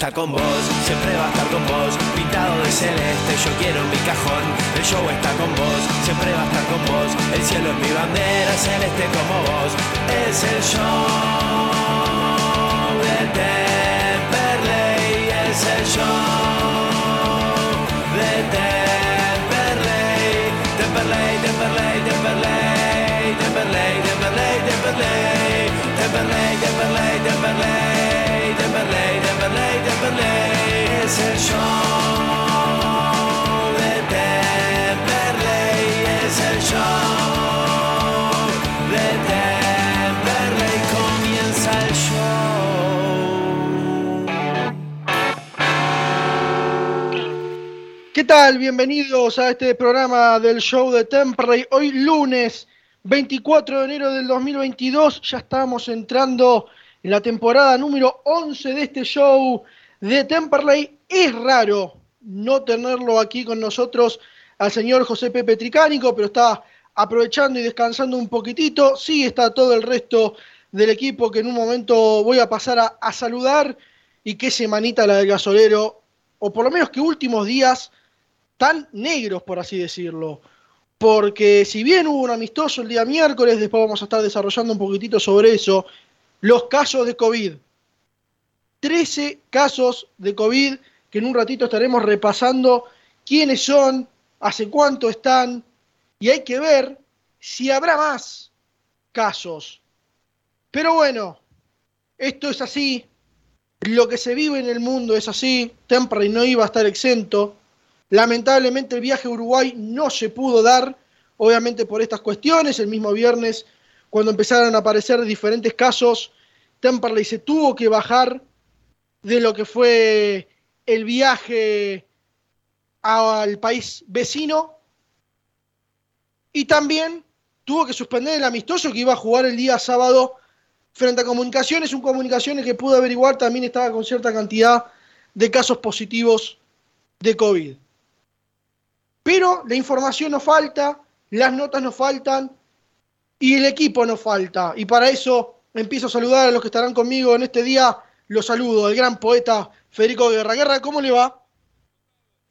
está con Bienvenidos a este programa del show de Temperley. Hoy lunes 24 de enero del 2022 ya estamos entrando en la temporada número 11 de este show de Temperley. Es raro no tenerlo aquí con nosotros al señor José Pepe Tricánico, pero está aprovechando y descansando un poquitito. Sí está todo el resto del equipo que en un momento voy a pasar a, saludar y qué semanita la del gasolero, o por lo menos que últimos días tan negros, por así decirlo. Porque si bien hubo un amistoso el día miércoles, después vamos a estar desarrollando un poquitito sobre eso, los casos de COVID. 13 casos de COVID que en un ratito estaremos repasando quiénes son, hace cuánto están, y hay que ver si habrá más casos. Pero bueno, esto es así, lo que se vive en el mundo es así, Temperley no iba a estar exento. Lamentablemente el viaje a Uruguay no se pudo dar, obviamente por estas cuestiones. El mismo viernes, cuando empezaron a aparecer diferentes casos, Temperley se tuvo que bajar de lo que fue el viaje al país vecino y también tuvo que suspender el amistoso que iba a jugar el día sábado frente a Comunicaciones, un Comunicaciones que pudo averiguar también estaba con cierta cantidad de casos positivos de COVID. Pero la información no falta, las notas no faltan y el equipo no falta. Y para eso empiezo a saludar a los que estarán conmigo en este día. Los saludo, el gran poeta Federico Guerra. Guerra, ¿cómo le va?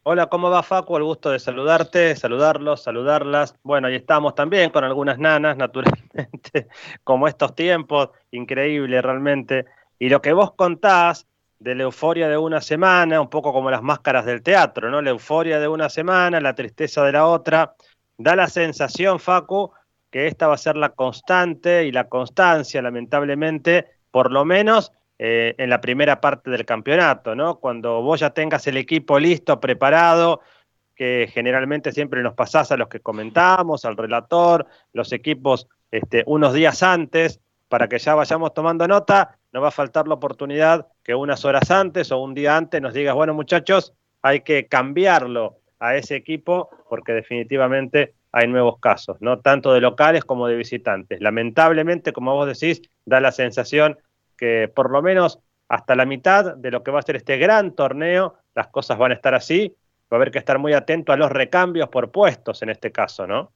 Hola, ¿cómo va Facu? El gusto de saludarte, saludarlos, saludarlas. Bueno, ahí estamos también con algunas nanas, naturalmente, como estos tiempos, increíble realmente. Y lo que vos contás de la euforia de una semana, un poco como las máscaras del teatro, ¿no? La euforia de una semana, la tristeza de la otra. Da la sensación, Facu, que esta va a ser la constante y la constancia, lamentablemente, por lo menos eh, en la primera parte del campeonato, ¿no? Cuando vos ya tengas el equipo listo, preparado, que generalmente siempre nos pasás a los que comentamos, al relator, los equipos este, unos días antes, para que ya vayamos tomando nota, no va a faltar la oportunidad que unas horas antes o un día antes nos digas, bueno muchachos, hay que cambiarlo a ese equipo porque definitivamente hay nuevos casos, ¿no? Tanto de locales como de visitantes. Lamentablemente, como vos decís, da la sensación que por lo menos hasta la mitad de lo que va a ser este gran torneo, las cosas van a estar así. Va a haber que estar muy atento a los recambios por puestos en este caso, ¿no?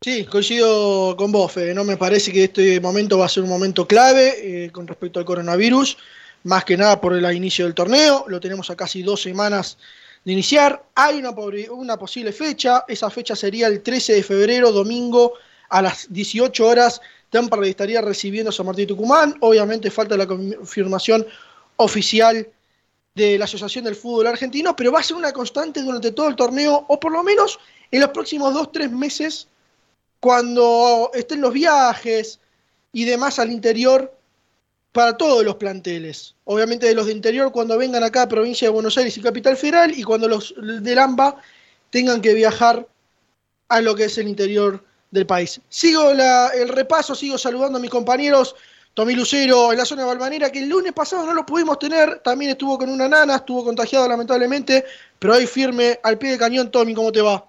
Sí, coincido con vos, Fede. No me parece que este momento va a ser un momento clave eh, con respecto al coronavirus, más que nada por el inicio del torneo. Lo tenemos a casi dos semanas de iniciar. Hay una, posible fecha, esa fecha sería el 13 de febrero, domingo, a las 18 horas. Temperley estaría recibiendo a San Martín Tucumán. Obviamente falta la confirmación oficial de la Asociación del Fútbol Argentino, pero va a ser una constante durante todo el torneo, o por lo menos en los próximos dos, tres meses, cuando estén los viajes y demás al interior para todos los planteles. Obviamente de los de interior cuando vengan acá a provincia de Buenos Aires y Capital Federal y cuando los del AMBA tengan que viajar a lo que es el interior del país. Sigo el repaso, sigo saludando a mis compañeros. Tommy Lucero en la zona de Balvanera, que el lunes pasado no lo pudimos tener, también estuvo con una nana, estuvo contagiado lamentablemente, pero ahí firme al pie de cañón. Tommy, ¿cómo te va?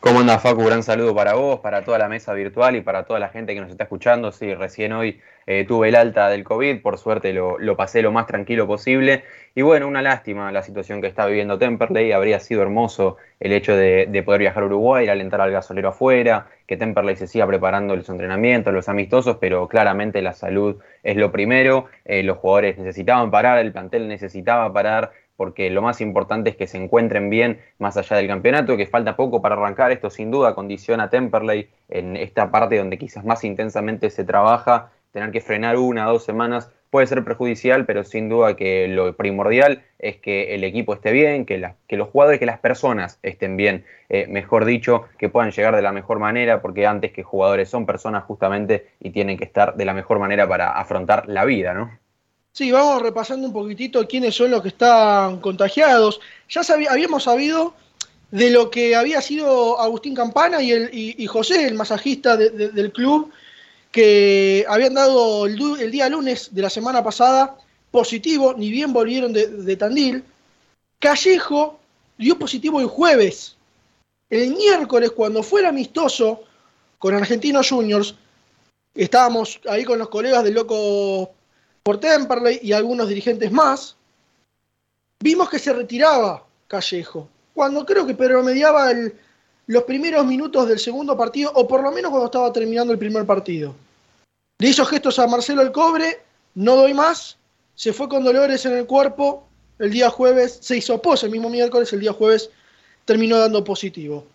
¿Cómo anda Facu? Gran saludo para vos, para toda la mesa virtual y para toda la gente que nos está escuchando. Sí, recién hoy eh, tuve el alta del COVID, por suerte lo, pasé lo más tranquilo posible. Y bueno, una lástima la situación que está viviendo Temperley. Habría sido hermoso el hecho de, poder viajar a Uruguay, alentar al gasolero afuera, que Temperley se siga preparando los entrenamientos, los amistosos, pero claramente la salud es lo primero. Eh, los jugadores necesitaban parar, el plantel necesitaba parar porque lo más importante es que se encuentren bien más allá del campeonato, que falta poco para arrancar, esto sin duda condiciona Temperley en esta parte donde quizás más intensamente se trabaja, tener que frenar una o dos semanas puede ser perjudicial, pero sin duda que lo primordial es que el equipo esté bien, que, que los jugadores, que las personas estén bien, eh, mejor dicho, que puedan llegar de la mejor manera, porque antes que jugadores son personas justamente y tienen que estar de la mejor manera para afrontar la vida, ¿no? Sí, vamos repasando un poquitito quiénes son los que están contagiados. Ya habíamos sabido de lo que había sido Agustín Campana y, José, el masajista del club, que habían dado el, día lunes de la semana pasada positivo, ni bien volvieron de, de Tandil. Callejo dio positivo el jueves. El miércoles, cuando fue el amistoso con Argentinos Juniors, estábamos ahí con los colegas del Loco por Temperley y algunos dirigentes más, vimos que se retiraba Callejo, cuando creo que promediaba los primeros minutos del segundo partido, o por lo menos cuando estaba terminando el primer partido. Le hizo gestos a Marcelo el Cobre, no doy más, se fue con dolores en el cuerpo, el día jueves se hizo pos, el mismo miércoles, el día jueves terminó dando positivo.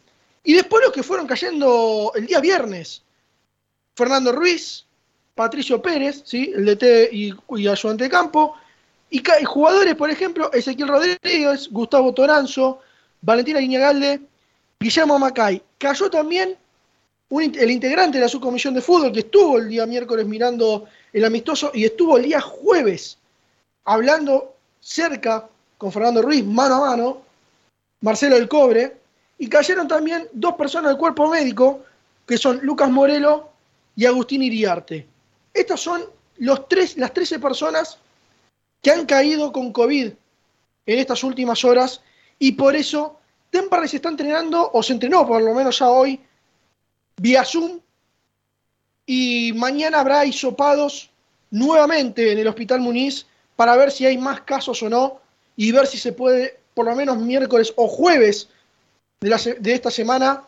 Y después los que fueron cayendo el día viernes, Fernando Ruiz, Patricio Pérez, ¿sí? el DT y, y ayudante de campo. Y, jugadores, por ejemplo, Ezequiel Rodríguez, Gustavo Toranzo, Valentina Guiñagalde, Guillermo Macay. Cayó también el integrante de la subcomisión de fútbol que estuvo el día miércoles mirando el amistoso y estuvo el día jueves hablando cerca con Fernando Ruiz, mano a mano, Marcelo del Cobre, y cayeron también dos personas del cuerpo médico, que son Lucas Morelo y Agustín Iriarte. Estas son los tres, las 13 personas que han caído con COVID en estas últimas horas y por eso Temperley se está entrenando, o se entrenó por lo menos ya hoy, vía Zoom y mañana habrá hisopados nuevamente en el Hospital Muniz para ver si hay más casos o no y ver si se puede, por lo menos miércoles o jueves de, de esta semana,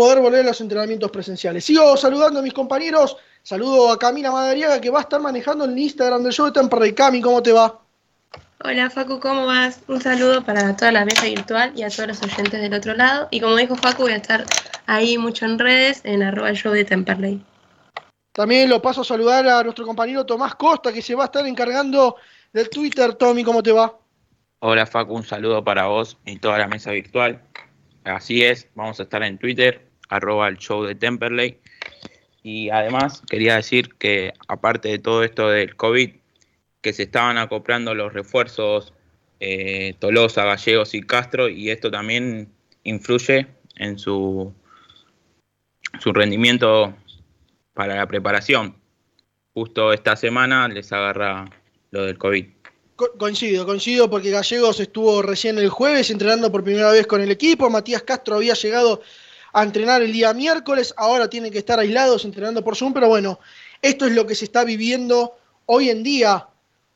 poder volver a los entrenamientos presenciales. Sigo saludando a mis compañeros Saludo a Camila Madariaga que va a estar manejando el Instagram del show de Temperley. Cami, ¿cómo te va? Hola Facu, ¿cómo vas? Un saludo para toda la mesa virtual y a todos los oyentes del otro lado. Y como dijo Facu, voy a estar ahí mucho en redes, en arroba show de Temperley. También lo paso a saludar a nuestro compañero Tomás Costa, que se va a estar encargando del Twitter. Tommy, ¿cómo te va? Hola Facu, un saludo para vos y toda la mesa virtual. Así es, vamos a estar en Twitter, arroba el show de Temperley y además quería decir que aparte de todo esto del COVID, que se estaban acoplando los refuerzos eh, Tolosa, Gallegos y Castro y esto también influye en su, su rendimiento para la preparación. Justo esta semana les agarra lo del COVID. coincido, coincido porque Gallegos estuvo recién el jueves entrenando por primera vez con el equipo, Matías Castro había llegado a entrenar el día miércoles, ahora tienen que estar aislados entrenando por Zoom, pero bueno, esto es lo que se está viviendo hoy en día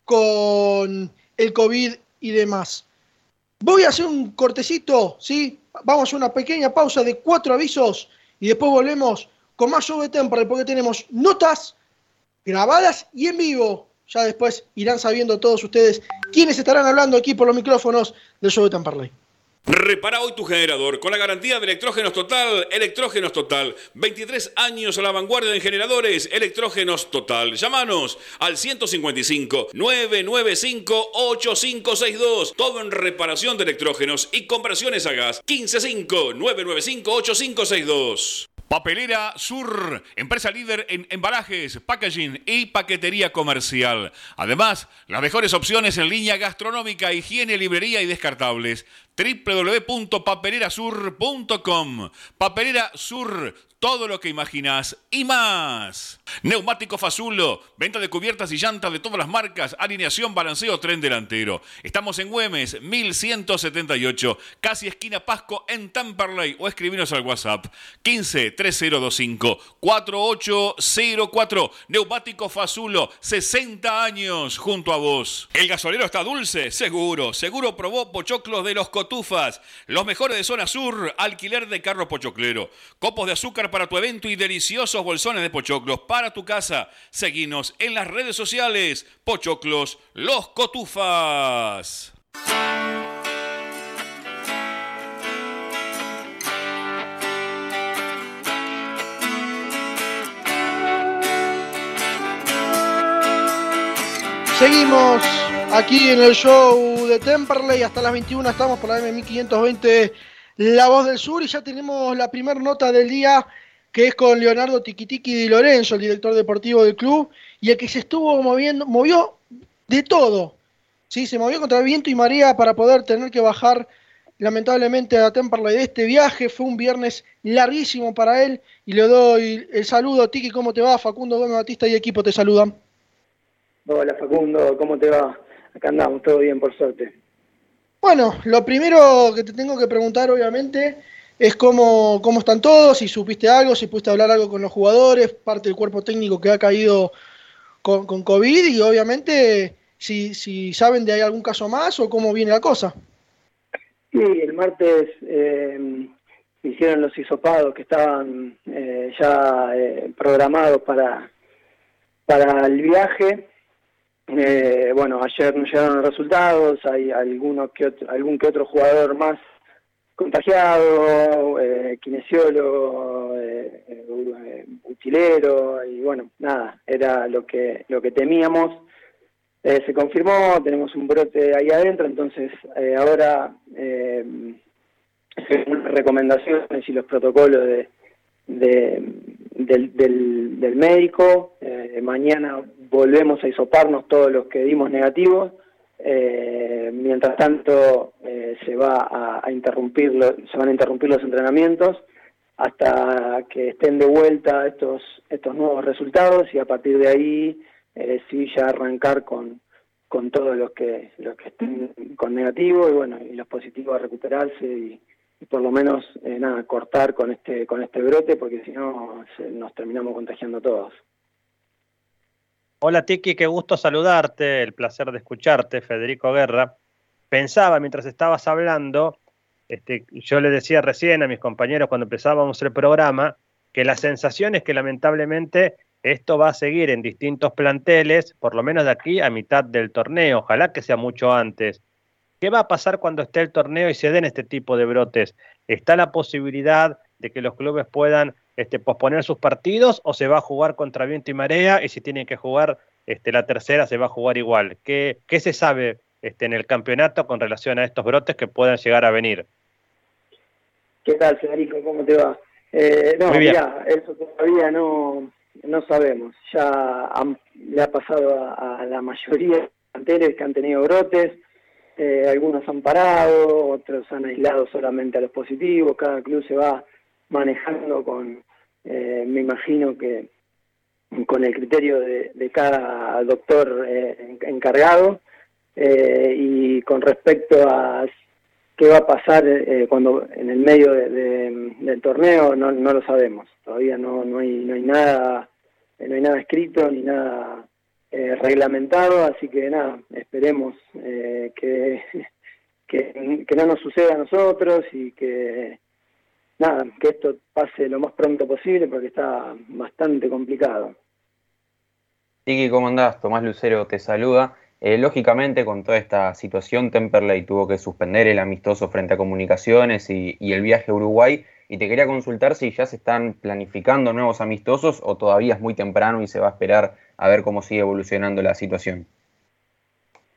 con el COVID y demás. Voy a hacer un cortecito, ¿sí? Vamos a una pequeña pausa de cuatro avisos y después volvemos con más show de Temperley porque tenemos notas grabadas y en vivo. Ya después irán sabiendo todos ustedes quiénes estarán hablando aquí por los micrófonos del show de Temperley. Repara hoy tu generador con la garantía de Electrógenos Total. Electrógenos Total. 23 años a la vanguardia en generadores. Electrógenos Total. Llámanos al 155 995 8562. Todo en reparación de electrógenos y conversiones a gas. 155 995 8562. Papelera Sur, empresa líder en embalajes, packaging y paquetería comercial. Además, las mejores opciones en línea gastronómica, higiene, librería y descartables www.papelerasur.com. Papelera Sur, todo lo que imaginas y más. Neumático Fazulo, venta de cubiertas y llantas de todas las marcas, alineación, balanceo, tren delantero. Estamos en Güemes, 1178, casi esquina Pasco en Tamperley o escribinos al WhatsApp 15 3025 4804. Neumático Fazulo, 60 años junto a vos. ¿El gasolero está dulce? Seguro, seguro probó pochoclos de los cotufas. Los mejores de zona sur, alquiler de carro pochoclero. Copos de azúcar para tu evento y deliciosos bolsones de pochoclos para tu casa. Seguinos en las redes sociales. Pochoclos, los cotufas. Seguimos aquí en el show de Temperley. Hasta las 21 estamos por la M1520 La Voz del Sur y ya tenemos la primera nota del día que es con Leonardo Tiquitiqui Di Lorenzo, el director deportivo del club, y el que se estuvo moviendo, movió de todo. ¿sí? Se movió contra el viento y marea para poder tener que bajar lamentablemente a Temperley de este viaje. Fue un viernes larguísimo para él y le doy el saludo. Tiki, ¿cómo te va? Facundo Gómez Batista y equipo te saludan. Hola Facundo, ¿cómo te va? Acá andamos, todo bien por suerte. Bueno, lo primero que te tengo que preguntar obviamente es cómo, cómo están todos, si supiste algo, si pudiste hablar algo con los jugadores, parte del cuerpo técnico que ha caído con, con COVID y obviamente si, si saben de hay algún caso más o cómo viene la cosa. Sí, el martes eh, hicieron los hisopados que estaban eh, ya eh, programados para, para el viaje. Eh, bueno, ayer no llegaron los resultados, hay algunos que otro, algún que otro jugador más contagiado, eh, kinesiólogo, eh, eh, utilero y bueno, nada, era lo que lo que temíamos. Eh, se confirmó, tenemos un brote ahí adentro, entonces eh, ahora eh, las recomendaciones y los protocolos de, de- del, del, del médico, eh, mañana volvemos a hisoparnos todos los que dimos negativos. Eh, mientras tanto, eh, se va a, interrumpir lo- se van a interrumpir los entrenamientos hasta que estén de vuelta estos estos nuevos resultados y a partir de ahí eh, sí ya arrancar con con todos los que los que estén con negativo y bueno y los positivos a recuperarse y, y por lo menos eh, nada cortar con este con este brote porque si no nos terminamos contagiando todos. Hola Tiki, qué gusto saludarte, el placer de escucharte, Federico Guerra. Pensaba mientras estabas hablando, este, yo le decía recién a mis compañeros cuando empezábamos el programa, que la sensación es que lamentablemente esto va a seguir en distintos planteles, por lo menos de aquí a mitad del torneo, ojalá que sea mucho antes. ¿Qué va a pasar cuando esté el torneo y se den este tipo de brotes? ¿Está la posibilidad de que los clubes puedan este, posponer sus partidos o se va a jugar contra viento y marea y si tienen que jugar este, la tercera se va a jugar igual? ¿Qué, qué se sabe este, en el campeonato con relación a estos brotes que puedan llegar a venir? ¿Qué tal, Federico? ¿Cómo te va? Eh, no, mirá, eso todavía no, no sabemos. Ya han- le ha pasado a, a la mayoría de planteles que han tenido brotes. Eh, algunos han parado, otros han aislado solamente a los positivos. Cada club se va manejando con, eh, me imagino que con el criterio de, cada doctor eh, en- encargado. Eh, y con respecto a qué va a pasar eh, cuando en el medio de- de- del torneo no, no lo sabemos todavía no, no hay no hay nada eh, no hay nada escrito ni nada reglamentado así que nada esperemos que, que que no nos suceda a nosotros y que nada que esto pase lo más pronto posible porque está bastante complicado Tiki, ¿cómo andás? Tomás Lucero te saluda. Eh, lógicamente, con toda esta situación, Temperley tuvo que suspender el amistoso frente a Comunicaciones y, el viaje a Uruguay. Y te quería consultar si ya se están planificando nuevos amistosos o todavía es muy temprano y se va a esperar a ver cómo sigue evolucionando la situación.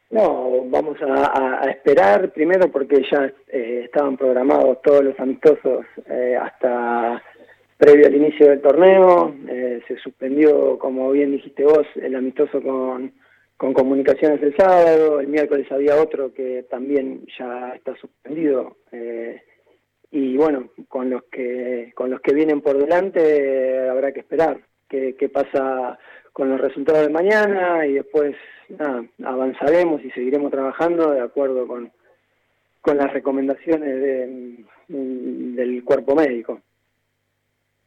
No, vamos a, esperar primero porque ya eh, estaban programados todos los amistosos eh, hasta previo al inicio del torneo. se suspendió, como bien dijiste vos, el amistoso con con comunicaciones el sábado, el miércoles había otro que también ya está suspendido. Eh, y bueno, con los que con los que vienen por delante habrá que esperar qué, pasa con los resultados de mañana y después nada, avanzaremos y seguiremos trabajando de acuerdo con, con las recomendaciones del cuerpo médico.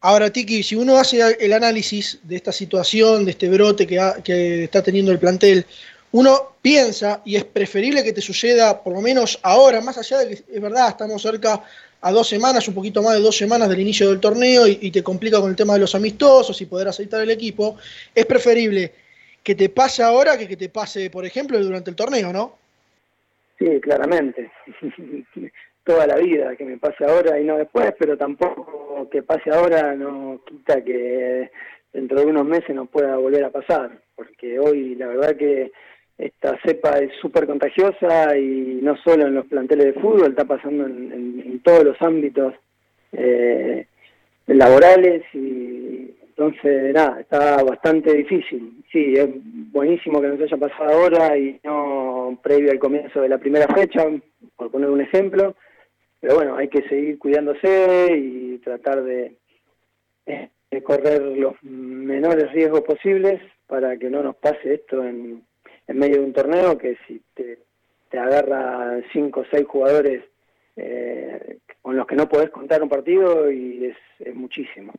Ahora, Tiki, si uno hace el análisis de esta situación, de este brote que, está teniendo el plantel, uno piensa, y es preferible que te suceda por lo menos ahora, más allá de que es verdad, estamos cerca a dos semanas, un poquito más de dos semanas del inicio del torneo y, te complica con el tema de los amistosos y poder aceitar el equipo, es preferible que te pase ahora que que te pase, por ejemplo, durante el torneo, ¿no? Sí, claramente. toda la vida, que me pase ahora y no después, pero tampoco que pase ahora no quita que dentro de unos meses nos pueda volver a pasar, porque hoy la verdad que esta cepa es súper contagiosa y no solo en los planteles de fútbol, está pasando en, todos los ámbitos eh, laborales y entonces nada, está bastante difícil. Sí, es buenísimo que nos haya pasado ahora y no previo al comienzo de la primera fecha, por poner un ejemplo, pero bueno, hay que seguir cuidándose y tratar de, correr los menores riesgos posibles para que no nos pase esto en, medio de un torneo que si te, agarra cinco o seis jugadores eh, con los que no podés contar un partido y es, muchísimo.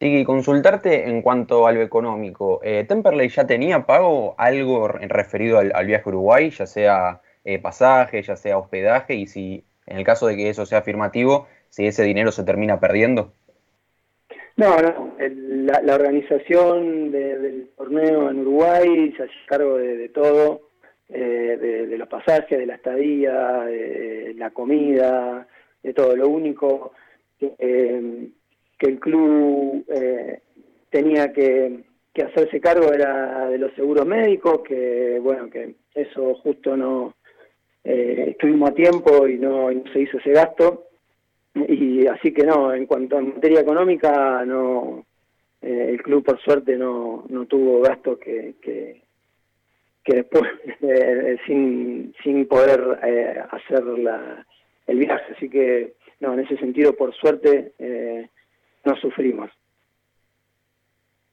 Sí, consultarte en cuanto a lo económico. Eh, ¿Temperley ya tenía pago algo referido al, al viaje a Uruguay, ya sea eh, pasaje, ya sea hospedaje, y si en el caso de que eso sea afirmativo, si ese dinero se termina perdiendo. No, no, la, organización del torneo en Uruguay se hace cargo de, todo, eh, de, los pasajes, de la estadía, de la comida, de todo. Lo único que, eh, el club tenía que, que hacerse cargo era de los seguros médicos, que bueno, que eso justo no, eh, estuvimos a tiempo y no, se hizo ese gasto. Y así que no, en cuanto a materia económica, no eh, el club por suerte no, no tuvo gasto que, que, después, eh, sin, sin poder hacer la, el viaje. Así que no, en ese sentido, por suerte, no sufrimos.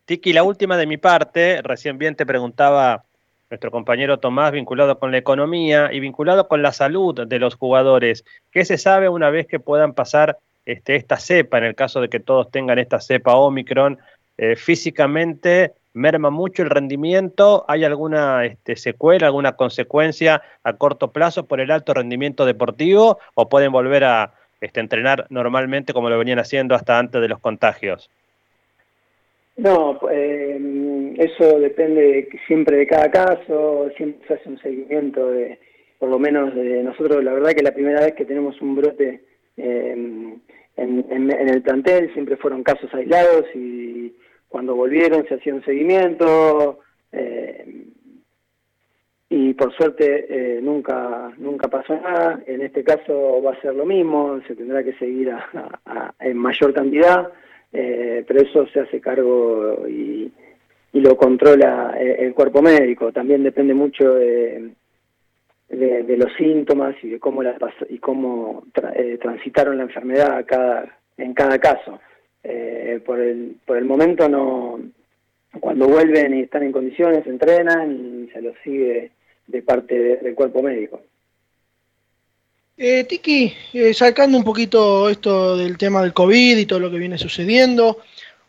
Tiki, la última de mi parte, recién bien te preguntaba nuestro compañero Tomás, vinculado con la economía y vinculado con la salud de los jugadores. ¿Qué se sabe una vez que puedan pasar este, esta cepa, en el caso de que todos tengan esta cepa Omicron? Eh, físicamente merma mucho el rendimiento, ¿hay alguna este, secuela, alguna consecuencia a corto plazo por el alto rendimiento deportivo o pueden volver a este, entrenar normalmente como lo venían haciendo hasta antes de los contagios? No, eh, eso depende siempre de cada caso, siempre se hace un seguimiento de, por lo menos de nosotros, la verdad que la primera vez que tenemos un brote em, en, el plantel siempre fueron casos aislados y cuando volvieron se hacía un seguimiento em, y por suerte eh, nunca nunca pasó nada. En este caso va a ser lo mismo, se tendrá que seguir en mayor cantidad, eh, pero eso se hace cargo y y lo controla eh, el cuerpo médico. También depende mucho de, los síntomas y de cómo la y cómo eh, transitaron la enfermedad cada, en cada caso. Eh, por el por el momento no cuando vuelven y están en condiciones entrenan y se los sigue de parte del cuerpo médico. Eh, Tiki, sacando un poquito esto del tema del COVID y todo lo que viene sucediendo,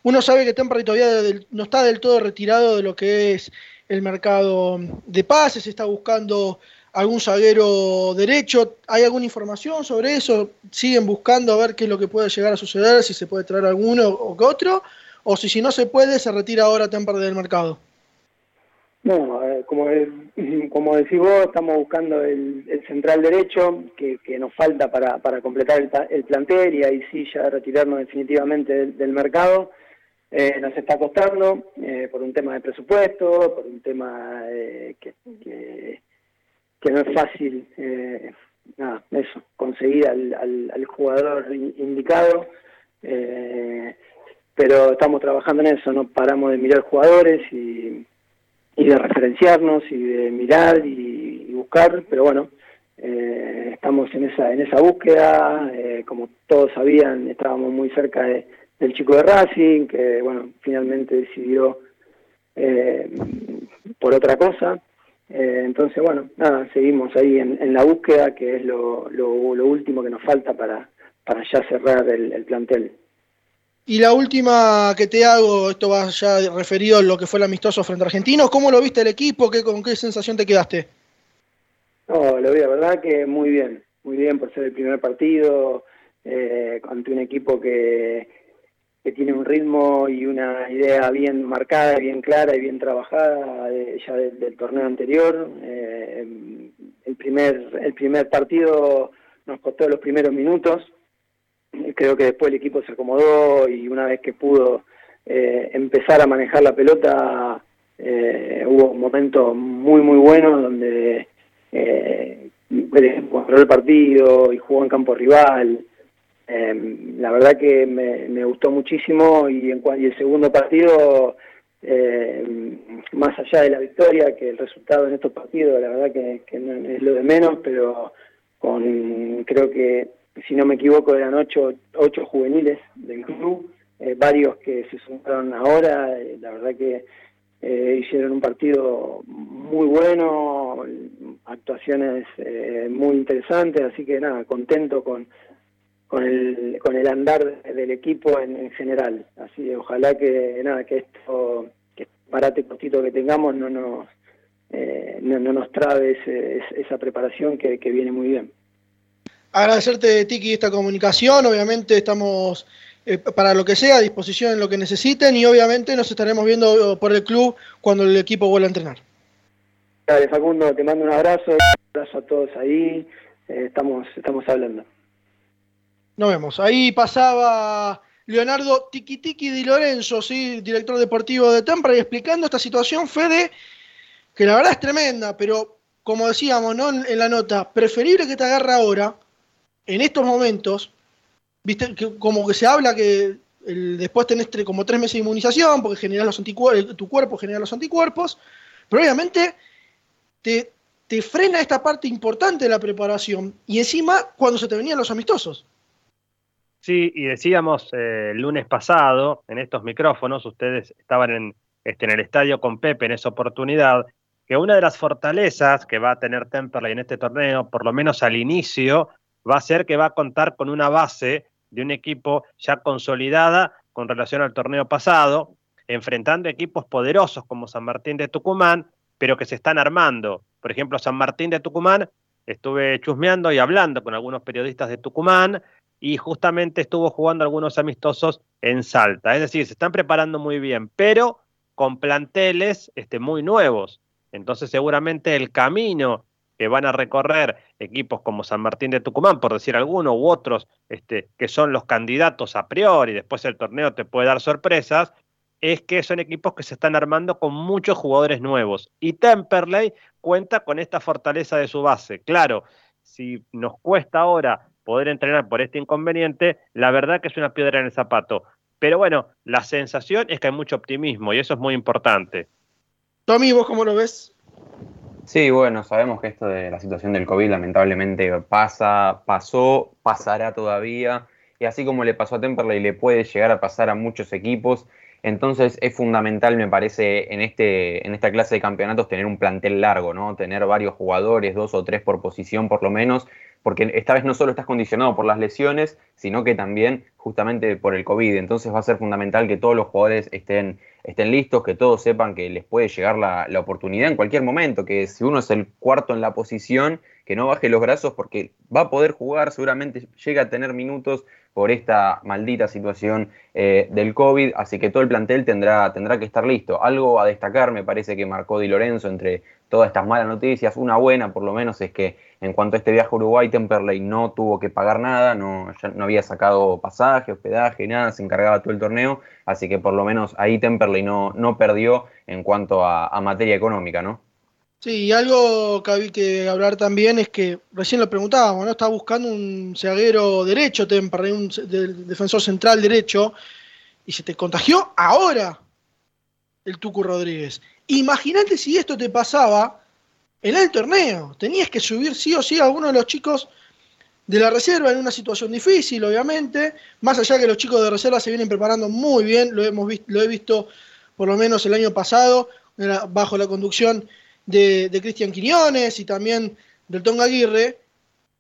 uno sabe que Temperley todavía no está del todo retirado de lo que es el mercado de pases, está buscando algún zaguero derecho. ¿Hay alguna información sobre eso? ¿Siguen buscando a ver qué es lo que puede llegar a suceder, si se puede traer alguno o que otro? ¿O si, si no se puede, se retira ahora Temperley del mercado? No, eh, como, como decís vos, estamos buscando el, central derecho que, nos falta para, para completar el, plantel y ahí sí ya retirarnos definitivamente del, mercado. Eh, nos está costando eh, por un tema de presupuesto, por un tema que, que, no es fácil, nada, eso, conseguir al, al jugador indicado pero estamos trabajando en eso, no paramos de mirar jugadores y, de referenciarnos y de mirar y, buscar, pero bueno, eh, estamos en esa en esa búsqueda, eh, como todos sabían, estábamos muy cerca del chico de Racing, que bueno, finalmente decidió eh, por otra cosa. entonces, bueno, nada, seguimos ahí en, la búsqueda, que es lo, lo, último que nos falta para, para ya cerrar el plantel. Y la última que te hago, esto va ya referido a lo que fue el amistoso frente a Argentinos, ¿cómo lo viste el equipo? ¿Qué, ¿Con qué sensación te quedaste? No, lo vi, la verdad que muy bien, muy bien por ser el primer partido, eh, ante un equipo que, que tiene un ritmo y una idea bien marcada, bien clara y bien trabajada ya del torneo anterior. Eh, el, primer, el primer partido nos costó los primeros minutos, creo que después el equipo se acomodó y una vez que pudo eh, empezar a manejar la pelota, eh, hubo un momento muy, muy bueno donde eh, controló el partido y jugó en campo rival. Eh, la verdad que me, gustó muchísimo y, en, y el segundo partido, más allá de la victoria, que el resultado en estos partidos, la verdad que, que no es lo de menos, pero con creo que si no me equivoco, eran ocho, ocho juveniles del club, eh, varios que se sumaron ahora, eh, la verdad que eh, hicieron un partido muy bueno, actuaciones muy interesantes, así que nada, contento con, con, el, con el andar del equipo en, general. Así ojalá que nada, que esto, que este parate cortito que tengamos no nos, no, nos trabe esa preparación que viene muy bien agradecerte, Tiki, esta comunicación. Obviamente estamos eh, para lo que sea a disposición en lo que necesiten y obviamente nos estaremos viendo por el club cuando el equipo vuelva a entrenar. Dale, Facundo, te mando un abrazo, un abrazo a todos ahí. Eh, estamos, estamos hablando. Nos vemos. Ahí pasaba Leonardo Tiki Di Lorenzo, ¿sí? director deportivo de Tempra, y explicando esta situación, Fede, que la verdad es tremenda, pero como decíamos ¿no? en la nota, preferible que te agarre ahora en estos momentos, viste, que como que se habla que después tenés como tres meses de inmunización porque generas los tu cuerpo genera los anticuerpos, pero obviamente te, te frena esta parte importante de la preparación y encima cuando se te venían los amistosos. Sí, y decíamos eh, el lunes pasado en estos micrófonos, ustedes estaban en, este, en el estadio con Pepe en esa oportunidad, que una de las fortalezas que va a tener Temperley en este torneo, por lo menos al inicio, va a ser que va a contar con una base de un equipo ya consolidada con relación al torneo pasado, enfrentando equipos poderosos como San Martín de Tucumán, pero que se están armando. Por ejemplo, San Martín de Tucumán, estuve chusmeando y hablando con algunos periodistas de Tucumán y justamente estuvo jugando algunos amistosos en Salta. Es decir, se están preparando muy bien, pero con planteles este, muy nuevos. Entonces seguramente el camino que van a recorrer equipos como San Martín de Tucumán, por decir alguno, u otros este, que son los candidatos a priori, después el torneo te puede dar sorpresas, es que son equipos que se están armando con muchos jugadores nuevos. Y Temperley cuenta con esta fortaleza de su base. Claro, si nos cuesta ahora poder entrenar por este inconveniente, la verdad que es una piedra en el zapato. Pero bueno, la sensación es que hay mucho optimismo y eso es muy importante. Tommy, ¿vos cómo lo ves? Sí, bueno, sabemos que esto de la situación del COVID lamentablemente pasa, pasó, pasará todavía, y así como le pasó a Temperley, le puede llegar a pasar a muchos equipos. Entonces es fundamental, me parece, en, este, en esta clase de campeonatos tener un plantel largo, ¿no? Tener varios jugadores, dos o tres por posición por lo menos, porque esta vez no solo estás condicionado por las lesiones, sino que también justamente por el COVID. Entonces va a ser fundamental que todos los jugadores estén, estén listos, que todos sepan que les puede llegar la, oportunidad en cualquier momento, que si uno es el cuarto en la posición, que no baje los brazos porque va a poder jugar, seguramente llega a tener minutos por esta maldita situación eh, del COVID, así que todo el plantel tendrá, tendrá que estar listo. Algo a destacar me parece que marcó Di Lorenzo entre todas estas malas noticias, una buena por lo menos es que en cuanto a este viaje a Uruguay, Temperley no tuvo que pagar nada, no, no había sacado pasaje, hospedaje, nada, se encargaba todo el torneo, así que por lo menos ahí Temperley no, no perdió en cuanto a, a materia económica, ¿no? Sí, y algo que hay que hablar también es que recién lo preguntábamos, ¿no? Está buscando un zaguero derecho, un defensor central derecho, y se te contagió ahora el Tucu Rodríguez. Imagínate si esto te pasaba en el torneo. Tenías que subir sí o sí a alguno de los chicos de la reserva en una situación difícil, obviamente. Más allá que los chicos de reserva se vienen preparando muy bien, lo, hemos lo he visto por lo menos el año pasado, bajo la conducción de, Cristian Quiñones y también del Tonga Aguirre,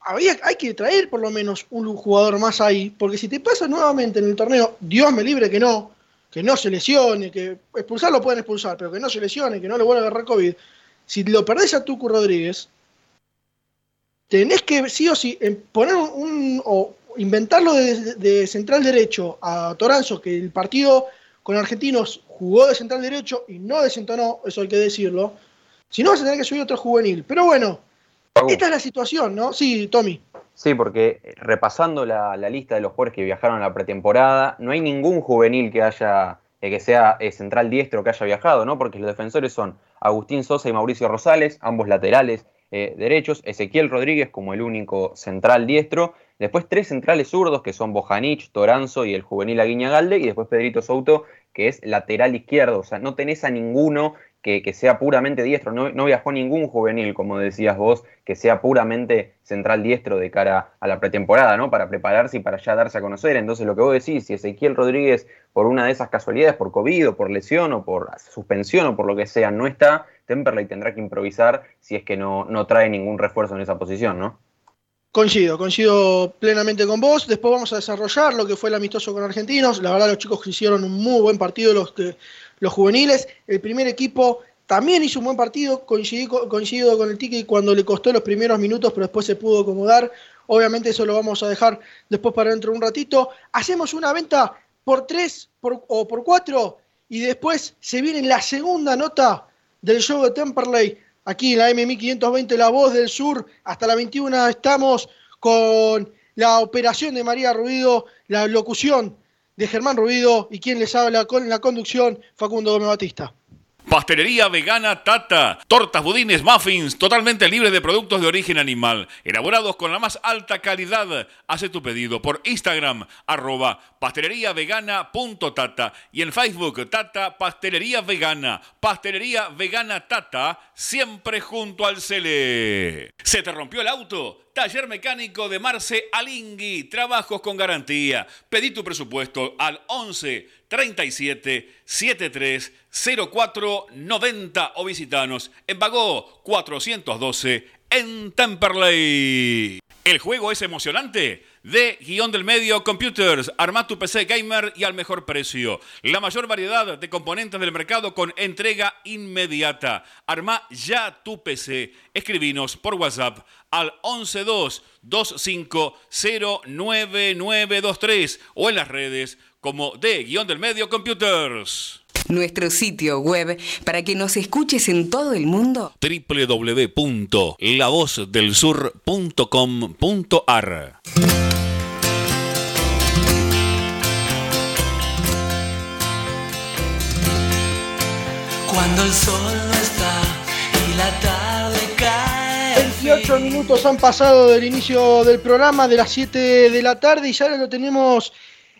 había, hay que traer por lo menos un jugador más ahí, porque si te pasa nuevamente en el torneo, Dios me libre que no, que no se lesione, que expulsar lo pueden expulsar, pero que no se lesione, que no le vuelva a agarrar COVID. Si lo perdés a Tucu Rodríguez, tenés que sí o sí poner un, o inventarlo de, de, central derecho a Toranzo, que el partido con argentinos jugó de central derecho y no desentonó, eso hay que decirlo. Si no, vas a tener que subir otro juvenil. Pero bueno, esta es la situación, ¿no? Sí, Tommy. Sí, porque eh, repasando la, lista de los jugadores que viajaron a la pretemporada, no hay ningún juvenil que haya eh, que sea eh, central diestro que haya viajado, ¿no? Porque los defensores son Agustín Sosa y Mauricio Rosales, ambos laterales derechos, Ezequiel Rodríguez como el único central diestro, después tres centrales zurdos que son Bojanich, Toranzo y el juvenil Aguiñagalde, y después Pedrito Souto que es lateral izquierdo, o sea, no tenés a ninguno que, sea puramente diestro. No, viajó ningún juvenil, como decías vos, que sea puramente central diestro de cara a la pretemporada, ¿no? Para prepararse y para ya darse a conocer. Entonces, lo que vos decís, si Ezequiel Rodríguez, por una de esas casualidades, por COVID o por lesión o por suspensión o por lo que sea, no está, Temperley tendrá que improvisar si es que no, no trae ningún refuerzo en esa posición, ¿no? Coincido, coincido plenamente con vos. Después vamos a desarrollar lo que fue el amistoso con Argentinos. La verdad, los chicos hicieron un muy buen partido, los que los juveniles. El primer equipo también hizo un buen partido, coincido, con el Tiki cuando le costó los primeros minutos, pero después se pudo acomodar. Obviamente eso lo vamos a dejar después para dentro de un ratito. Hacemos una venta por tres o por cuatro y después se viene la segunda nota del show de Temperley. Aquí en la M1520, La Voz del Sur, hasta la 21 estamos con la operación de María Ruido, la locución de Germán Rubido y quien les habla con la conducción, Facundo Gómez Batista. Pastelería vegana Tata. Tortas, budines, muffins, totalmente libres de productos de origen animal. Elaborados con la más alta calidad. Hace tu pedido por Instagram, arroba pasteleriavegana.tata y en Facebook, Tata Pastelería Vegana. Pastelería Vegana Tata, siempre junto al Cele. ¿Se te rompió el auto? Taller mecánico de Marce Alingui. Trabajos con garantía. Pedí tu presupuesto al 11 37 73 04 90 o visitanos en Bagó 412 en Temperley. ¿El juego es emocionante? De guion del medio Computers. Arma tu PC gamer y al mejor precio. La mayor variedad de componentes del mercado con entrega inmediata. Arma ya tu PC. Escribinos por WhatsApp al 112-2509-9923 o en las redes como de guion del medio Computers nuestro sitio web para que nos escuches en todo el mundo. www.lavozdelsur.com.ar Cuando el sol no está y la tarde cae. 28 minutos han pasado del inicio del programa de las 7 de la tarde y ya lo tenemos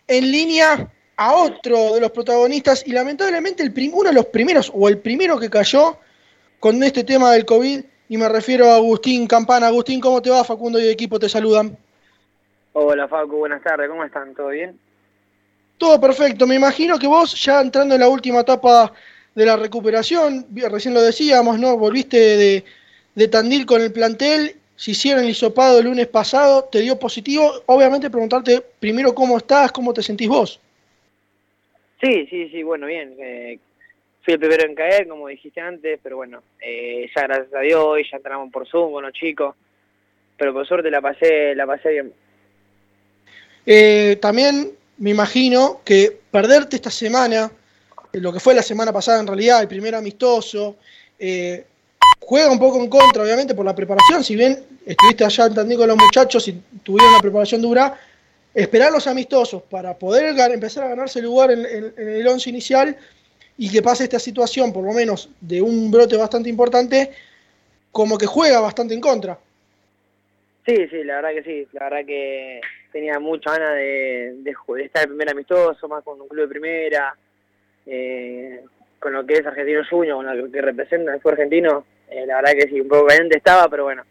en línea a otro de los protagonistas y lamentablemente el uno de los primeros o el primero que cayó con este tema del COVID y me refiero a Agustín Campana. Agustín, ¿cómo te va? Facundo y el equipo te saludan. Hola Facu, buenas tardes, ¿cómo están? ¿Todo bien? Todo perfecto, me imagino que vos ya entrando en la última etapa de la recuperación, recién lo decíamos, ¿no? Volviste de, de Tandil con el plantel, se hicieron el hisopado el lunes pasado, te dio positivo, obviamente preguntarte primero cómo estás, cómo te sentís vos. Sí, sí, sí, bueno, bien. Eh, fui el primero en caer, como dijiste antes, pero bueno, eh, ya gracias a Dios, hoy ya entramos por Zoom con los chicos, pero por suerte la pasé, la pasé bien. Eh, también me imagino que perderte esta semana, lo que fue la semana pasada en realidad, el primer amistoso, eh, juega un poco en contra, obviamente, por la preparación. Si bien estuviste allá en con los muchachos y tuvieron una preparación dura, esperar los amistosos para poder empezar a ganarse el lugar en, el once inicial y que pase esta situación, por lo menos de un brote bastante importante, como que juega bastante en contra. Sí, sí, la verdad que sí. La verdad que tenía mucha ganas de, estar el primer amistoso, más con un club de primera, eh, con lo que es Argentino Junior, con lo que representa el argentino. Eh, la verdad que sí, un poco caliente estaba, pero bueno.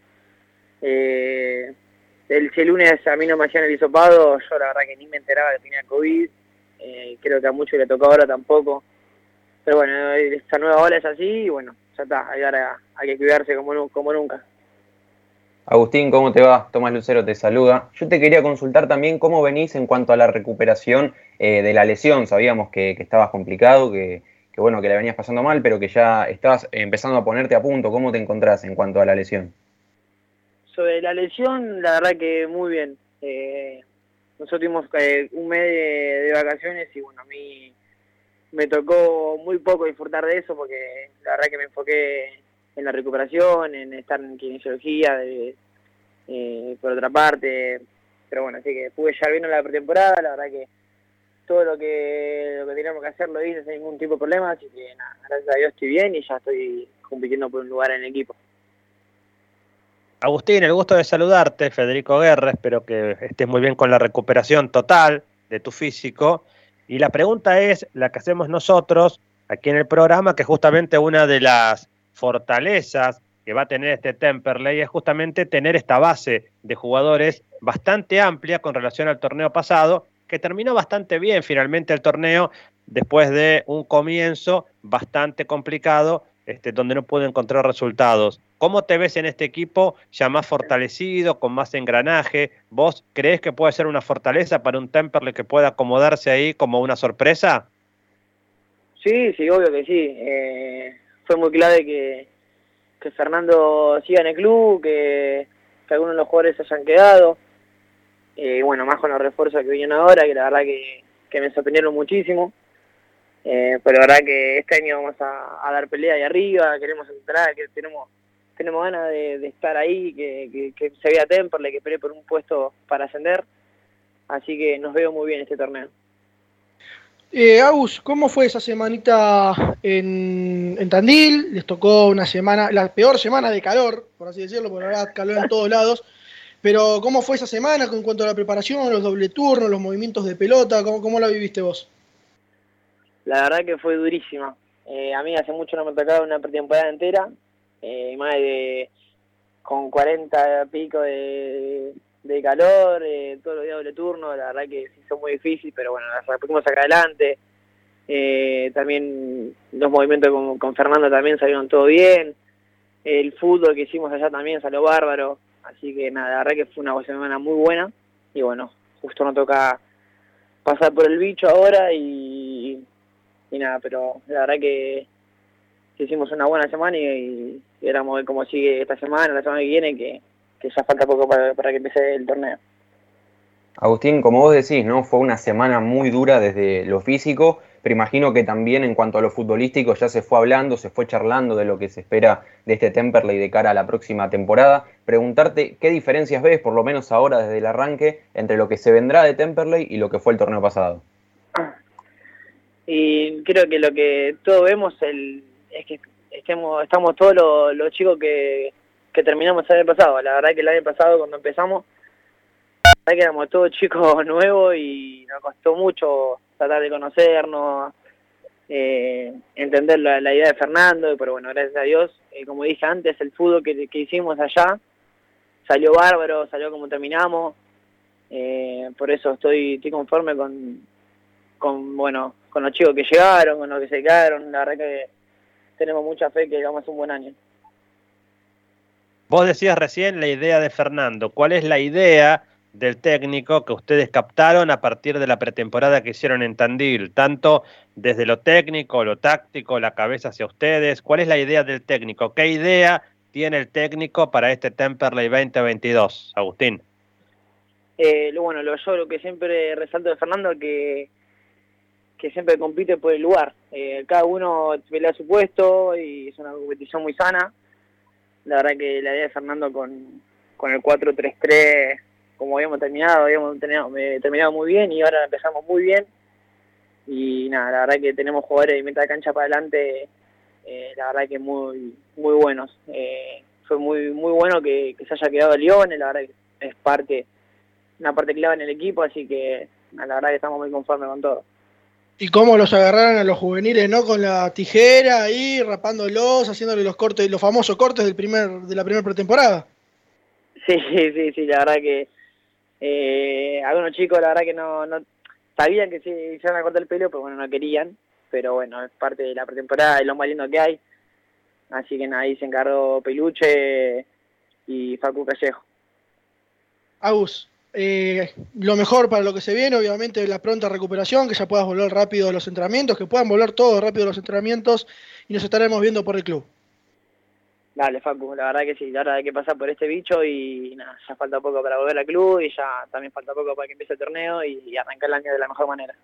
Eh, el, si el lunes a mí no me hacían el hisopado, yo la verdad que ni me enteraba que tenía COVID. Eh, creo que a muchos le tocó ahora tampoco. Pero bueno, esta nueva ola es así y bueno, ya está. Ahora hay que cuidarse como, como nunca. Agustín, ¿cómo te va? Tomás Lucero te saluda. Yo te quería consultar también cómo venís en cuanto a la recuperación eh, de la lesión. Sabíamos que, estabas complicado, que, que, bueno, que la venías pasando mal, pero que ya estabas empezando a ponerte a punto. ¿Cómo te encontrás en cuanto a la lesión? Sobre la lesión, la verdad que muy bien. Eh, nosotros tuvimos eh, un mes de, vacaciones y bueno, a mí me tocó muy poco disfrutar de eso porque la verdad que me enfoqué en la recuperación, en estar en kinesiología, de, eh, por otra parte. Pero bueno, así que pude ya bien en la pretemporada, la verdad que todo lo que, lo que teníamos que hacer lo hice sin ningún tipo de problema, así que nada, gracias a Dios estoy bien y ya estoy compitiendo por un lugar en el equipo. Agustín, el gusto de saludarte, Federico Guerra, espero que estés muy bien con la recuperación total de tu físico. Y la pregunta es la que hacemos nosotros aquí en el programa, que justamente una de las fortalezas que va a tener este Temperley es justamente tener esta base de jugadores bastante amplia con relación al torneo pasado, que terminó bastante bien finalmente el torneo después de un comienzo bastante complicado, este, donde no pudo encontrar resultados. ¿Cómo te ves en este equipo ya más fortalecido, con más engranaje? ¿Vos crees que puede ser una fortaleza para un Temperley que pueda acomodarse ahí como una sorpresa? Sí, sí, obvio que sí. Eh, fue muy clave que, que Fernando siga en el club, que, algunos de los jugadores hayan quedado. Eh, bueno, más con los refuerzos que vienen ahora, que la verdad que, que me sorprendieron muchísimo. Eh, pero la verdad que este año vamos a, dar pelea ahí arriba, queremos entrar, que tenemos tenemos ganas de, estar ahí, que, se vea Temperley, que pelee por un puesto para ascender. Así que nos veo muy bien este torneo. Eh, Agus, ¿cómo fue esa semanita en, Tandil? Les tocó una semana, la peor semana de calor, por así decirlo, porque ahora calor en todos lados. Pero, ¿cómo fue esa semana en cuanto a la preparación, los doble turnos, los movimientos de pelota? ¿Cómo, cómo la viviste vos? La verdad que fue durísima. Eh, a mí hace mucho no me tocaba una pretemporada entera eh, más de con 40 pico de, de calor, eh, todos los días doble turno, la verdad que sí son muy difícil, pero bueno, las pudimos sacar adelante. Eh, también los movimientos con, con, Fernando también salieron todo bien. El fútbol que hicimos allá también salió bárbaro. Así que nada, la verdad que fue una semana muy buena. Y bueno, justo nos toca pasar por el bicho ahora y, y nada, pero la verdad que hicimos una buena semana y, y éramos ver cómo sigue esta semana, la semana que viene, que, ya falta poco para, que empiece el torneo. Agustín, como vos decís, ¿no? Fue una semana muy dura desde lo físico, pero imagino que también en cuanto a lo futbolístico ya se fue hablando, se fue charlando de lo que se espera de este Temperley de cara a la próxima temporada. Preguntarte qué diferencias ves, por lo menos ahora desde el arranque, entre lo que se vendrá de Temperley y lo que fue el torneo pasado. Y creo que lo que todos vemos el, es que estemos, estamos todos los, chicos que, que terminamos el año pasado. La verdad que el año pasado cuando empezamos, la verdad que éramos todos chicos nuevos y nos costó mucho tratar de conocernos, eh, entender la, idea de Fernando, pero bueno, gracias a Dios, eh, como dije antes, el fútbol que, que, hicimos allá salió bárbaro, salió como terminamos, eh, por eso estoy, estoy conforme con, con, bueno, con los chicos que llegaron, con los que se quedaron, la verdad que tenemos mucha fe que hagamos un buen año. Vos decías recién la idea de Fernando. ¿Cuál es la idea del técnico que ustedes captaron a partir de la pretemporada que hicieron en Tandil? Tanto desde lo técnico, lo táctico, la cabeza hacia ustedes. ¿Cuál es la idea del técnico? ¿Qué idea tiene el técnico para este Temperley 2022, Agustín? Eh, bueno, lo, yo lo que siempre resalto de Fernando que que siempre compite por el lugar. Eh, cada uno pelea su puesto y es una competición muy sana. La verdad que la idea de Fernando con, con el 4-3-3, como habíamos terminado, habíamos terminado, terminado muy bien y ahora empezamos muy bien. Y nada, la verdad que tenemos jugadores de mitad de cancha para adelante, eh, la verdad que muy muy buenos. Eh, fue muy muy bueno que, se haya quedado León, la verdad que es parte, una parte clave en el equipo, así que la verdad que estamos muy conformes con todo. Y cómo los agarraron a los juveniles, ¿no? Con la tijera ahí, rapándolos, haciéndole los cortes, los famosos cortes del primer, de la primera pretemporada. Sí, sí, sí, la verdad que eh, algunos chicos, la verdad que no, no sabían que sí, se iban a cortar el pelo, pero bueno, no querían. Pero bueno, es parte de la pretemporada, es lo más lindo que hay. Así que ahí se encargó Peluche y Facu Callejo. Agus, eh, lo mejor para lo que se viene, obviamente, la pronta recuperación, que ya puedas volver rápido a los entrenamientos, que puedan volver todos rápido a los entrenamientos y nos estaremos viendo por el club. Dale, Facu, la verdad que sí, ahora hay que pasar por este bicho y nada, ya falta poco para volver al club y ya también falta poco para que empiece el torneo y, arrancar el año de la mejor manera.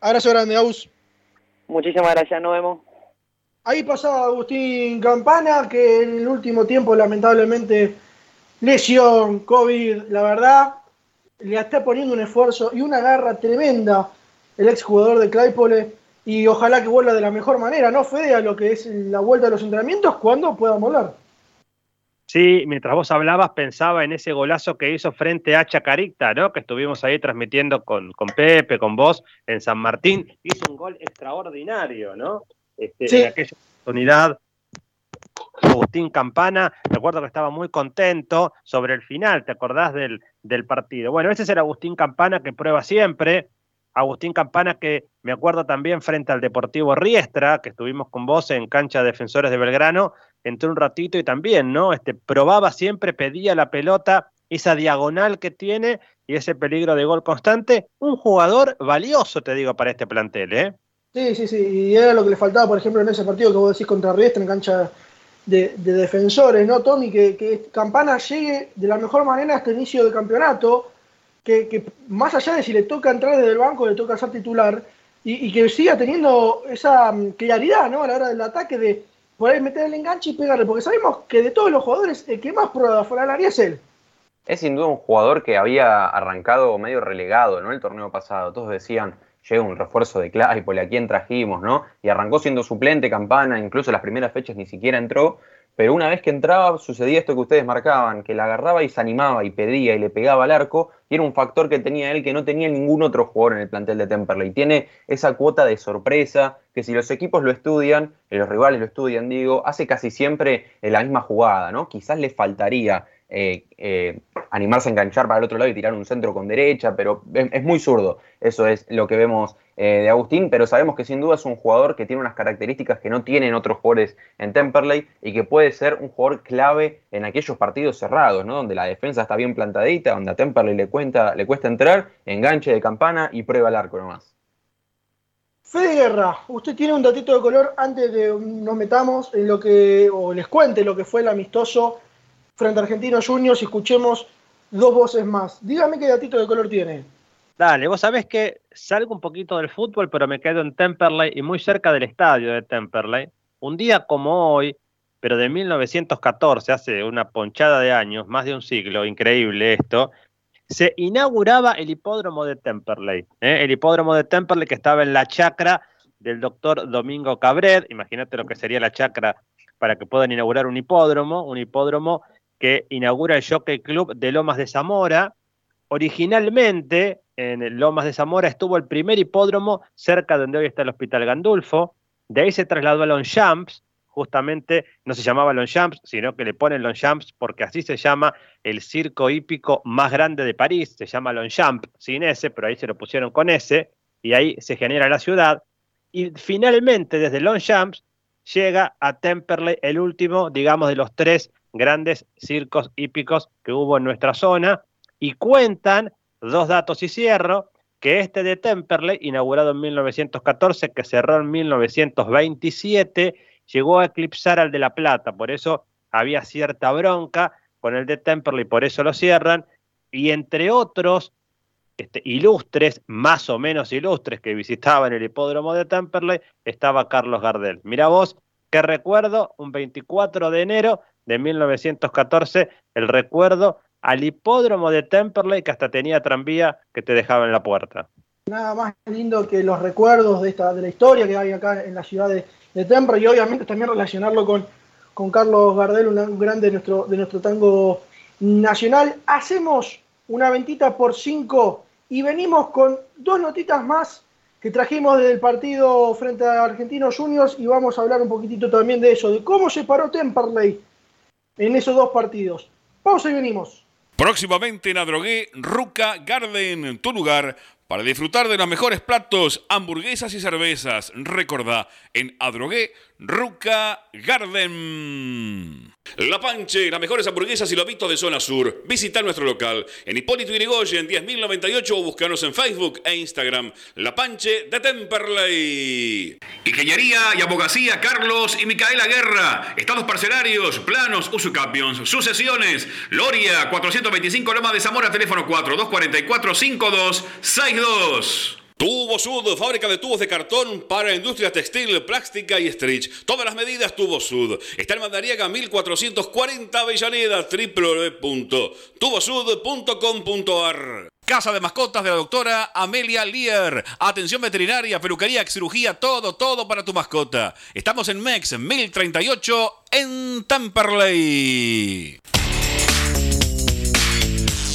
Abrazo grande, Agus. Muchísimas gracias, nos vemos. Ahí pasaba Agustín Campana, que en el último tiempo lamentablemente lesión, COVID, la verdad, le está poniendo un esfuerzo y una garra tremenda el exjugador de Claypole y ojalá que vuelva de la mejor manera, ¿no, Fede? A lo que es la vuelta de los entrenamientos cuando pueda volar. Sí, mientras vos hablabas pensaba en ese golazo que hizo frente a Chacarita, ¿no? Que estuvimos ahí transmitiendo con, con Pepe, con vos, en San Martín. Hizo un gol extraordinario, ¿no? Este, En aquella oportunidad Agustín Campana, recuerdo que estaba muy contento sobre el final, ¿te acordás del, partido? Bueno, ese es el Agustín Campana que prueba siempre, Agustín Campana que me acuerdo también frente al Deportivo Riestra, que estuvimos con vos en cancha de defensores de Belgrano, entró un ratito y también, ¿no? Este, probaba siempre, pedía la pelota, esa diagonal que tiene y ese peligro de gol constante, un jugador valioso, te digo, para este plantel, ¿eh? Sí, sí, sí, y era lo que le faltaba, por ejemplo, en ese partido que vos decís contra Riestra en cancha de, defensores, ¿no, Tommy? Que, Campana llegue de la mejor manera a este inicio de campeonato, que, más allá de si le toca entrar desde el banco, le toca ser titular, y, que siga teniendo esa mm, claridad, ¿no? A la hora del ataque de poder meter el enganche y pegarle, porque sabemos que de todos los jugadores, el que más prueba fuera del área es él. Es sin duda un jugador que había arrancado medio relegado, ¿no? El torneo pasado. Todos decían, llega un refuerzo de Claypole, a quién trajimos, ¿no? Y arrancó siendo suplente, campana, incluso las primeras fechas ni siquiera entró, pero una vez que entraba sucedía esto que ustedes marcaban, que la agarraba y se animaba y pedía y le pegaba al arco, y era un factor que tenía él que no tenía ningún otro jugador en el plantel de Temperley. Tiene esa cuota de sorpresa que si los equipos lo estudian, los rivales lo estudian, digo, hace casi siempre la misma jugada, ¿no? Quizás le faltaría eh, eh, animarse a enganchar para el otro lado y tirar un centro con derecha, pero es, muy zurdo. Eso es lo que vemos eh, de Agustín, pero sabemos que sin duda es un jugador que tiene unas características que no tienen otros jugadores en Temperley y que puede ser un jugador clave en aquellos partidos cerrados, ¿no? donde la defensa está bien plantadita, donde a Temperley le, cuenta, le cuesta entrar, enganche de campana y prueba el arco nomás. Fede Guerra, usted tiene un datito de color antes de nos metamos en lo que, o les cuente lo que fue el amistoso frente a Argentinos Juniors escuchemos dos voces más. Dígame qué datito de color tiene. Dale, vos sabés que salgo un poquito del fútbol, pero me quedo en Temperley y muy cerca del estadio de Temperley. Un día como hoy, pero de 1914, hace una ponchada de años, más de un siglo, increíble esto, se inauguraba el hipódromo de Temperley. ¿eh? El hipódromo de Temperley que estaba en la chacra del doctor Domingo Cabret. Imagínate lo que sería la chacra para que puedan inaugurar un hipódromo, un hipódromo que inaugura el Jockey Club de Lomas de Zamora. Originalmente, en Lomas de Zamora estuvo el primer hipódromo cerca de donde hoy está el Hospital Gandulfo. De ahí se trasladó a Longchamps, justamente no se llamaba Longchamps, sino que le ponen Longchamps porque así se llama el circo hípico más grande de París, se llama Longchamp sin S, pero ahí se lo pusieron con S, y ahí se genera la ciudad. Y finalmente, desde Longchamps, llega a Temperley el último, digamos, de los tres grandes circos hípicos que hubo en nuestra zona. Y cuentan, dos datos y cierro, que este de Temperley, inaugurado en 1914, que cerró en 1927, llegó a eclipsar al de La Plata, por eso había cierta bronca con el de Temperley, por eso lo cierran, y entre otros este, ilustres, más o menos ilustres, que visitaban el hipódromo de Temperley, estaba Carlos Gardel. Mira vos, qué recuerdo, un 24 de enero de 1914, el recuerdo al hipódromo de Temperley que hasta tenía tranvía que te dejaba en la puerta. Nada más lindo que los recuerdos de, esta, de la historia que hay acá en la ciudad de, de Temperley y obviamente también relacionarlo con, con Carlos Gardel, un grande de nuestro, de nuestro tango nacional. Hacemos una ventita por cinco y venimos con dos notitas más que trajimos del partido frente a Argentinos Juniors y vamos a hablar un poquitito también de eso, de cómo se paró Temperley en esos dos partidos. Pausa y venimos. Próximamente en Adrogué, Ruca Garden, tu lugar para disfrutar de los mejores platos, hamburguesas y cervezas. Recordá, en Adrogué, Ruca Garden. La Panche, las mejores hamburguesas y lobitos de zona sur. Visita nuestro local en Hipólito Yrigoyen 10.098 o búscanos en Facebook e Instagram. La Panche de Temperley. Ingeniería y abogacía Carlos y Micaela Guerra. Estados parcelarios, planos, usucapions, sucesiones. Loria 425 Loma de Zamora, teléfono 4 244 5262. Tubo Sud, fábrica de tubos de cartón para industria textil, plástica y stretch. Todas las medidas Tubo Sud. Está en Mandariaga 1440 Avellaneda, www.tubosud.com.ar. Casa de mascotas de la doctora Amelia Lear. Atención veterinaria, peluquería, cirugía, todo, todo para tu mascota. Estamos en MEX 1038 en Temperley.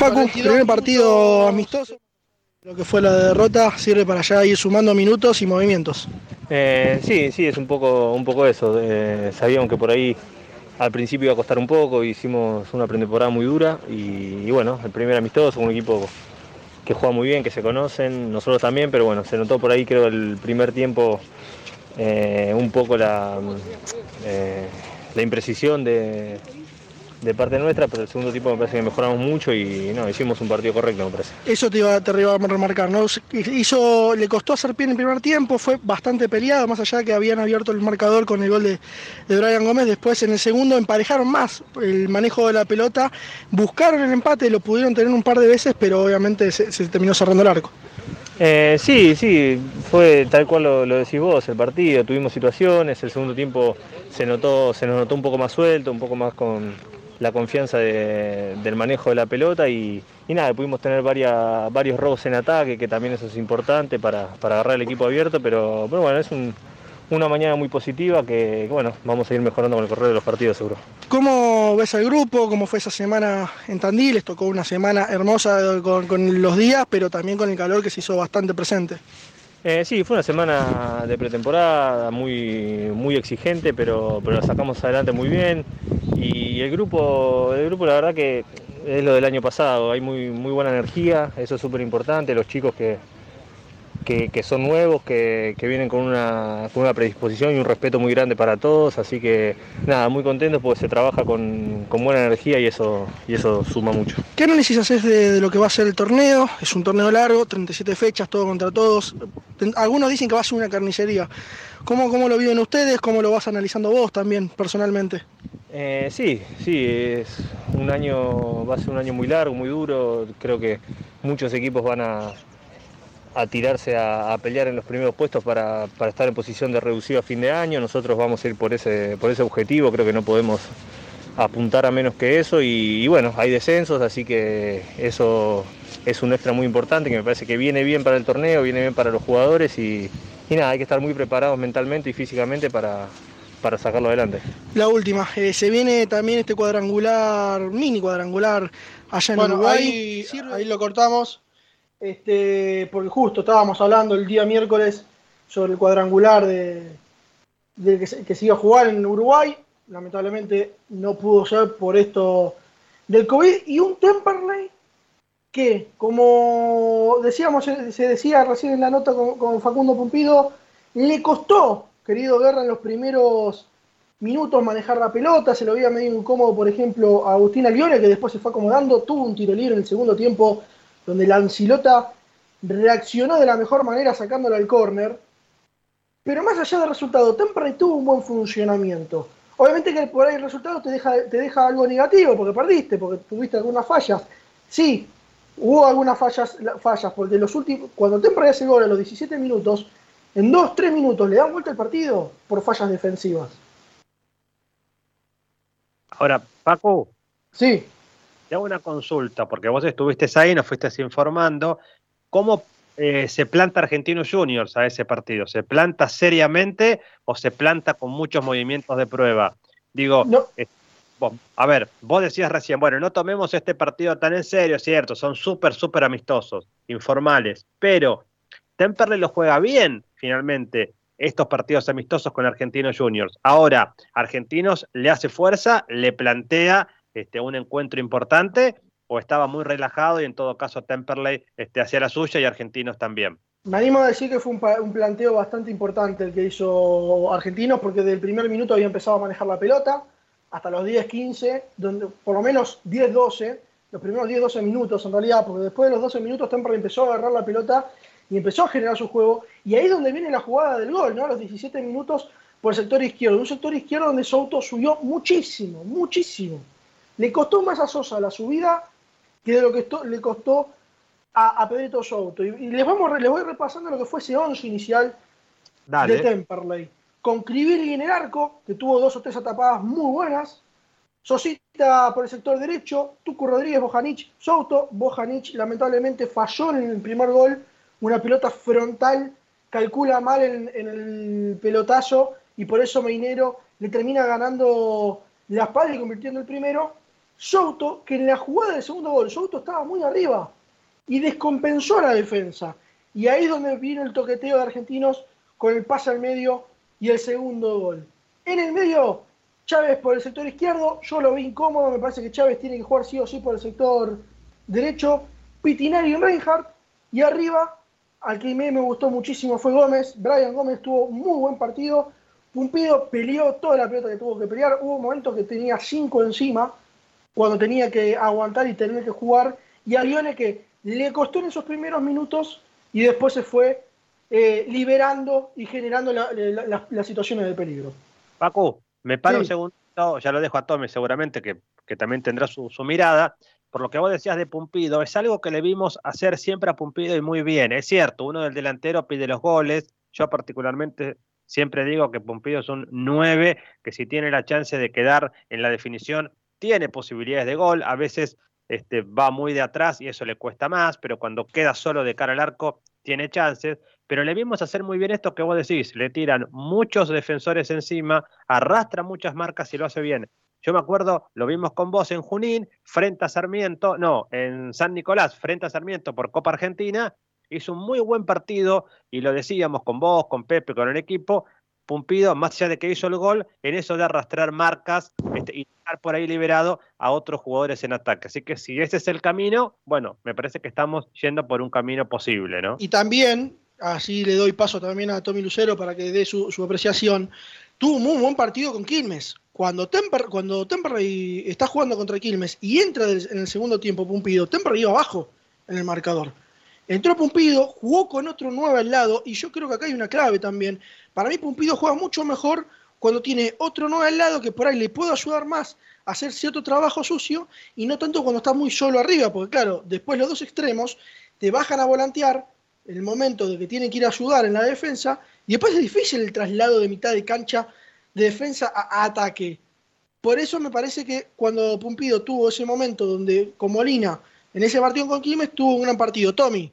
Facu, primer partido amistoso. Lo que fue la derrota sirve para ya ir sumando minutos y movimientos. Eh, sí, sí, es un poco, un poco eso. Eh, sabíamos que por ahí al principio iba a costar un poco, hicimos una pretemporada muy dura y, y bueno, el primer amistoso, un equipo que juega muy bien, que se conocen, nosotros también, pero bueno, se notó por ahí creo el primer tiempo eh, un poco la, eh, la imprecisión de, de parte nuestra, pero el segundo tiempo me parece que mejoramos mucho y no, hicimos un partido correcto, me parece. Eso te iba, te iba a remarcar, ¿no? Hizo, le costó hacer pie en el primer tiempo, fue bastante peleado, más allá de que habían abierto el marcador con el gol de, de Brian Gómez. Después en el segundo emparejaron más el manejo de la pelota, buscaron el empate, lo pudieron tener un par de veces, pero obviamente se, se terminó cerrando el arco. Eh, sí, sí, fue tal cual lo, lo, decís vos, el partido, tuvimos situaciones, el segundo tiempo se notó, se nos notó un poco más suelto, un poco más con, la confianza de, del manejo de la pelota y, y, nada, pudimos tener varias, varios robos en ataque, que también eso es importante para, para agarrar el equipo abierto, pero, pero bueno, es un, una mañana muy positiva que, bueno, vamos a ir mejorando con el correo de los partidos seguro. ¿Cómo ves al grupo? ¿Cómo fue esa semana en Tandil? Les tocó una semana hermosa con, con los días, pero también con el calor que se hizo bastante presente. Eh, sí, fue una semana de pretemporada muy, muy exigente, pero, pero la sacamos adelante muy bien. Y el grupo, el grupo la verdad que es lo del año pasado, hay muy, muy buena energía, eso es súper importante, los chicos que, que, que, son nuevos, que, que vienen con una, con una, predisposición y un respeto muy grande para todos, así que nada, muy contentos porque se trabaja con, con buena energía y eso, y eso suma mucho. ¿Qué análisis haces de, de, lo que va a ser el torneo? Es un torneo largo, 37 fechas, todo contra todos. Algunos dicen que va a ser una carnicería. ¿Cómo, cómo lo viven ustedes? ¿Cómo lo vas analizando vos también personalmente? Eh, sí, sí, es un año, va a ser un año muy largo, muy duro. Creo que muchos equipos van a, a tirarse a, a, pelear en los primeros puestos para, para, estar en posición de reducido a fin de año. Nosotros vamos a ir por ese, por ese objetivo, creo que no podemos apuntar a menos que eso y, y, bueno, hay descensos, así que eso es un extra muy importante que me parece que viene bien para el torneo, viene bien para los jugadores y, y nada, hay que estar muy preparados mentalmente y físicamente para, para sacarlo adelante. La última, eh, se viene también este cuadrangular, mini cuadrangular allá en bueno, Uruguay. Ahí, ahí lo cortamos este, porque justo estábamos hablando el día miércoles sobre el cuadrangular de, que, se, iba a jugar en Uruguay. Lamentablemente no pudo ser por esto del COVID. Y un Temperley que, como decíamos, se decía recién en la nota con, Facundo Pumpido, le costó, querido Guerra, en los primeros minutos manejar la pelota, se lo veía medio incómodo, por ejemplo, a Agustín Albione, que después se fue acomodando, tuvo un tiro libre en el segundo tiempo, donde la Ancilota reaccionó de la mejor manera sacándolo al córner. Pero más allá del resultado, Temperley tuvo un buen funcionamiento. Obviamente que por ahí el resultado te deja, te deja algo negativo, porque perdiste, porque tuviste algunas fallas. Sí, hubo algunas fallas, fallas porque los últimos, cuando Temperley hace gol a los 17 minutos, en 2-3 minutos le dan vuelta el partido por fallas defensivas. Ahora, Paco. Sí. Te hago una consulta, porque vos estuviste ahí, nos fuiste informando. ¿Cómo eh, se planta Argentinos Juniors a ese partido? ¿Se planta seriamente o se planta con muchos movimientos de prueba? Digo, eh, vos, a ver, vos decías recién, bueno, no tomemos este partido tan en serio, cierto, son súper, súper amistosos, informales, pero Temperley lo juega bien, finalmente estos partidos amistosos con Argentinos Juniors. Ahora, Argentinos le hace fuerza, le plantea este, un encuentro importante o estaba muy relajado y en todo caso Temperley este, hacía la suya y Argentinos también. Me animo a decir que fue un, planteo bastante importante el que hizo Argentinos porque desde el primer minuto había empezado a manejar la pelota hasta los 10-15, donde por lo menos 10-12, los primeros 10-12 minutos en realidad, porque después de los 12 minutos Temperley empezó a agarrar la pelota y empezó a generar su juego. Y ahí es donde viene la jugada del gol, ¿no? A los 17 minutos por el sector izquierdo. Un sector izquierdo donde Souto subió muchísimo, muchísimo. Le costó más a Sosa la subida que de lo que le costó a, a Pedrito Souto. Y, les, vamos, les voy repasando lo que fue ese 11 inicial Dale. de Temperley. Con Cribili en el arco, que tuvo dos o tres atapadas muy buenas. Sosita por el sector derecho, Tucu Rodríguez, Bojanic, Souto. Bojanic lamentablemente falló en el primer gol una pelota frontal, calcula mal en, en, el pelotazo y por eso Meinero le termina ganando la espalda y convirtiendo el primero. Souto, que en la jugada del segundo gol, Souto estaba muy arriba y descompensó a la defensa. Y ahí es donde vino el toqueteo de argentinos con el pase al medio y el segundo gol. En el medio, Chávez por el sector izquierdo, yo lo vi incómodo, me parece que Chávez tiene que jugar sí o sí por el sector derecho, Pitinari y Reinhardt, y arriba al que me, me gustó muchísimo fue Gómez. Brian Gómez tuvo muy buen partido. Pumpido peleó toda la pelota que tuvo que pelear. Hubo momentos que tenía cinco encima cuando tenía que aguantar y tener que jugar. Y a Lione que le costó en esos primeros minutos y después se fue eh, liberando y generando las la, la, la situaciones de peligro. Paco, me paro sí. un segundo, ya lo dejo a Tommy seguramente que, que también tendrá su, su mirada por lo que vos decías de Pumpido, es algo que le vimos hacer siempre a Pumpido y muy bien. Es cierto, uno del delantero pide los goles. Yo particularmente siempre digo que Pumpido es un 9, que si tiene la chance de quedar en la definición, tiene posibilidades de gol. A veces este, va muy de atrás y eso le cuesta más, pero cuando queda solo de cara al arco, tiene chances. Pero le vimos hacer muy bien esto que vos decís. Le tiran muchos defensores encima, arrastra muchas marcas y lo hace bien. Yo me acuerdo, lo vimos con vos en Junín, frente a Sarmiento, no, en San Nicolás, frente a Sarmiento por Copa Argentina, hizo un muy buen partido y lo decíamos con vos, con Pepe, con el equipo, Pumpido, más allá de que hizo el gol, en eso de arrastrar marcas este, y estar por ahí liberado a otros jugadores en ataque. Así que si ese es el camino, bueno, me parece que estamos yendo por un camino posible, ¿no? Y también, así le doy paso también a Tommy Lucero para que dé su, su apreciación, tuvo un muy buen partido con Quilmes. Cuando, Temper, cuando Temperley está jugando contra Quilmes y entra en el segundo tiempo Pumpido, Temperley iba abajo en el marcador. Entró Pumpido, jugó con otro 9 al lado, y yo creo que acá hay una clave también. Para mí Pumpido juega mucho mejor cuando tiene otro 9 al lado que por ahí le puede ayudar más a hacer cierto trabajo sucio, y no tanto cuando está muy solo arriba, porque claro, después los dos extremos te bajan a volantear en el momento de que tienen que ir a ayudar en la defensa, y después es difícil el traslado de mitad de cancha de defensa a, ataque. Por eso me parece que cuando Pumpido tuvo ese momento donde, con Molina, en ese partido con Quilmes, tuvo un gran partido. Tommy.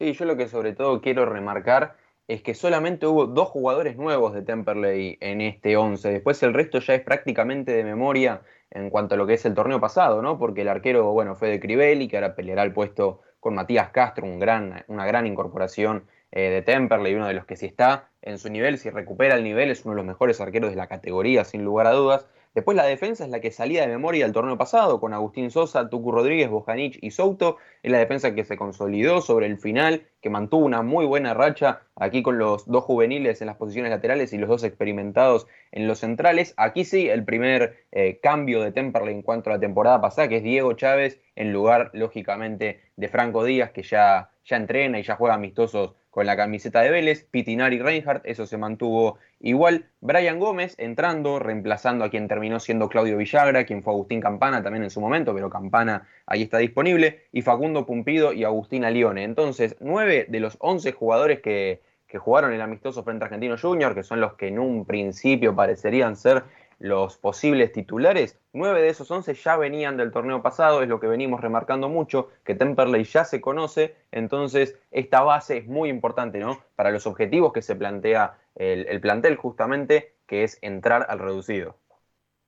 Sí, yo lo que sobre todo quiero remarcar es que solamente hubo dos jugadores nuevos de Temperley en este 11. Después el resto ya es prácticamente de memoria en cuanto a lo que es el torneo pasado, ¿no? Porque el arquero, bueno, fue de Crivelli, que ahora peleará el puesto con Matías Castro, un gran, una gran incorporación eh, de Temperley, uno de los que si está en su nivel, si recupera el nivel, es uno de los mejores arqueros de la categoría, sin lugar a dudas. Después la defensa es la que salía de memoria del torneo pasado, con Agustín Sosa, Tucu Rodríguez, Bojanic y Souto. Es la defensa que se consolidó sobre el final, que mantuvo una muy buena racha aquí con los dos juveniles en las posiciones laterales y los dos experimentados en los centrales. Aquí sí, el primer eh, cambio de Temperley en cuanto a la temporada pasada, que es Diego Chávez, en lugar, lógicamente, de Franco Díaz, que ya, ya entrena y ya juega amistosos con la camiseta de Vélez, Pitinari Reinhardt, eso se mantuvo igual. Brian Gómez entrando, reemplazando a quien terminó siendo Claudio Villagra, quien fue Agustín Campana también en su momento, pero Campana ahí está disponible, y Facundo Pumpido y Agustín Alione. Entonces, nueve de los once jugadores que, que jugaron el amistoso frente a Argentino Junior, que son los que en un principio parecerían ser los posibles titulares, nueve de esos once ya venían del torneo pasado, es lo que venimos remarcando mucho, que Temperley ya se conoce, entonces esta base es muy importante, ¿no? Para los objetivos que se plantea el, el plantel justamente, que es entrar al reducido.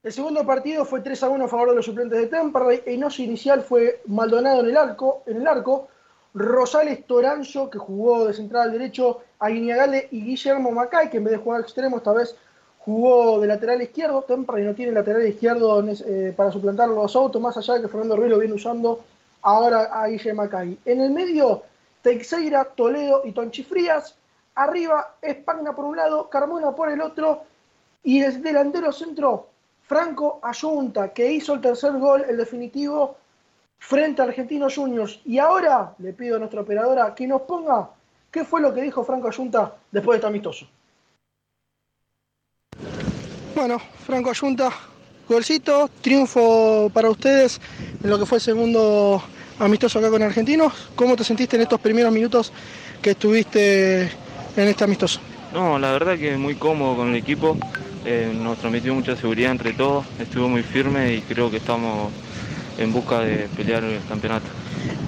El segundo partido fue 3 a 1 a favor de los suplentes de Temperley. El oso inicial fue Maldonado en el arco Rosales Toranzo, que jugó de central al derecho, a y Guillermo Macay, que en vez de jugar extremo, esta vez jugó de lateral izquierdo. Temperley no tiene lateral izquierdo eh, para suplantar los autos, más allá de que Fernando Ruiz lo viene usando ahora a Guillermo Macay. En el medio, Teixeira, Toledo y Tonchi Frías. Arriba, Espagna por un lado, Carmona por el otro. Y el delantero centro, Franco Ayunta, que hizo el tercer gol, el definitivo, frente a Argentinos Juniors. Y ahora le pido a nuestra operadora que nos ponga qué fue lo que dijo Franco Ayunta después de este amistoso. Bueno, Franco Ayunta, golcito, triunfo para ustedes en lo que fue el segundo amistoso acá con Argentinos. ¿Cómo te sentiste en estos primeros minutos que estuviste en este amistoso? No, la verdad que muy cómodo con el equipo. Eh, nos transmitió mucha seguridad entre todos, estuvo muy firme y creo que estamos en busca de pelear el campeonato.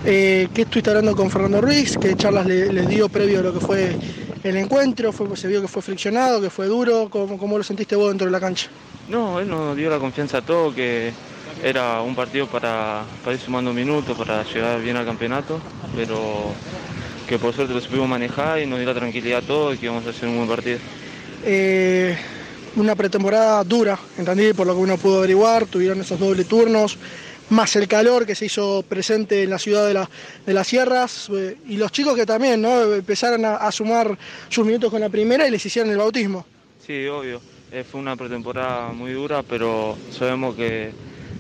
Eh, ¿Qué estuviste hablando con Fernando Ruiz? ¿Qué charlas le- les dio previo a lo que fue el encuentro? Fue, ¿Se vio que fue friccionado, que fue duro? ¿Cómo, cómo lo sentiste vos dentro de la cancha? No, él nos dio la confianza a todos que era un partido para, para ir sumando minutos, para llegar bien al campeonato, pero que por suerte lo supimos manejar y nos dio la tranquilidad a todos y que íbamos a hacer un buen partido. Eh, una pretemporada dura, entendí, por lo que uno pudo averiguar, tuvieron esos doble turnos, más el calor que se hizo presente en la ciudad de, la- de las sierras, eh, y los chicos que también ¿no? empezaron a, sumar sus minutos con la primera y les hicieron el bautismo. Sí, obvio. Eh, fue una pretemporada muy dura, pero sabemos que,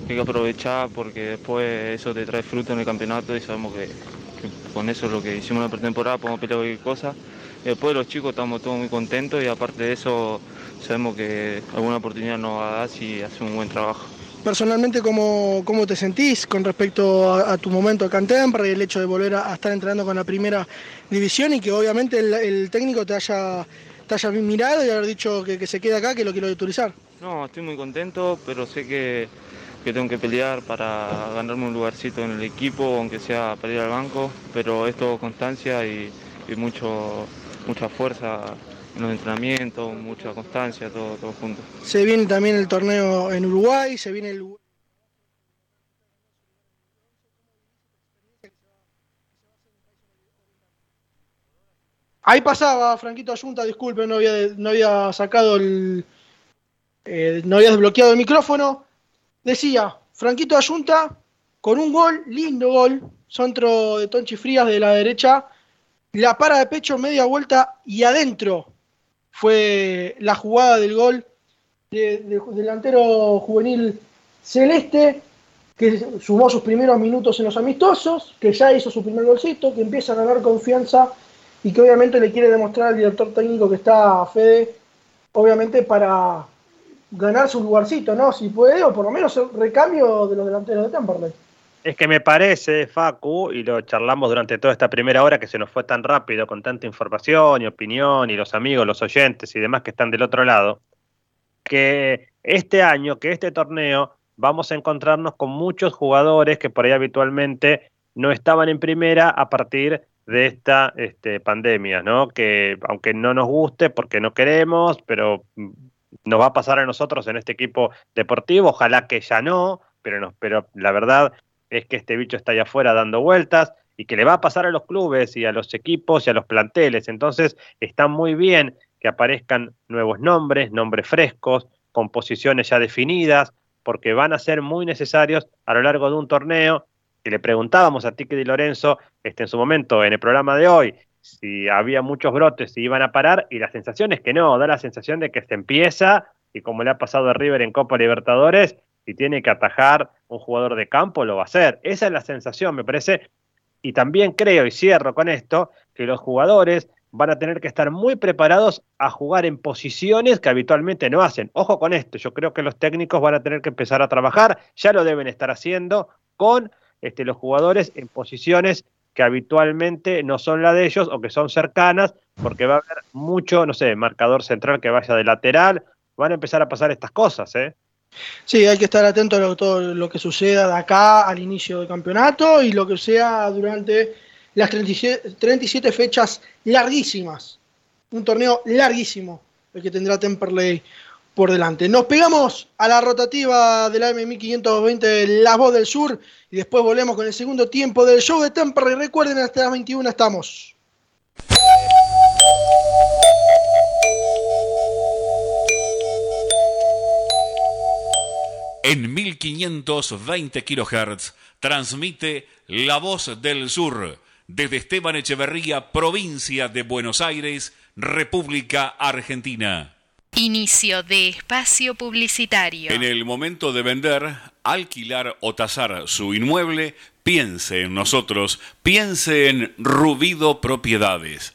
hay que aprovechar porque después eso te trae fruto en el campeonato y sabemos que, con eso lo que hicimos en la pretemporada podemos pelear cualquier cosa. Después los chicos estamos todos muy contentos y aparte de eso sabemos que alguna oportunidad nos va a dar si hacemos un buen trabajo. Personalmente, ¿cómo, cómo te sentís con respecto a, tu momento acá en Temperley, el hecho de volver a, estar entrenando con la primera división y que obviamente el, técnico te haya, te haya mirado y haber dicho que, que se quede acá, que lo quiero utilizar? No, estoy muy contento, pero sé que, que tengo que pelear para ganarme un lugarcito en el equipo, aunque sea para ir al banco, pero es todo constancia y, y mucho, mucha fuerza en los entrenamientos, mucha constancia, todo, todo junto. Se viene también el torneo en Uruguay, se viene el... Ahí pasaba Franquito Ayunta, disculpe, no había, no había sacado el... eh, no había desbloqueado el micrófono. Decía, Franquito Ayunta con un gol, lindo gol, centro de Tonchi Frías de la derecha, la para de pecho, media vuelta y adentro fue la jugada del gol de- de- del delantero juvenil celeste que sumó sus primeros minutos en los amistosos, que ya hizo su primer golcito, que empieza a ganar confianza y que obviamente le quiere demostrar al director técnico que está Fede, obviamente para ganar su lugarcito, ¿no? Si puede, o por lo menos el recambio de los delanteros de Temperley. Es que me parece, Facu, y lo charlamos durante toda esta primera hora que se nos fue tan rápido con tanta información y opinión y los amigos, los oyentes y demás que están del otro lado, que este año, que este torneo, vamos a encontrarnos con muchos jugadores que por ahí habitualmente no estaban en primera a partir de esta este, pandemia, ¿no? Que aunque no nos guste porque no queremos, pero nos va a pasar a nosotros en este equipo deportivo, ojalá que ya no, pero, no, pero la verdad es que este bicho está allá afuera dando vueltas y que le va a pasar a los clubes y a los equipos y a los planteles. Entonces está muy bien que aparezcan nuevos nombres, nombres frescos, con posiciones ya definidas, porque van a ser muy necesarios a lo largo de un torneo. Y le preguntábamos a Tiki Di Lorenzo este, en su momento en el programa de hoy si había muchos brotes, si iban a parar, y la sensación es que no, da la sensación de que se empieza, y como le ha pasado a River en Copa Libertadores, si tiene que atajar un jugador de campo, lo va a hacer. Esa es la sensación, me parece. Y también creo, y cierro con esto, que los jugadores van a tener que estar muy preparados a jugar en posiciones que habitualmente no hacen. Ojo con esto, yo creo que los técnicos van a tener que empezar a trabajar, ya lo deben estar haciendo con este, los jugadores en posiciones que habitualmente no son la de ellos o que son cercanas, porque va a haber mucho, no sé, marcador central que vaya de lateral, van a empezar a pasar estas cosas, ¿eh? Sí, hay que estar atento a todo lo que suceda de acá al inicio del campeonato y lo que sea durante las 37, 37 fechas larguísimas. Un torneo larguísimo el que tendrá Temperley por delante. Nos pegamos a la rotativa de la M1520 La Voz del Sur y después volvemos con el segundo tiempo del show de Temperley. Recuerden, hasta las 21 estamos. En 1520 kHz transmite La Voz del Sur desde Esteban Echeverría, provincia de Buenos Aires, República Argentina. Inicio de espacio publicitario. En el momento de vender, alquilar o tasar su inmueble, piense en nosotros, piense en Rubido Propiedades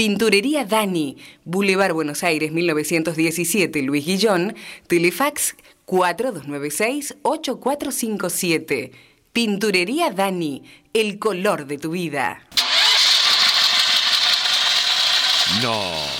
Pinturería Dani, Boulevard Buenos Aires 1917, Luis Guillón, Telefax 4296-8457. Pinturería Dani, el color de tu vida. No.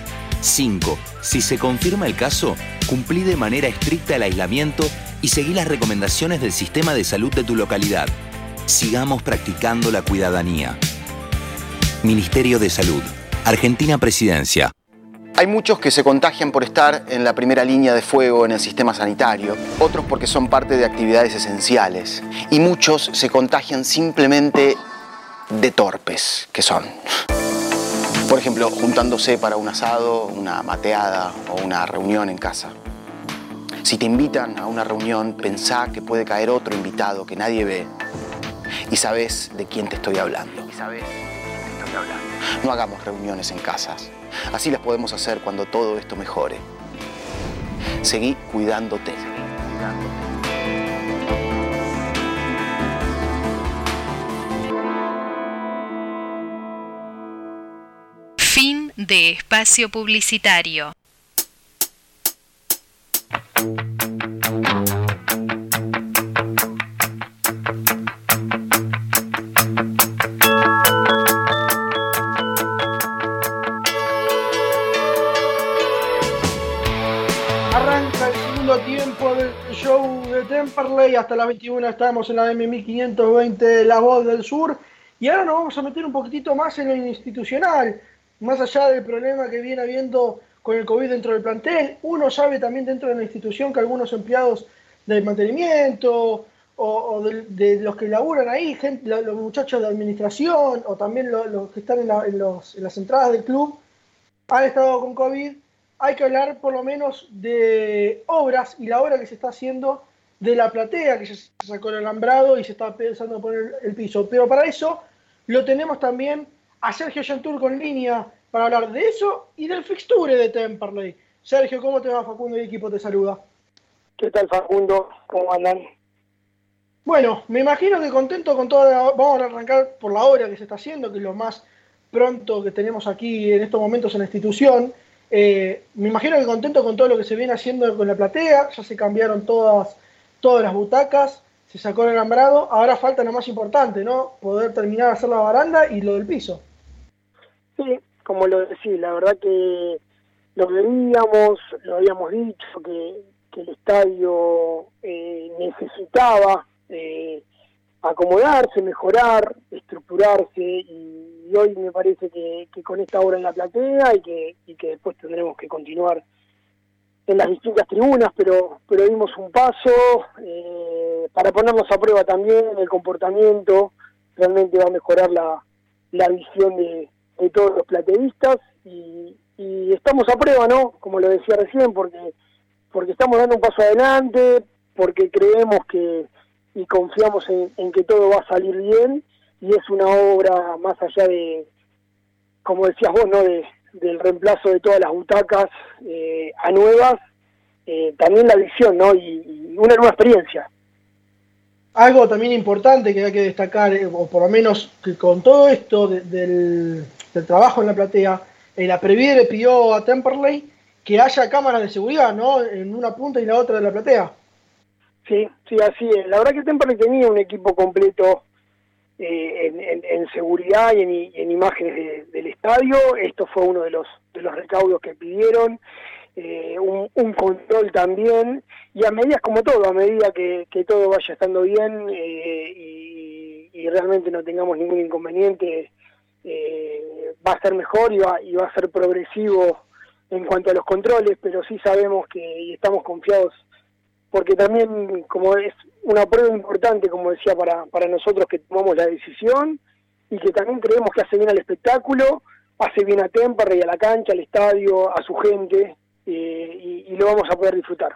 5. Si se confirma el caso, cumplí de manera estricta el aislamiento y seguí las recomendaciones del sistema de salud de tu localidad. Sigamos practicando la cuidadanía. Ministerio de Salud. Argentina Presidencia. Hay muchos que se contagian por estar en la primera línea de fuego en el sistema sanitario, otros porque son parte de actividades esenciales y muchos se contagian simplemente de torpes que son. Por ejemplo, juntándose para un asado, una mateada o una reunión en casa. Si te invitan a una reunión, pensá que puede caer otro invitado que nadie ve y sabes de quién te estoy hablando. Y sabes te estoy hablando. No hagamos reuniones en casas. Así las podemos hacer cuando todo esto mejore. Seguí cuidándote. Fin de espacio publicitario. Arranca el segundo tiempo del show de Temperley. Hasta las 21 estamos en la M1520 La Voz del Sur. Y ahora nos vamos a meter un poquitito más en lo institucional. Más allá del problema que viene habiendo con el COVID dentro del plantel. Uno sabe también dentro de la institución que algunos empleados del mantenimiento o, de, los que laburan ahí, gente, lo- los muchachos de administración o también lo- los que están en, en las entradas del club, han estado con COVID. Hay que hablar por lo menos de obras y la obra que se está haciendo de la platea, que ya se sacó el alambrado y se está pensando en poner el piso. Pero para eso lo tenemos también a Sergio Yanturco en línea para hablar de eso y del fixture de Temperley. Sergio, ¿cómo te va? Facundo y equipo te saluda. ¿Qué tal Facundo? ¿Cómo andan? Bueno, me imagino que contento con toda la... Vamos a arrancar por la obra que se está haciendo, que es lo más pronto que tenemos aquí en estos momentos en la institución. Eh, me imagino que contento con todo lo que se viene haciendo con la platea, ya se cambiaron todas, todas las butacas, se sacó el alambrado, ahora falta lo más importante, ¿no? Poder terminar de hacer la baranda y lo del piso. Como lo decís, la verdad que lo veíamos, lo habíamos dicho, que, que el estadio eh, necesitaba eh, acomodarse, mejorar, estructurarse y, hoy me parece que, que con esta obra en la platea y que, y que después tendremos que continuar en las distintas tribunas, pero, pero dimos un paso eh, para ponernos a prueba también el comportamiento, realmente va a mejorar la, la visión de, de todos los plateístas y, y estamos a prueba, ¿no? Como lo decía recién, porque, porque estamos dando un paso adelante, porque creemos que y confiamos en, en que todo va a salir bien y es una obra más allá de, como decías vos, ¿no? De, del reemplazo de todas las butacas eh, a nuevas, eh, también la visión, ¿no? Y una nueva experiencia. Algo también importante que hay que destacar, eh, o por lo menos que con todo esto de- del, trabajo en la platea, eh, la Previer le pidió a Temperley que haya cámaras de seguridad, ¿no? En una punta y la otra de la platea. Sí, sí, así es. La verdad que Temperley tenía un equipo completo eh, en, en- seguridad y en, en imágenes de- del estadio. Esto fue uno de los de los recaudos que pidieron. Eh, un, control también. Y a medida, como todo, a medida que, que todo vaya estando bien eh, y, realmente no tengamos ningún inconveniente, eh, va a ser mejor y va, y va a ser progresivo en cuanto a los controles, pero sí sabemos que y estamos confiados porque también como es una prueba importante, como decía, para, para nosotros que tomamos la decisión y que también creemos que hace bien al espectáculo, hace bien a Temperley, a la cancha, al estadio, a su gente y, lo vamos a poder disfrutar.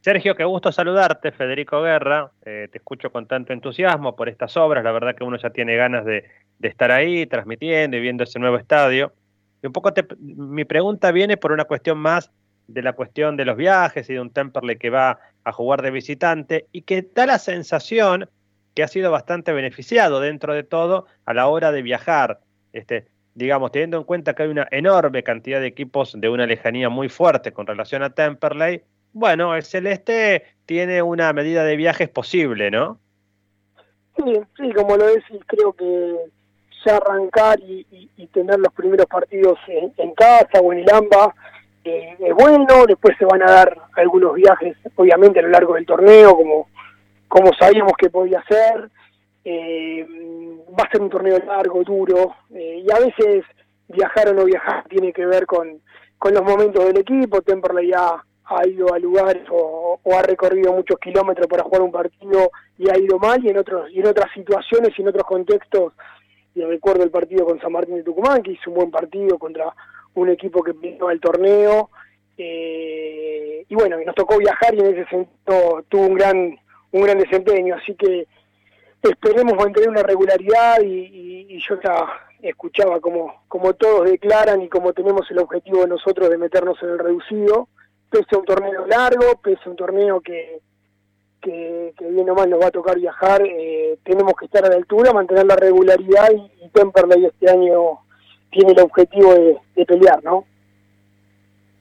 Sergio, qué gusto saludarte, Federico Guerra. Eh, te escucho con tanto entusiasmo por estas obras. La verdad que uno ya tiene ganas de, de estar ahí, transmitiendo y viendo ese nuevo estadio. Y un poco te- mi pregunta viene por una cuestión más de la cuestión de los viajes y de un Temperley que va a jugar de visitante y que da la sensación que ha sido bastante beneficiado dentro de todo a la hora de viajar. Este, digamos, teniendo en cuenta que hay una enorme cantidad de equipos de una lejanía muy fuerte con relación a Temperley, bueno, el Celeste tiene una medida de viajes posible, ¿no? Sí, sí, como lo decís, creo que ya arrancar y, y- y tener los primeros partidos en, en casa o en el AMBA eh, es bueno, después se van a dar algunos viajes, obviamente a lo largo del torneo, como, como sabíamos que podía ser, eh, va a ser un torneo largo, duro, eh, y a veces viajar o no viajar tiene que ver con, con los momentos del equipo, Temperley ya ha ido a lugares o, ha recorrido muchos kilómetros para jugar un partido y ha ido mal y en otros y en otras situaciones y en otros contextos y recuerdo el partido con San Martín de Tucumán que hizo un buen partido contra un equipo que vino el torneo. Eh, y bueno nos tocó viajar y en ese sentido tuvo un gran un gran desempeño. Así que esperemos mantener una regularidad y, yo ya escuchaba como como todos declaran y como tenemos el objetivo de nosotros de meternos en el reducido pese a un torneo largo, pese a un torneo que, que, bien o mal nos va a tocar viajar, eh, tenemos que estar a la altura, mantener la regularidad y, y este año tiene el objetivo de, pelear, ¿no?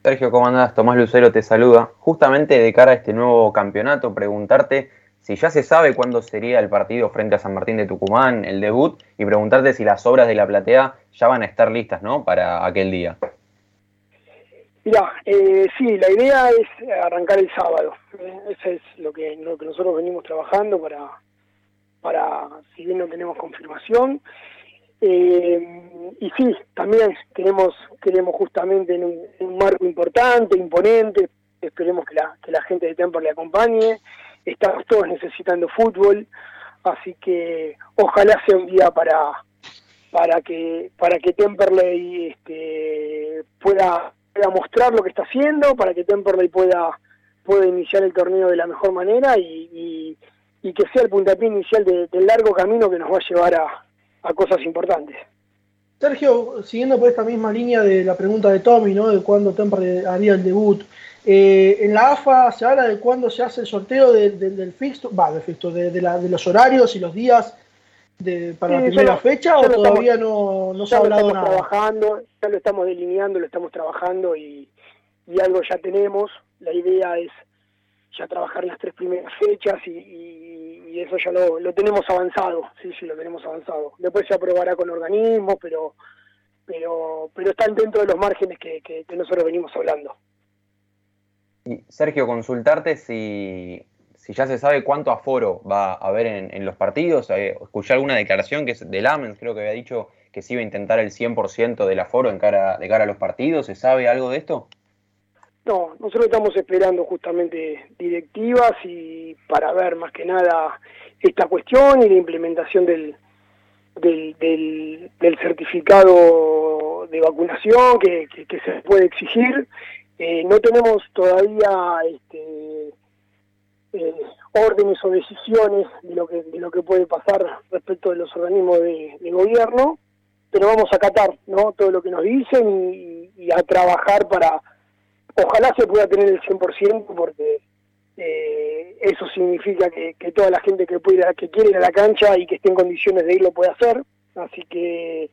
Sergio, ¿cómo andás? Tomás Lucero te saluda. Justamente de cara a este nuevo campeonato, preguntarte si ya se sabe cuándo sería el partido frente a San Martín de Tucumán, el debut, y preguntarte si las obras de la platea ya van a estar listas, ¿no? Para aquel día. Mira, eh, sí, la idea es arrancar el sábado. Eh, eso es lo que, lo que nosotros venimos trabajando para, para si bien no tenemos confirmación. Eh, y sí, también queremos, queremos justamente en un, marco importante, imponente, esperemos que la, que la gente de Temper le acompañe. Estamos todos necesitando fútbol, así que ojalá sea un día para para que para que Temperley este, pueda pueda mostrar lo que está haciendo, para que Temperley pueda, pueda iniciar el torneo de la mejor manera y, y, que sea el puntapié inicial del largo camino que nos va a llevar a, a cosas importantes. Sergio, siguiendo por esta misma línea de la pregunta de Tommy, ¿no? De cuándo Temperley haría el debut. Eh, en la AFA se habla de cuándo se hace el sorteo del fixture, va, del fixture, de, la, de los horarios y los días de, para la primera fecha o todavía no, no se ha hablado nada? trabajando, ya lo estamos delineando, lo estamos trabajando y, y, algo ya tenemos. La idea es ya trabajar las tres primeras fechas y, y, eso ya lo, lo, tenemos avanzado, sí, sí, lo tenemos avanzado. Después se aprobará con organismos, pero pero pero están dentro de los márgenes que, que nosotros venimos hablando. Y Sergio, consultarte si si ya se sabe cuánto aforo va a haber en, los partidos. Eh, escuché alguna declaración que es de Lamens, creo que había dicho que se iba a intentar el 100% del aforo en cara, de cara a los partidos. ¿Se sabe algo de esto? No, nosotros estamos esperando justamente directivas y para ver más que nada esta cuestión y la implementación del, del, certificado de vacunación que, se puede exigir. Eh, no tenemos todavía este, eh, órdenes o decisiones de lo que de lo que puede pasar respecto de los organismos de, gobierno, pero vamos a acatar ¿no? todo lo que nos dicen y, a trabajar para, ojalá se pueda tener el 100% porque eh, eso significa que, toda la gente que pueda, que quiere ir a la cancha y que esté en condiciones de ir lo puede hacer, así que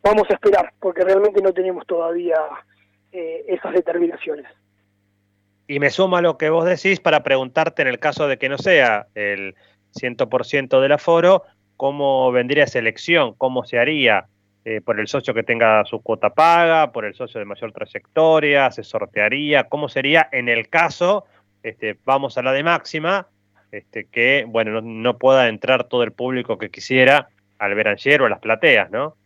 vamos a esperar porque realmente no tenemos todavía eh, esas determinaciones. Y me suma lo que vos decís para preguntarte en el caso de que no sea el 100% del aforo, ¿cómo vendría esa elección? ¿Cómo se haría? Eh, ¿Por el socio que tenga su cuota paga? ¿Por el socio de mayor trayectoria? ¿Se sortearía? ¿Cómo sería en el caso, este, vamos a la de máxima, este, que bueno, no, pueda entrar todo el público que quisiera al veranchero o a las plateas, ¿no?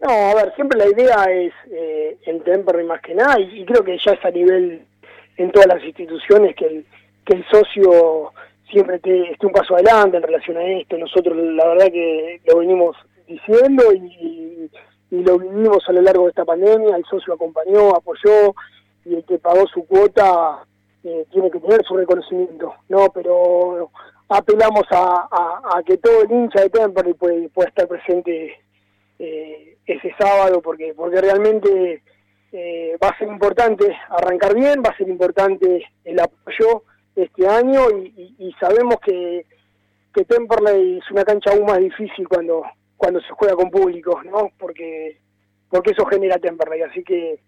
No, a ver, siempre la idea es eh, el temper más que nada, y, y creo que ya es a nivel en todas las instituciones que el, que el socio siempre esté un paso adelante en relación a esto. Nosotros la verdad que lo venimos diciendo y, lo vivimos a lo largo de esta pandemia, el socio acompañó, apoyó y el que pagó su cuota eh, tiene que tener su reconocimiento, ¿no? Pero apelamos a, que todo el hincha de Temperley pueda estar presente eh, ese sábado porque porque realmente eh, va a ser importante arrancar bien, va a ser importante el apoyo este año y, sabemos que, que Temperley es una cancha aún más difícil cuando cuando se juega con públicos, ¿no? Porque porque eso genera Temperley, así que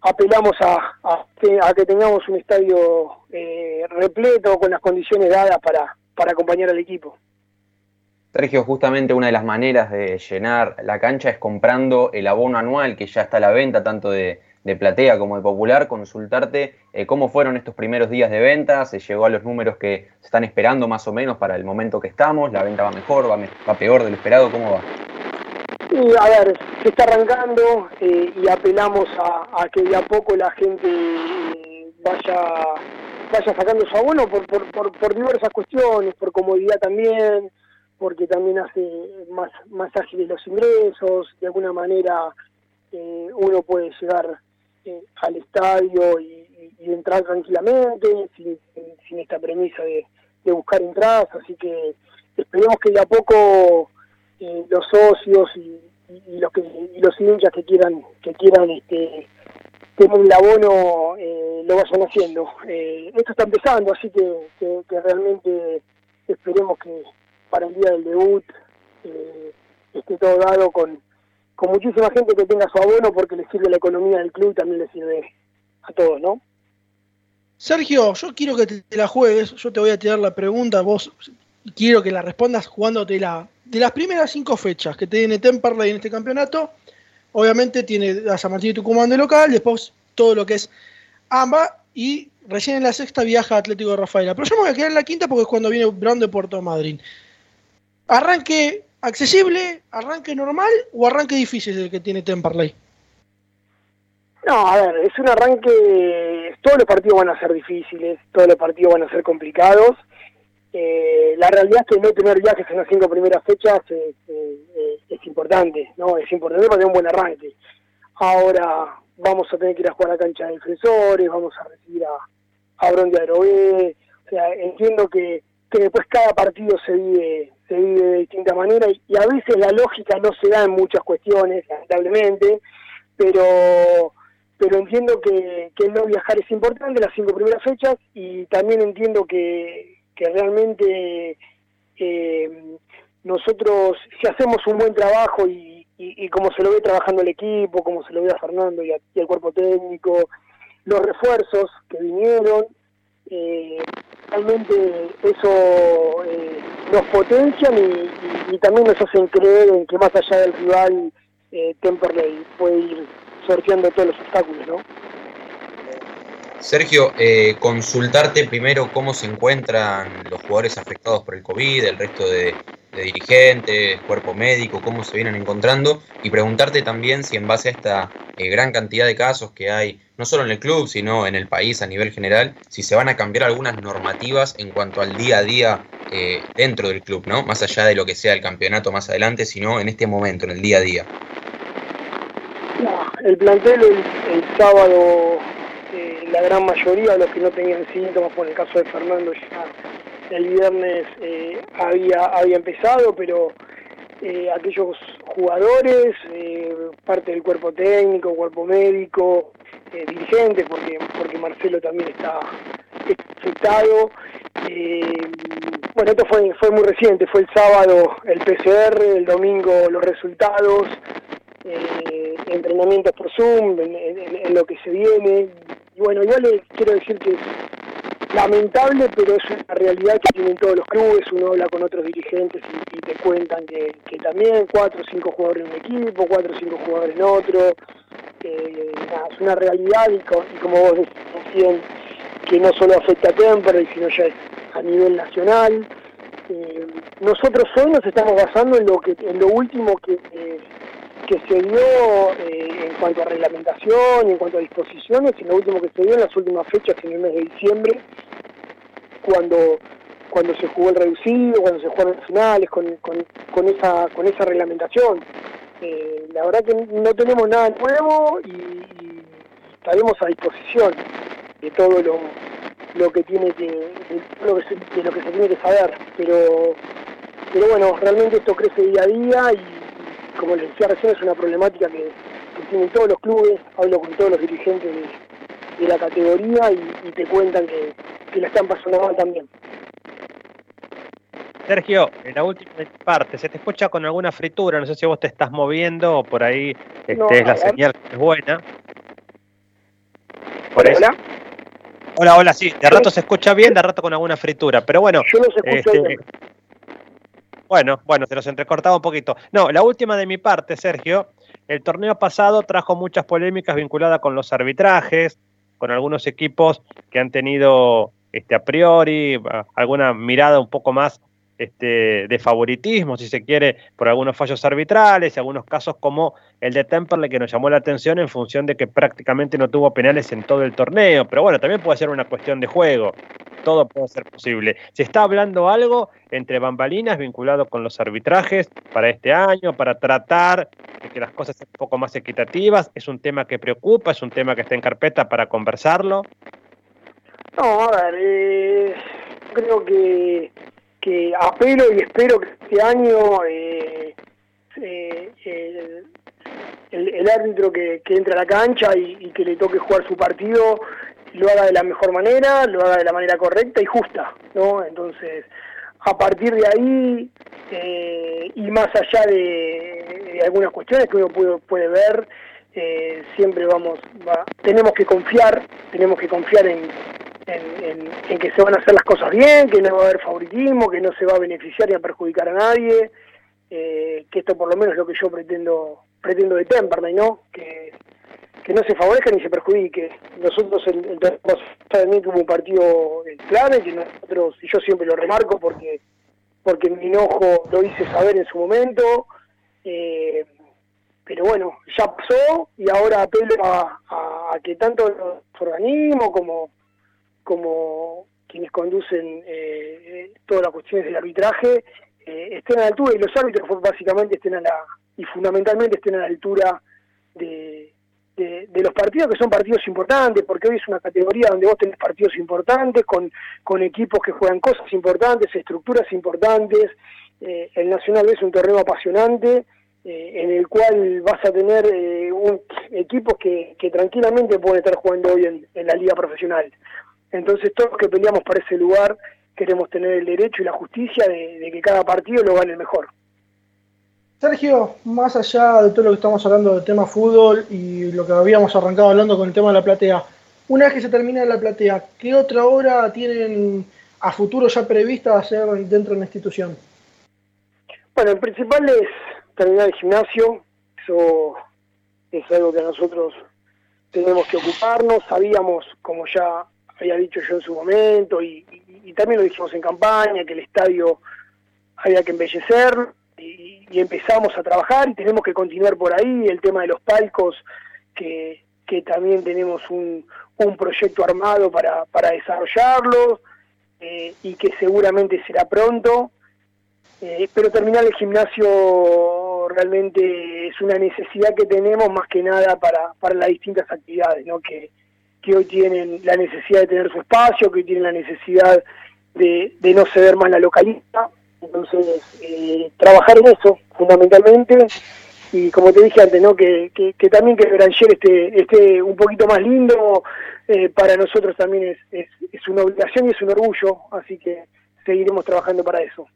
apelamos a, a, que, tengamos un estadio eh, repleto con las condiciones dadas para, para acompañar al equipo. Sergio, justamente una de las maneras de llenar la cancha es comprando el abono anual que ya está a la venta, tanto de, de platea como de popular, consultarte eh, cómo fueron estos primeros días de venta, se llegó a los números que se están esperando más o menos para el momento que estamos, la venta va mejor, va, peor de lo esperado, ¿cómo va? Sí, a ver, se está arrancando eh, y apelamos a, que de a poco la gente eh, vaya vaya sacando su abono por, por, por, diversas cuestiones, por comodidad también, porque también hace más, más ágiles los ingresos, de alguna manera eh, uno puede llegar al estadio y, entrar tranquilamente, sin, esta premisa de, buscar entradas, así que esperemos que de a poco eh, los socios y, los que los hinchas que quieran que quieran este tener el abono eh, lo vayan haciendo. Eh, esto está empezando así que, que, realmente esperemos que para el día del debut esté todo dado con, con muchísima gente que tenga su abono porque le sirve la economía del club y también le sirve a todos no Sergio, yo quiero que te, la juegues, yo te voy a tirar la pregunta, vos quiero que la respondas jugándotela de las primeras cinco fechas que tiene Temperley en este campeonato, obviamente tiene a San Martín y Tucumán de local, después todo lo que es AMBA y recién en la sexta viaja Atlético de Rafaela. Pero yo me voy a quedar en la quinta porque es cuando viene Brown de Puerto Madryn. ¿Arranque accesible, arranque normal o arranque difícil el que tiene Temperley? No, a ver, es un arranque, todos los partidos van a ser difíciles, todos los partidos van a ser complicados. Eh, la realidad es que no tener viajes en las cinco primeras fechas es importante, ¿no? Es importante para tener un buen arranque. Ahora vamos a tener que ir a jugar a cancha de defensores, vamos a recibir a, a Bron de Aerobé, o sea, entiendo que, que después cada partido se vive se vive de distinta manera y, y, a veces la lógica no se da en muchas cuestiones, lamentablemente, pero pero entiendo que, que el no viajar es importante las cinco primeras fechas y también entiendo que, que realmente eh, nosotros, si hacemos un buen trabajo y, y, como se lo ve trabajando el equipo, como se lo ve a Fernando y, al cuerpo técnico, los refuerzos que vinieron, eh, realmente eso eh, nos potencian y, también nos hacen creer en que más allá del rival, eh, puede ir sorteando todos los obstáculos, ¿no? Sergio, eh, consultarte primero cómo se encuentran los jugadores afectados por el COVID, el resto de, dirigentes, cuerpo médico, cómo se vienen encontrando y preguntarte también si en base a esta eh, gran cantidad de casos que hay, no solo en el club, sino en el país a nivel general, si se van a cambiar algunas normativas en cuanto al día a día eh, dentro del club, ¿no? Más allá de lo que sea el campeonato más adelante, sino en este momento, en el día a día. el plantel el sábado la gran mayoría de los que no tenían síntomas, por el caso de Fernando ya el viernes eh, había, había empezado, pero eh, aquellos jugadores, eh, parte del cuerpo técnico, cuerpo médico, dirigentes, porque, porque Marcelo también está afectado. bueno, esto fue, fue muy reciente, fue el sábado el PCR, el domingo los resultados, entrenamientos por Zoom, en, lo que se viene, y bueno, yo le quiero decir que lamentable, pero es una realidad que tienen todos los clubes. Uno habla con otros dirigentes y, te cuentan que, también cuatro o cinco jugadores en un equipo, cuatro o cinco jugadores en otro. es una realidad y, como vos decís que no solo afecta a Temperley, sino ya a nivel nacional. Eh, nosotros hoy nos estamos basando en lo que en lo último que eh, que se dio eh, en cuanto a reglamentación y en cuanto a disposiciones, y lo último que se dio en las últimas fechas, en el mes de diciembre, cuando cuando se jugó el reducido, cuando se jugaron las finales, con, con, esa, con esa reglamentación. Eh, la verdad que no tenemos nada nuevo y, estaremos a disposición de todo lo, lo que tiene que, lo que, se, de lo que se tiene que saber. Pero, pero bueno, realmente esto crece día a día y como les decía recién, es una problemática que, tienen todos los clubes, hablo con todos los dirigentes de, la categoría y, te cuentan que, la están pasando mal también. Sergio, en la última parte, se te escucha con alguna fritura, no sé si vos te estás moviendo o por ahí este, es la señal que es buena. hola. Hola, hola, sí, de rato se escucha bien, de rato con alguna fritura, pero bueno. Yo los escucho este, bien. Bueno, bueno, se los entrecortaba un poquito. No, la última de mi parte, Sergio, el torneo pasado trajo muchas polémicas vinculadas con los arbitrajes, con algunos equipos que han tenido este, a priori alguna mirada un poco más este, de favoritismo, si se quiere, por algunos fallos arbitrales y algunos casos como el de Temperley que nos llamó la atención en función de que prácticamente no tuvo penales en todo el torneo. Pero bueno, también puede ser una cuestión de juego. Todo puede ser posible. Se está hablando algo entre bambalinas vinculado con los arbitrajes para este año, para tratar de que las cosas sean un poco más equitativas. Es un tema que preocupa, es un tema que está en carpeta para conversarlo. No, a ver, eh, creo que que apelo y espero que este año eh, eh, el, árbitro que, entre a la cancha y, que le toque jugar su partido lo haga de la mejor manera, lo haga de la manera correcta y justa, ¿no? Entonces, a partir de ahí eh, y más allá de, algunas cuestiones que uno puede, puede ver, siempre vamos, tenemos que confiar, tenemos que confiar en, en, que se van a hacer las cosas bien, que no va a haber favoritismo, que no se va a beneficiar ni a perjudicar a nadie, eh, que esto por lo menos es lo que yo pretendo pretendo de Temperley, ¿no? Que, que no se favorezca ni se perjudique. Nosotros el, el también tuvo un partido clave, que nosotros, y yo siempre lo remarco porque porque mi enojo lo hice saber en su momento, eh, pero bueno, ya pasó y ahora apelo a, a que tanto los organismos como como quienes conducen eh, todas las cuestiones del arbitraje eh, estén a la altura y los árbitros básicamente estén a la y fundamentalmente estén a la altura de, de, los partidos que son partidos importantes porque hoy es una categoría donde vos tenés partidos importantes con, con equipos que juegan cosas importantes estructuras importantes eh, el Nacional es un torneo apasionante en el cual vas a tener un, equipos que, que tranquilamente pueden estar jugando hoy en la liga profesional entonces todos los que peleamos para ese lugar queremos tener el derecho y la justicia de, que cada partido lo gane el mejor. Sergio, más allá de todo lo que estamos hablando del tema fútbol y lo que habíamos arrancado hablando con el tema de la platea, una vez que se termina la platea, ¿qué otra obra tienen a futuro ya prevista hacer dentro de la institución? Bueno, el principal es terminar el gimnasio, eso es algo que nosotros tenemos que ocuparnos, sabíamos, como ya había dicho yo en su momento, y, también lo dijimos en campaña, que el estadio había que embellecer, y, empezamos a trabajar y tenemos que continuar por ahí, el tema de los palcos, que, también tenemos un, un proyecto armado para, para desarrollarlo, eh, y que seguramente será pronto, eh, pero terminar el gimnasio realmente es una necesidad que tenemos más que nada para, para las distintas actividades, ¿no? que, que hoy tienen la necesidad de tener su espacio, que hoy tienen la necesidad de, no ceder más la localidad. Entonces, eh, trabajar en eso, fundamentalmente, y como te dije antes, ¿no? que, que, también que el Granger esté, esté un poquito más lindo, eh, para nosotros también es, es, es una obligación y es un orgullo, así que seguiremos trabajando para eso.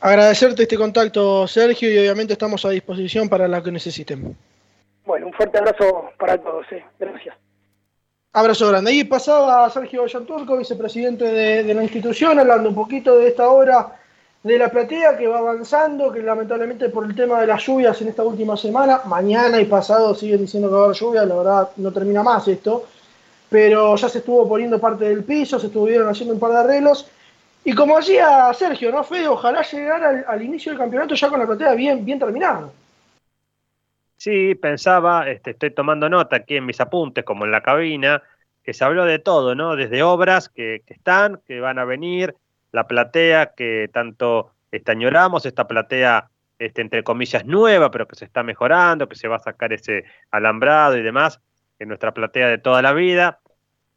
Agradecerte este contacto, Sergio, y obviamente estamos a disposición para lo que necesiten. Bueno, un fuerte abrazo para todos. Eh. Gracias. Abrazo grande. Ahí pasaba Sergio Yanturco, vicepresidente de, la institución, hablando un poquito de esta obra de la platea que va avanzando, que lamentablemente por el tema de las lluvias en esta última semana, mañana y pasado siguen diciendo que va a haber lluvia, la verdad no termina más esto, pero ya se estuvo poniendo parte del piso, se estuvieron haciendo un par de arreglos. Y como decía Sergio, ¿no, Fede? Ojalá llegar al, inicio del campeonato ya con la platea bien terminada. Sí, pensaba, este, estoy tomando nota aquí en mis apuntes, como en la cabina, que se habló de todo, ¿no? Desde obras que, están, que van a venir, la platea que tanto estañoramos, esta platea, este, entre comillas, nueva, pero que se está mejorando, que se va a sacar ese alambrado y demás, en nuestra platea de toda la vida.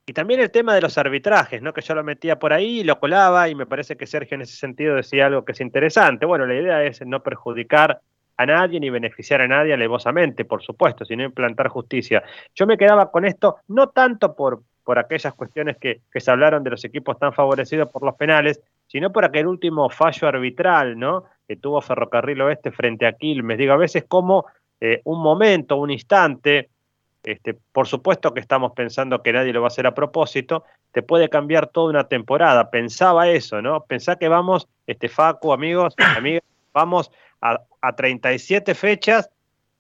Y también el tema de los arbitrajes, ¿no? Que yo lo metía por ahí, lo colaba, y me parece que Sergio en ese sentido decía algo que es interesante. Bueno, la idea es no perjudicar a nadie ni beneficiar a nadie alevosamente, por supuesto, sino implantar justicia. Yo me quedaba con esto no tanto por, por aquellas cuestiones que, se hablaron de los equipos tan favorecidos por los penales, sino por aquel último fallo arbitral, ¿no? Que tuvo Ferrocarril Oeste frente a Quilmes. Digo, a veces como eh, un momento, un instante, este, por supuesto que estamos pensando que nadie lo va a hacer a propósito, te puede cambiar toda una temporada. Pensaba eso, ¿no? Pensá que vamos, este Facu, amigos, amigas, vamos a, 37 fechas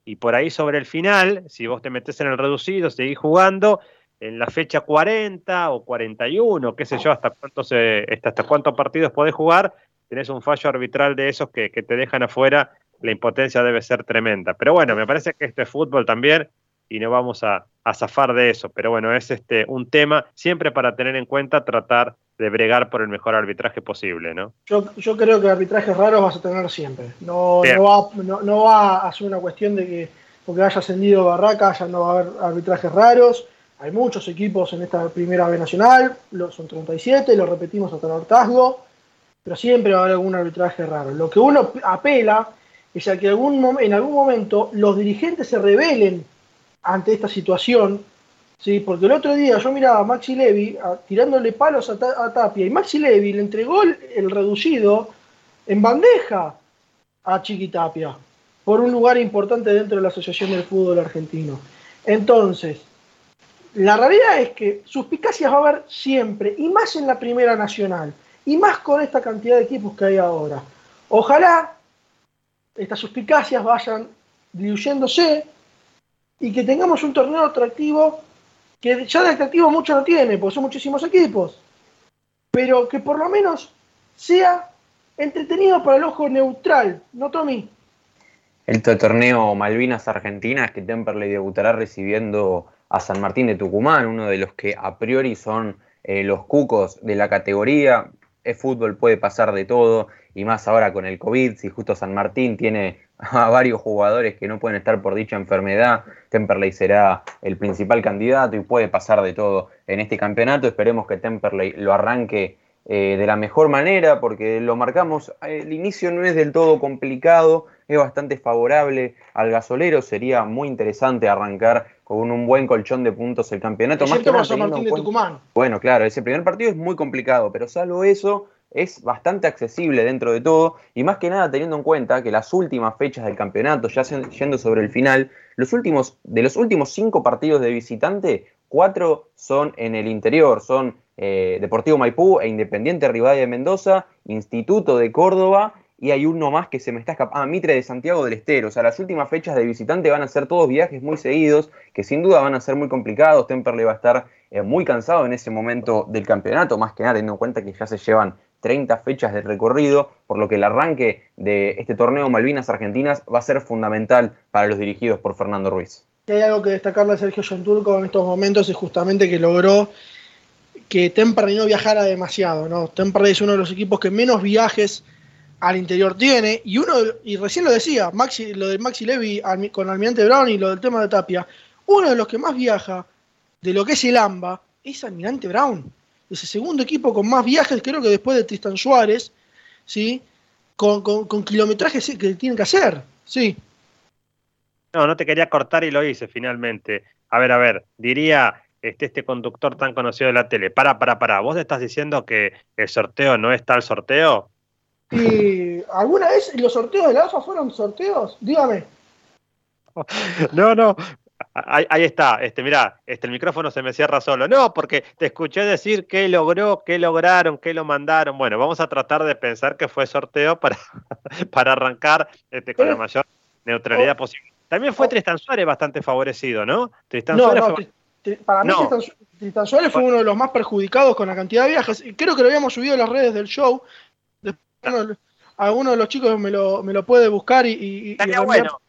y por ahí sobre el final, si vos te metes en el reducido, seguís jugando, en la fecha 40 o 41, qué sé yo, hasta cuántos, hasta cuántos partidos podés jugar, tenés un fallo arbitral de esos que, te dejan afuera, la impotencia debe ser tremenda. Pero bueno, me parece que esto es fútbol también y no vamos a, a zafar de eso. Pero bueno, es este un tema siempre para tener en cuenta tratar de bregar por el mejor arbitraje posible, ¿no? Yo, yo creo que arbitrajes raros vas a tener siempre. No, no va, no, no, va a ser una cuestión de que porque haya ascendido Barraca ya no va a haber arbitrajes raros. Hay muchos equipos en esta primera B nacional, son 37, lo repetimos hasta el hartazgo, pero siempre va a haber algún arbitraje raro. Lo que uno apela es a que algún, en algún momento los dirigentes se rebelen ante esta situación, ¿sí? porque el otro día yo miraba a Maxi Levy tirándole palos a, Tapia y Maxi Levy le entregó el, reducido en bandeja a Chiqui Tapia por un lugar importante dentro de la Asociación del Fútbol Argentino. Entonces, la realidad es que suspicacias va a haber siempre, y más en la Primera Nacional, y más con esta cantidad de equipos que hay ahora. Ojalá estas suspicacias vayan diluyéndose y que tengamos un torneo atractivo que ya de atractivo mucho no tiene, porque son muchísimos equipos, pero que por lo menos sea entretenido para el ojo neutral, ¿no, Tommy? El torneo Malvinas Argentinas que Temperley debutará recibiendo a San Martín de Tucumán, uno de los que a priori son eh, los cucos de la categoría. Es fútbol, puede pasar de todo, y más ahora con el COVID, si justo San Martín tiene a varios jugadores que no pueden estar por dicha enfermedad, Temperley será el principal candidato y puede pasar de todo en este campeonato. Esperemos que Temperley lo arranque eh, de la mejor manera, porque lo marcamos, el inicio no es del todo complicado, es bastante favorable al gasolero, sería muy interesante arrancar con un buen colchón de puntos el campeonato. Más que San Martín de Tucumán. Bueno, claro, ese primer partido es muy complicado, pero salvo eso, es bastante accesible dentro de todo y más que nada teniendo en cuenta que las últimas fechas del campeonato, ya yendo sobre el final, los últimos, de los últimos cinco partidos de visitante, cuatro son en el interior, son eh, Deportivo Maipú e Independiente Rivadavia de Mendoza, Instituto de Córdoba y hay uno más que se me está escapando, ah, Mitre de Santiago del Estero. O sea, las últimas fechas de visitante van a ser todos viajes muy seguidos, que sin duda van a ser muy complicados. Temperley va a estar eh, muy cansado en ese momento del campeonato, más que nada teniendo en cuenta que ya se llevan 30 fechas de recorrido, por lo que el arranque de este torneo Malvinas Argentinas va a ser fundamental para los dirigidos por Fernando Ruiz. Hay algo que destacarle a Sergio Yonturco en estos momentos es justamente que logró que Temperley no viajara demasiado, ¿no? Temperley es uno de los equipos que menos viajes al interior tiene, y uno, y recién lo decía, Maxi, lo de Maxi Levy con Almirante Brown y lo del tema de Tapia, uno de los que más viaja de lo que es el AMBA es Almirante Brown es el segundo equipo con más viajes, creo que después de Tristan Suárez, ¿sí? Con, con, kilometrajes que tienen que hacer, sí. No, no te quería cortar y lo hice finalmente. A ver, a ver, diría este, este conductor tan conocido de la tele, para, para, para, ¿vos estás diciendo que el sorteo no es tal sorteo? ¿Y alguna vez los sorteos de la AFA fueron sorteos? Dígame. No, no, Ahí, está, este, mirá, este, el micrófono se me cierra solo. No, porque te escuché decir qué logró, qué lograron, qué lo mandaron. Bueno, vamos a tratar de pensar que fue sorteo para, para arrancar este, con la mayor neutralidad posible. También fue Tristan Suárez bastante favorecido, ¿no? Tristan Suárez Para mí Tristan, Suárez fue uno de los más perjudicados con la cantidad de viajes. Creo que lo habíamos subido a las redes del show. Después, alguno de los chicos me lo, me lo puede buscar y, y, bueno.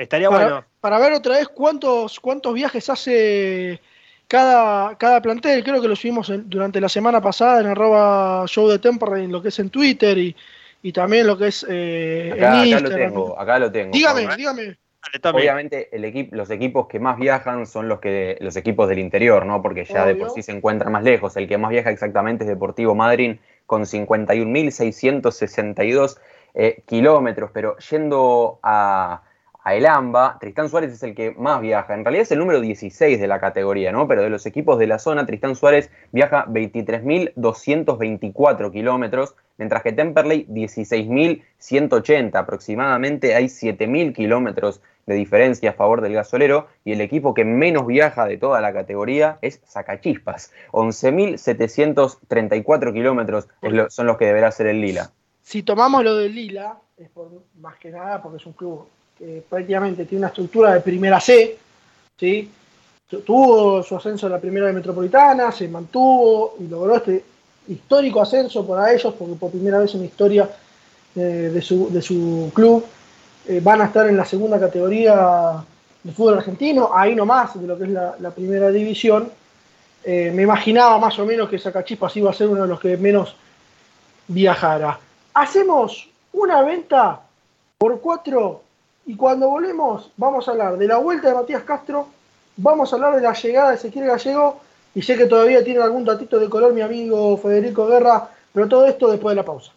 Estaría bueno para ver otra vez cuántos, cuántos viajes hace cada, cada plantel. Creo que lo subimos durante la semana pasada en arroba show de Temperley, en lo que es en Twitter y, y también lo que es eh, acá, en Instagram. Acá lo tengo, acá lo tengo. Dígame, dígame. Obviamente el equipo, los equipos que más viajan son los que los equipos del interior, ¿no? Porque ya de por sí se encuentran más lejos. El que más viaja exactamente es Deportivo Madrid con 51.662 eh, kilómetros. Pero yendo a, a el AMBA, Tristán Suárez es el que más viaja. En realidad es el número 16 de la categoría, ¿no? Pero de los equipos de la zona, Tristán Suárez viaja 23.224 kilómetros, mientras que Temperley 16.180. Aproximadamente hay 7.000 kilómetros de diferencia a favor del gasolero y el equipo que menos viaja de toda la categoría es Sacachispas. 11.734 kilómetros son los que deberá ser el Lila. Si tomamos lo del Lila, es por, más que nada porque es un club prácticamente tiene una estructura de primera C, ¿sí? tuvo su ascenso en la primera de Metropolitana, se mantuvo y logró este histórico ascenso para ellos, porque por primera vez en la historia eh, de, su, club eh, van a estar en la segunda categoría del fútbol argentino, ahí nomás de lo que es la, primera división. Eh, me imaginaba más o menos que Sacachispas iba a ser uno de los que menos viajara. Hacemos una venta por cuatro y cuando volvemos vamos a hablar de la vuelta de Matías Castro, vamos a hablar de la llegada de Ezequiel Gallego y sé que todavía tiene algún datito de color mi amigo Federico Guerra, pero todo esto después de la pausa.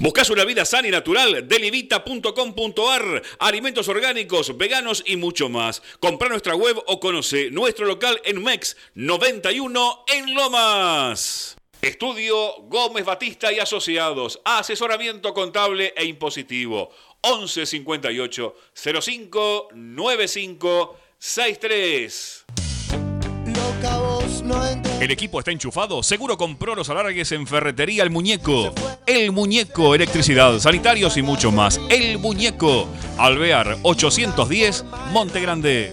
Buscas una vida sana y natural, delivita.com.ar, alimentos orgánicos, veganos y mucho más. Compra nuestra web o conoce nuestro local en MEX 91 en Lomas. Estudio Gómez Batista y Asociados, asesoramiento contable e impositivo. 11 58 05 95 63. El equipo está enchufado. Seguro compró los alargues en Ferretería El Muñeco. El Muñeco, electricidad, sanitarios y mucho más. El Muñeco. Alvear 810, Monte Grande.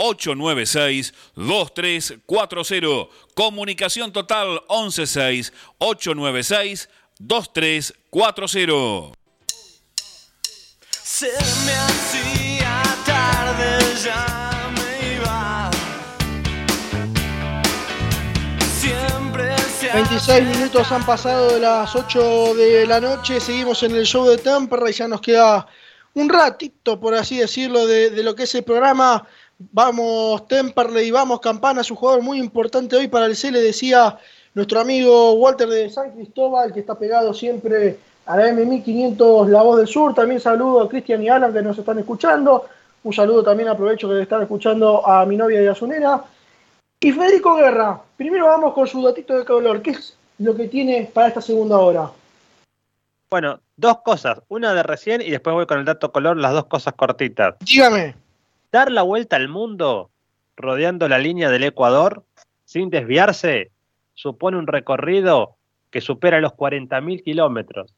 896 2340. Comunicación total 116 896 2340. Se me hacía tarde, ya me iba. Siempre 26 minutos han pasado de las 8 de la noche, seguimos en el show de Temperley, ya nos queda un ratito, por así decirlo, de, de lo que es el programa Vamos Temperley, vamos Campana, es un jugador muy importante hoy para el C, le decía nuestro amigo Walter de San Cristóbal, que está pegado siempre a la M1500 La Voz del Sur. También saludo a Cristian y Alan que nos están escuchando. Un saludo también aprovecho que están escuchando a mi novia de Azunera. Y Federico Guerra, primero vamos con su datito de color. ¿Qué es lo que tiene para esta segunda hora? Bueno, dos cosas. Una de recién y después voy con el dato color, las dos cosas cortitas. Dígame. Dar la vuelta al mundo rodeando la línea del Ecuador sin desviarse supone un recorrido que supera los 40.000 kilómetros.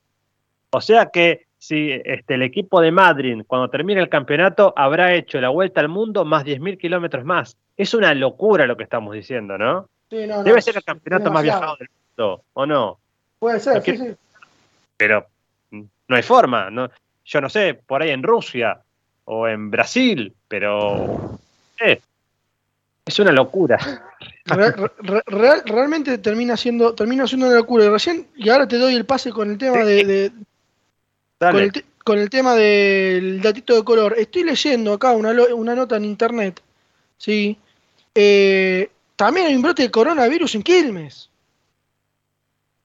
O sea que si este, el equipo de Madrid, cuando termine el campeonato, habrá hecho la vuelta al mundo más 10.000 kilómetros más. Es una locura lo que estamos diciendo, ¿no? Debe ser el campeonato más viajado del mundo, ¿o no? Puede ser, sí, sí. Pero no hay forma. No, yo no sé, por ahí en Rusia o en Brasil, pero eh, es una locura. realmente termina siendo, termina siendo una locura. Y recién, y ahora te doy el pase con el tema de, con, el tema del datito de color. Estoy leyendo acá una, una nota en internet, sí. Eh, también hay un brote de coronavirus en Quilmes.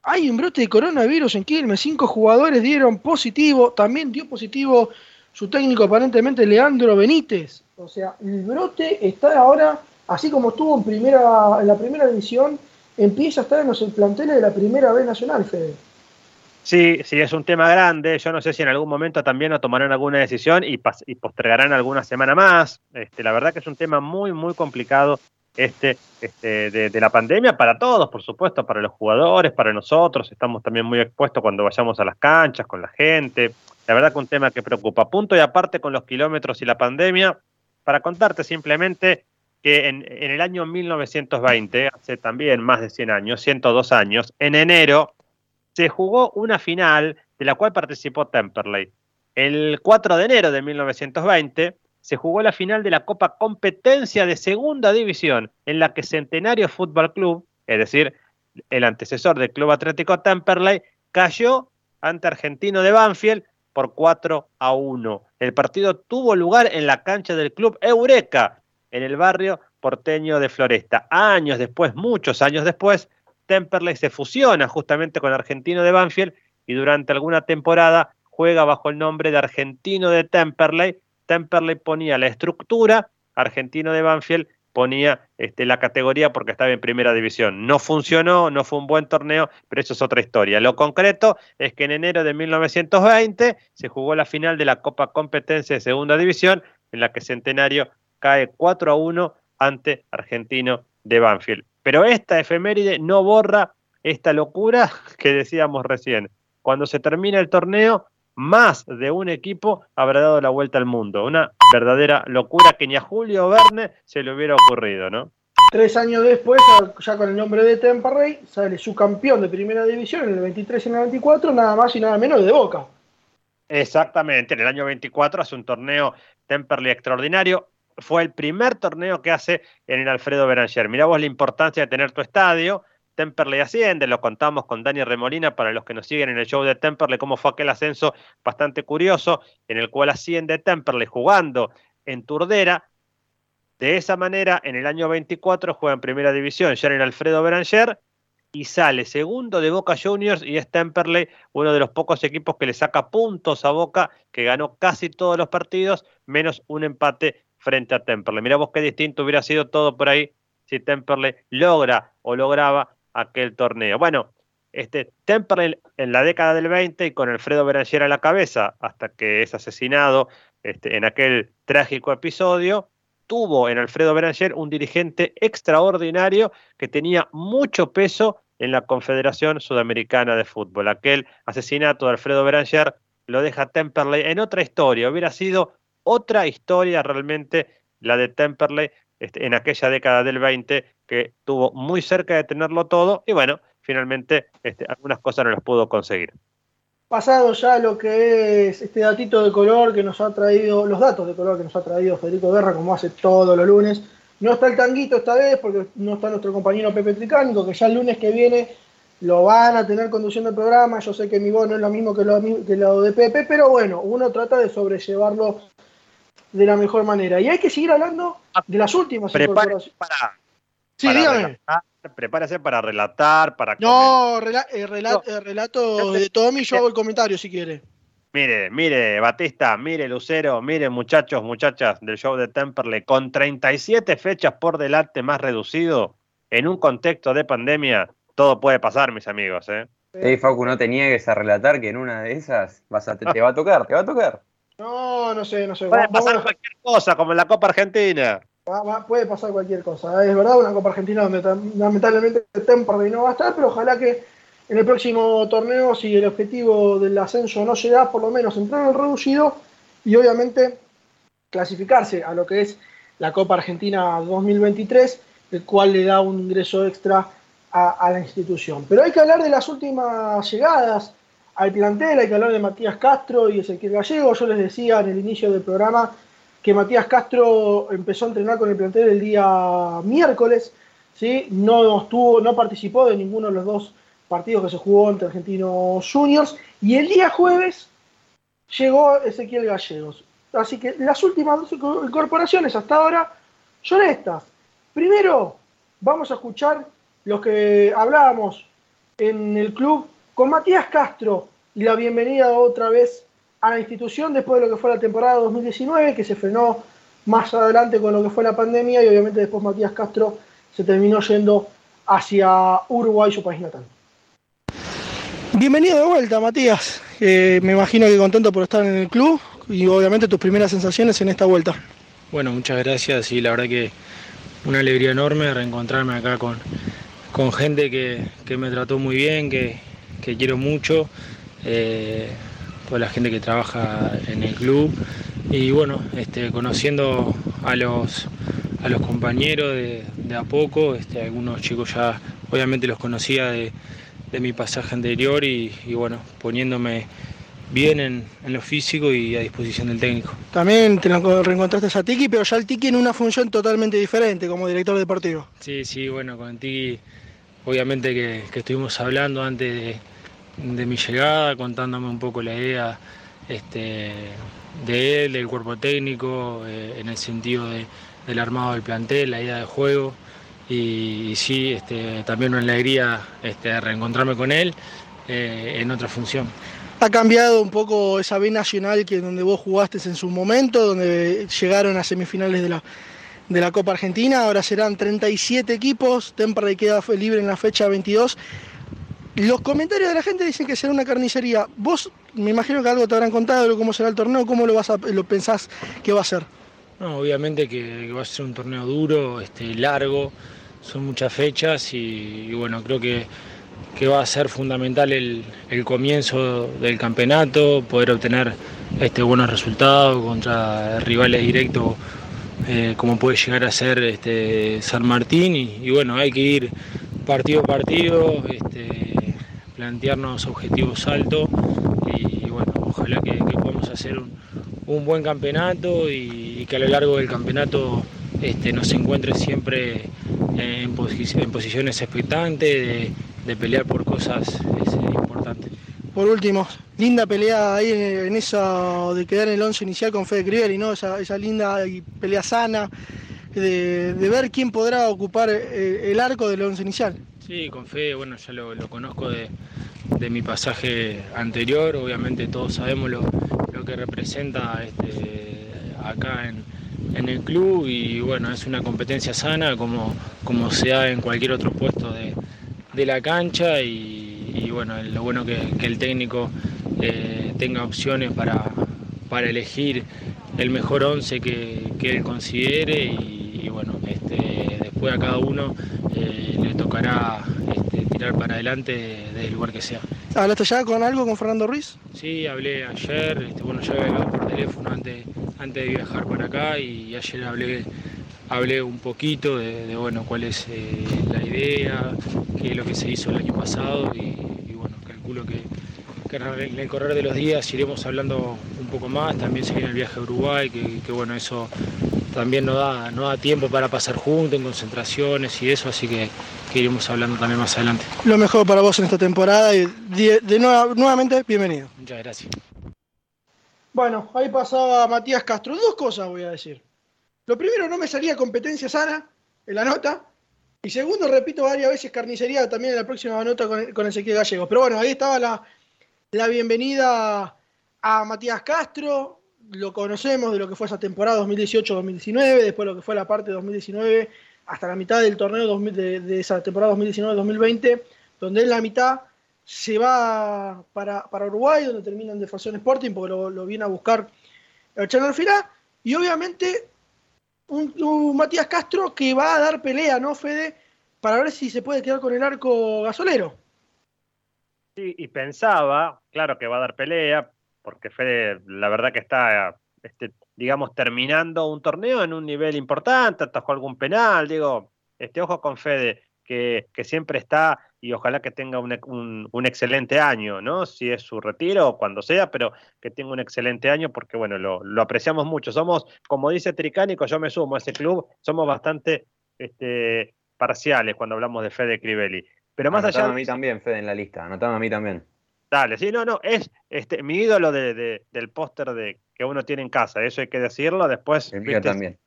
Hay un brote de coronavirus en Quilmes. Cinco jugadores dieron positivo. También dio positivo su técnico aparentemente Leandro Benítez. O sea, el brote está ahora, así como estuvo en, primera, en la primera división, empieza a estar en los planteles de la primera B nacional, Fede. Sí, sí, es un tema grande. Yo no sé si en algún momento también lo tomarán alguna decisión y, postergarán alguna semana más. Este, la verdad que es un tema muy, muy complicado este, este de, de, la pandemia para todos, por supuesto, para los jugadores, para nosotros. Estamos también muy expuestos cuando vayamos a las canchas, con la gente. La verdad que un tema que preocupa. Punto y aparte con los kilómetros y la pandemia, para contarte simplemente que en, el año 1920, hace también más de 100 años, 102 años, en enero se jugó una final de la cual participó Temperley. El 4 de enero de 1920 se jugó la final de la Copa Competencia de Segunda División, en la que Centenario Fútbol Club, es decir, el antecesor del Club Atlético Temperley, cayó ante Argentino de Banfield por 4 a 1. El partido tuvo lugar en la cancha del club Eureka, en el barrio porteño de Floresta. Años después, muchos años después, Temperley se fusiona justamente con Argentino de Banfield y durante alguna temporada juega bajo el nombre de Argentino de Temperley. Temperley ponía la estructura argentino de Banfield ponía este, la categoría porque estaba en primera división. No funcionó, no fue un buen torneo, pero eso es otra historia. Lo concreto es que en enero de 1920 se jugó la final de la Copa Competencia de Segunda División, en la que Centenario cae 4 a 1 ante Argentino de Banfield. Pero esta efeméride no borra esta locura que decíamos recién. Cuando se termina el torneo, más de un equipo habrá dado la vuelta al mundo. Una verdadera locura que ni a Julio Verne se le hubiera ocurrido, ¿no? Tres años después, ya con el nombre de Temperley, sale su campeón de primera división en el 23 y en el 24, nada más y nada menos de Boca. Exactamente, en el año 24 hace un torneo Temperley extraordinario. Fue el primer torneo que hace en el Alfredo Beranger. Mirá vos la importancia de tener tu estadio, Temperley asciende, lo contamos con Dani Remolina para los que nos siguen en el show de Temperley, cómo fue aquel ascenso bastante curioso, en el cual asciende Temperley jugando en Turdera. De esa manera, en el año 24 juega en primera división ya en Alfredo Beranger y sale segundo de Boca Juniors y es Temperley uno de los pocos equipos que le saca puntos a Boca, que ganó casi todos los partidos, menos un empate frente a Temperley. Mirá vos qué distinto hubiera sido todo por ahí si Temperley logra o lograba aquel torneo. Bueno, este Temperley en la década del 20 y con Alfredo Beranger a la cabeza hasta que es asesinado este, en aquel trágico episodio, tuvo en Alfredo Beranger un dirigente extraordinario que tenía mucho peso en la Confederación Sudamericana de Fútbol. Aquel asesinato de Alfredo Beranger lo deja Temperley en otra historia. Hubiera sido otra historia realmente la de Temperley este, en aquella década del 20 que tuvo muy cerca de tenerlo todo y bueno, finalmente este, algunas cosas no las pudo conseguir. Pasado ya lo que es este datito de color que nos ha traído, los datos de color que nos ha traído Federico Guerra, como hace todos los lunes. No está el tanguito esta vez porque no está nuestro compañero Pepe Tricánico, que ya el lunes que viene lo van a tener conduciendo el programa. Yo sé que mi voz no es lo mismo que lo, que lo de Pepe, pero bueno, uno trata de sobrellevarlo de la mejor manera. Y hay que seguir hablando de las últimas incorporaciones. Para, sí, dígame. prepárese para relatar, para... No, eh, eh, relato de Tommy, yo hago el comentario si quiere. Mire, mire, Batista, mire, Lucero, mire, muchachos, muchachas del show de Temperley, con 37 fechas por delante más reducido, en un contexto de pandemia, todo puede pasar, mis amigos, ¿eh? Hey, Facu, no te niegues a relatar que en una de esas vas a, te va a tocar, te va a tocar. No, no sé, no sé. Puede pasar cualquier cosa, como en la Copa Argentina. Puede pasar cualquier cosa. Es verdad, una Copa Argentina donde lamentablemente Temperley no va a estar, pero ojalá que en el próximo torneo, si el objetivo del ascenso no llega, por lo menos entrar en el reducido y obviamente clasificarse a lo que es la Copa Argentina 2023, el cual le da un ingreso extra a, la institución. Pero hay que hablar de las últimas llegadas al plantel, hay que hablar de Matías Castro y Ezequiel Gallego. Yo les decía en el inicio del programa que Matías Castro empezó a entrenar con el plantel el día miércoles, ¿sí? no, estuvo, no participó de ninguno de los dos partidos que se jugó entre Argentinos Juniors, y el día jueves llegó Ezequiel Gallegos. Así que las últimas dos incorporaciones hasta ahora son estas. Primero, vamos a escuchar los que hablábamos en el club con Matías Castro y la bienvenida otra vez a la institución después de lo que fue la temporada 2019, que se frenó más adelante con lo que fue la pandemia y obviamente después Matías Castro se terminó yendo hacia Uruguay, su país natal. Bienvenido de vuelta, Matías. Eh, me imagino que contento por estar en el club y obviamente tus primeras sensaciones en esta vuelta. Bueno, muchas gracias y la verdad que una alegría enorme reencontrarme acá con, con gente que, que me trató muy bien, que, que quiero mucho, eh, toda la gente que trabaja en el club y bueno, este, conociendo a los, a los compañeros de, a poco, este, algunos chicos ya obviamente los conocía de, mi pasaje anterior y, bueno, poniéndome bien en, lo físico y a disposición del técnico. También te reencontraste a Tiki, pero ya el Tiki en una función totalmente diferente como director deportivo. Sí, sí, bueno, con el Tiki obviamente que, estuvimos hablando antes de, mi llegada, contándome un poco la idea este, de él, del cuerpo técnico, eh, en el sentido del armado del plantel, la idea de juego. Y, sí, este, también una alegría este, reencontrarme con él eh, en otra función. ¿Ha cambiado un poco esa B nacional que donde vos jugaste en su momento, donde llegaron a semifinales de la, de la Copa Argentina. Ahora serán 37 equipos. Temperley queda libre en la fecha 22. Los comentarios de la gente dicen que será una carnicería. Vos, me imagino que algo te habrán contado de cómo será el torneo, cómo lo, vas a, lo pensás que va a ser. No, obviamente que, va a ser un torneo duro, este, largo, son muchas fechas y, bueno, creo que, que, va a ser fundamental el, el, comienzo del campeonato, poder obtener este, buenos resultados contra rivales directos eh, como puede llegar a ser este, San Martín y, bueno, hay que ir partido a partido, este, plantearnos objetivos altos y, bueno, ojalá que, podamos hacer un, buen campeonato y, que a lo largo del campeonato este, nos encuentre siempre en, posi en posiciones expectantes de, pelear por cosas es, importantes. Por último, linda pelea ahí en, en eso de quedar en el once inicial con Fede Crivelli, ¿no? Esa, esa linda pelea sana, de, ver quién podrá ocupar eh, el arco del once inicial. Sí, con Fede, bueno, ya lo, conozco de, de, mi pasaje anterior, obviamente todos sabemos lo, lo que representa este, acá en, en, el club y bueno, es una competencia sana como, como se da en cualquier otro puesto de, de la cancha y, y, bueno, lo bueno que, que el técnico eh, tenga opciones para, para elegir el mejor once que, que él considere y, y bueno, este, después a cada uno eh, le tocará este, tirar para adelante desde el lugar que sea. ¿Hablaste ya con algo con Fernando Ruiz? Sí, hablé ayer, este, bueno, ya hablado por teléfono antes, antes de viajar para acá y ayer hablé, hablé un poquito de, de bueno, cuál es eh, la idea, qué es lo que se hizo el año pasado y, y bueno, calculo que, que, en el correr de los días iremos hablando un poco más, también se viene el viaje a Uruguay, que, que bueno, eso también no da, no da tiempo para pasar juntos en concentraciones y eso, así que, que, iremos hablando también más adelante. Lo mejor para vos en esta temporada y de, de nueva, nuevamente, bienvenido. Muchas gracias. Bueno, ahí pasaba Matías Castro. Dos cosas voy a decir. Lo primero, no me salía competencia sana en la nota. Y segundo, repito varias veces carnicería también en la próxima nota con, con Ezequiel Gallegos. Pero bueno, ahí estaba la, la bienvenida a Matías Castro, lo conocemos de lo que fue esa temporada 2018-2019, después lo que fue la parte 2019 hasta la mitad del torneo 2000, de, esa temporada 2019-2020, donde en la mitad se va para, para Uruguay, donde termina en Defensor Sporting, porque lo, lo, viene a buscar el Channel final, y obviamente un, un, Matías Castro que va a dar pelea, ¿no, Fede? Para ver si se puede quedar con el arco gasolero. Y pensaba, claro que va a dar pelea, porque Fede, la verdad que está, este, digamos, terminando un torneo en un nivel importante, atajó algún penal, digo, este ojo con Fede, que, siempre está y ojalá que tenga un, excelente año, ¿no? Si es su retiro o cuando sea, pero que tenga un excelente año porque, bueno, lo, lo apreciamos mucho. Somos, como dice Tricánico, yo me sumo a ese club, somos bastante este, parciales cuando hablamos de Fede Crivelli. Pero más Anotame allá... a mí también, Fede, en la lista, anotame a mí también. Dale, sí, no, no, es este, mi ídolo de, de, del póster de, que uno tiene en casa, eso hay que decirlo, después... El mío también.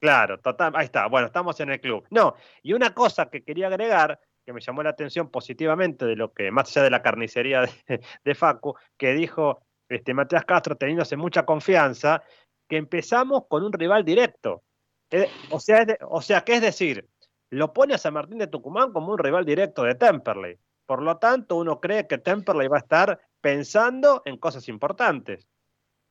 Claro, total, ahí está, bueno, estamos en el club. No, y una cosa que quería agregar, que me llamó la atención positivamente de lo que, más allá de la carnicería de, de Facu, que dijo este, Matías Castro teniéndose mucha confianza, que empezamos con un rival directo. Eh, o, sea, o sea, que es decir, lo pone a San Martín de Tucumán como un rival directo de Temperley. Por lo tanto, uno cree que Temperley va a estar pensando en cosas importantes.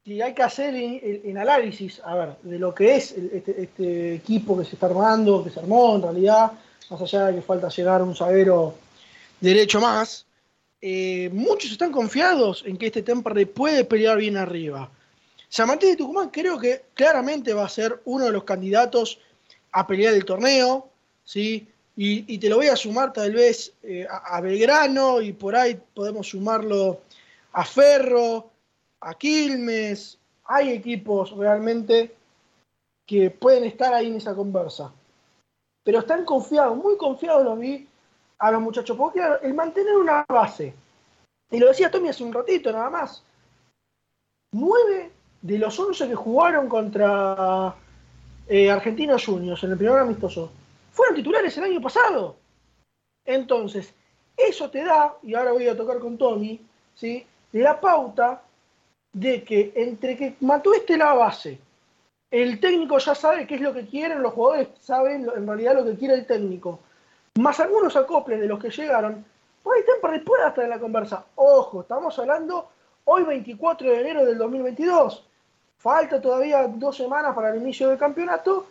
Y hay que hacer el, análisis, a ver, de lo que es este, este, equipo que se está armando, que se armó en realidad, más allá de que falta llegar un zaguero derecho más. Eh, muchos están confiados en que este Temperley puede pelear bien arriba. San Martín de Tucumán creo que claramente va a ser uno de los candidatos a pelear el torneo, ¿sí? Y, y, te lo voy a sumar tal vez eh, a, Belgrano y por ahí podemos sumarlo a Ferro, a Quilmes. Hay equipos realmente que pueden estar ahí en esa conversa. Pero están confiados, muy confiados los vi a los muchachos. Porque el mantener una base, y lo decía Tommy hace un ratito nada más, nueve de los once que jugaron contra eh, Argentinos Juniors en el primer amistoso fueron titulares el año pasado. Entonces, eso te da, y ahora voy a tocar con Tommy, ¿sí? la pauta de que entre que Mató esté la base el técnico ya sabe qué es lo que quieren, los jugadores saben en realidad lo que quiere el técnico. Más algunos acoples de los que llegaron, por ahí Temperley puede estar en la conversa. Ojo, estamos hablando hoy 24 de enero del 2022. Falta todavía dos semanas para el inicio del campeonato,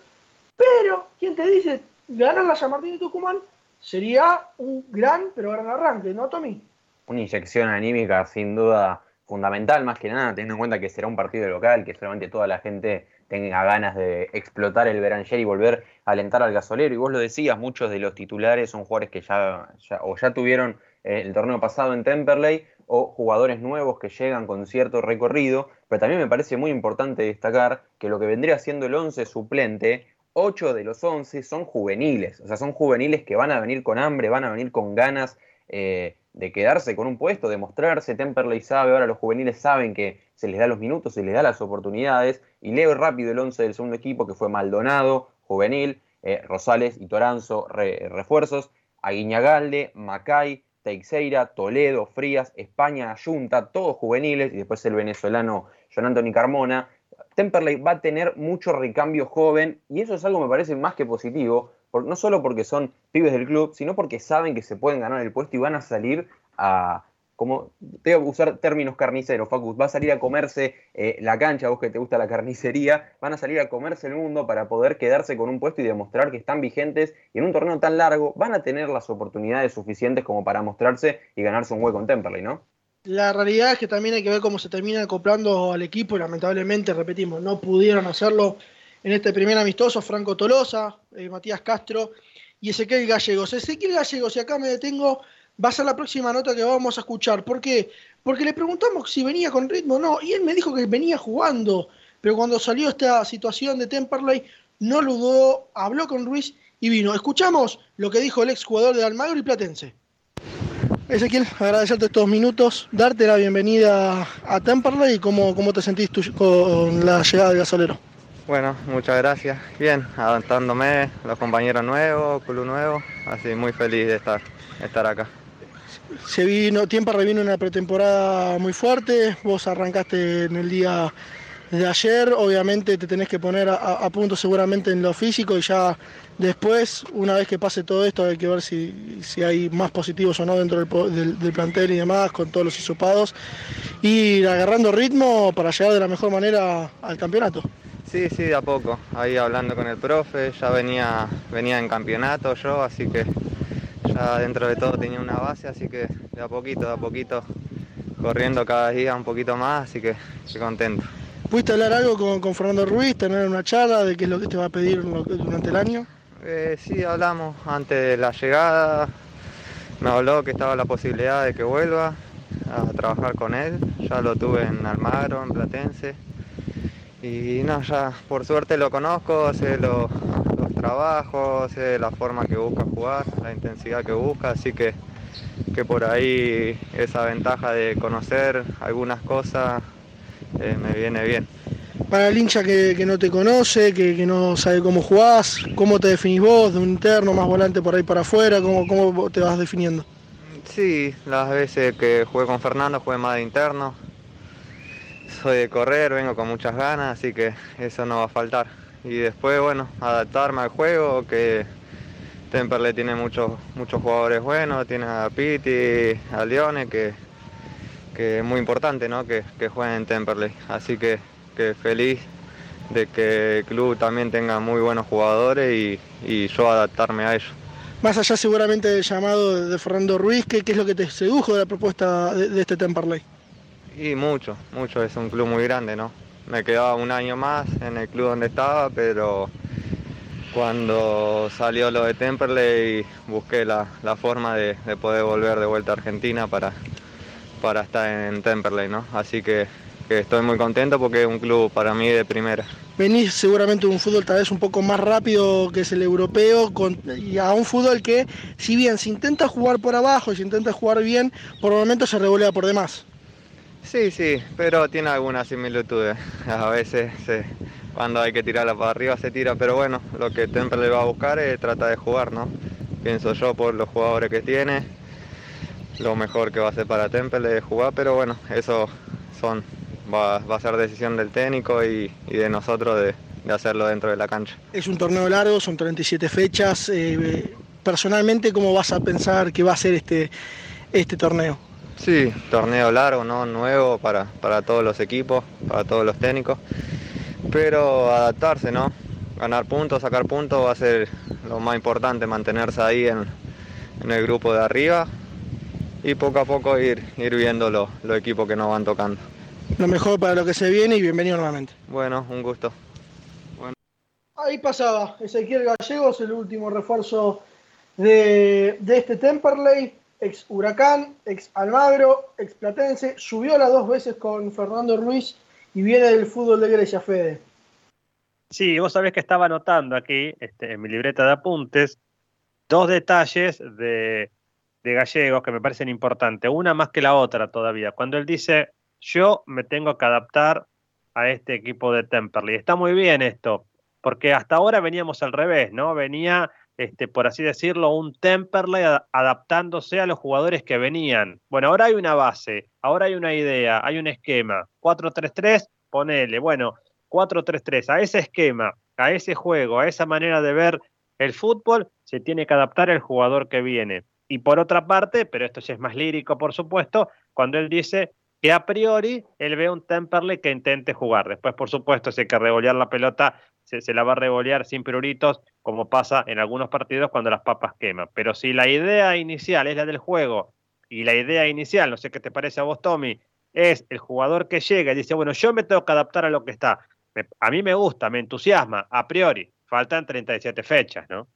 pero, ¿quién te dice? Ganar la San Martín y Tucumán sería un gran, pero gran arranque, ¿no, Tommy? Una inyección anímica sin duda fundamental, más que nada, teniendo en cuenta que será un partido local, que solamente toda la gente tenga ganas de explotar el Beranger y volver a alentar al gasolero. Y vos lo decías, muchos de los titulares son jugadores que ya, o ya tuvieron eh, el torneo pasado en Temperley o jugadores nuevos que llegan con cierto recorrido, pero también me parece muy importante destacar que lo que vendría siendo el 11 suplente, 8 de los 11 son juveniles, o sea, son juveniles que van a venir con hambre, van a venir con ganas eh, de quedarse con un puesto, de mostrarse. Temperley sabe, ahora los juveniles saben que se les da los minutos, se les da las oportunidades. Y leo rápido el 11 del segundo equipo, que fue Maldonado, juvenil, eh, Rosales y Toranzo, refuerzos, Aguiñagalde, Macay, Teixeira, Toledo, Frías, España, Ayunta, todos juveniles, y después el venezolano John Anthony Carmona. Temperley va a tener mucho recambio joven, y eso es algo que me parece más que positivo, no solo porque son pibes del club, sino porque saben que se pueden ganar el puesto y van a salir a, como te voy a usar términos carniceros, Facus, va a salir a comerse eh, la cancha, vos que te gusta la carnicería, van a salir a comerse el mundo para poder quedarse con un puesto y demostrar que están vigentes y en un torneo tan largo van a tener las oportunidades suficientes como para mostrarse y ganarse un hueco en Temperley, ¿no? La realidad es que también hay que ver cómo se termina acoplando al equipo y lamentablemente, repetimos, no pudieron hacerlo en este primer amistoso Franco Tolosa, eh, Matías Castro y Ezequiel Gallegos. Ezequiel Gallegos, y acá me detengo, va a ser la próxima nota que vamos a escuchar. ¿Por qué? Porque le preguntamos si venía con ritmo o no, y él me dijo que venía jugando, pero cuando salió esta situación de Temperley, no lo dudó, habló con Ruiz y vino. Escuchamos lo que dijo el ex jugador de Almagro y Platense. Ezequiel, agradecerte estos minutos, darte la bienvenida a Temperley y cómo, cómo te sentís con la llegada del gasolero. Bueno, muchas gracias. Bien, adaptándome, los compañeros nuevos, club nuevo, así muy feliz de estar, estar acá. Se vino, tiempo revino una pretemporada muy fuerte, vos arrancaste en el día de ayer, obviamente te tenés que poner a, punto seguramente en lo físico y ya después, una vez que pase todo esto, hay que ver si, hay más positivos o no dentro del, del, plantel y demás, con todos los hisopados, y agarrando ritmo para llegar de la mejor manera al campeonato. Sí, sí, de a poco. Ahí hablando con el profe, ya venía, venía en campeonato yo, así que ya dentro de todo tenía una base, así que de a poquito, de a poquito, corriendo cada día un poquito más, así que estoy contento. ¿Pudiste hablar algo con, Fernando Ruiz, tener una charla de qué es lo que te va a pedir durante el año? Eh, sí, hablamos antes de la llegada, me habló que estaba la posibilidad de que vuelva a trabajar con él, ya lo tuve en Almagro, en Platense. Y no, ya por suerte lo conozco, sé los, trabajos, sé la forma que busca jugar, la intensidad que busca, así que, que por ahí esa ventaja de conocer algunas cosas eh, me viene bien. Para el hincha que, no te conoce, que, no sabe cómo jugás, ¿cómo te definís vos? ¿De un interno, más volante por ahí para afuera? ¿Cómo, te vas definiendo? Sí, las veces que jugué con Fernando jugué más de interno, soy de correr, vengo con muchas ganas, así que eso no va a faltar. Y después, bueno, adaptarme al juego, que Temperley tiene muchos, jugadores buenos, tiene a Pitti, a Leone, que, que es muy importante ¿no? que, que jueguen en Temperley. Así que, que, feliz de que el club también tenga muy buenos jugadores y, y yo adaptarme a ellos. Más allá seguramente del llamado de Fernando Ruiz, ¿qué, qué es lo que te sedujo de la propuesta de, de este Temperley? Y mucho, mucho, es un club muy grande, ¿no? Me quedaba un año más en el club donde estaba, pero cuando salió lo de Temperley busqué la, forma de, poder volver de vuelta a Argentina para, para estar en Temperley, ¿no? Así que, estoy muy contento porque es un club para mí de primera. Venís seguramente de un fútbol tal vez un poco más rápido que es el europeo y a un fútbol que si bien se intenta jugar por abajo y se intenta jugar bien, por el momento se revolea por demás. Sí, sí, pero tiene algunas similitudes. A veces cuando hay que tirarla para arriba se tira, pero bueno, lo que Temple le va a buscar es tratar de jugar, ¿no? Pienso yo por los jugadores que tiene, lo mejor que va a hacer para Temple es jugar, pero bueno, eso son va, a ser decisión del técnico y, de nosotros de, de hacerlo dentro de la cancha. Es un torneo largo, son 37 fechas. Eh, personalmente, ¿cómo vas a pensar que va a ser este, este torneo? Sí, torneo largo, ¿no? Nuevo para, para todos los equipos, para todos los técnicos. Pero adaptarse, ¿no? Ganar puntos, sacar puntos va a ser lo más importante, mantenerse ahí en, en el grupo de arriba y poco a poco ir, ir viendo los, los equipos que nos van tocando. Lo mejor para lo que se viene y bienvenido nuevamente. Bueno, un gusto. Ahí pasaba Ezequiel Gallegos, el último refuerzo de, de este Temperley, ex Huracán, ex Almagro, ex Platense, subió las dos veces con Fernando Ruiz y viene del fútbol de Grecia, Fede. Sí, vos sabés que estaba anotando aquí este, en mi libreta de apuntes dos detalles de, de Gallegos que me parecen importantes, una más que la otra todavía. Cuando él dice, yo me tengo que adaptar a este equipo de Temperley. Está muy bien esto, porque hasta ahora veníamos al revés, ¿no? Venía, este, por así decirlo, un Temperley adaptándose a los jugadores que venían. Bueno, ahora hay una base, ahora hay una idea, hay un esquema. 4-3-3, ponele. Bueno, 4-3-3, a ese esquema, a ese juego, a esa manera de ver el fútbol, se tiene que adaptar el jugador que viene. Y por otra parte, pero esto ya es más lírico, por supuesto, cuando él dice que a priori él ve un Temperley que intente jugar. Después, por supuesto, si hay que revolear la pelota, se, la va a revolear sin pruritos, como pasa en algunos partidos cuando las papas queman. Pero si la idea inicial es la del juego y la idea inicial, no sé qué te parece a vos, Tommy, es el jugador que llega y dice, bueno, yo me tengo que adaptar a lo que está. a mí me gusta, me entusiasma, a priori. Faltan 37 fechas, ¿no?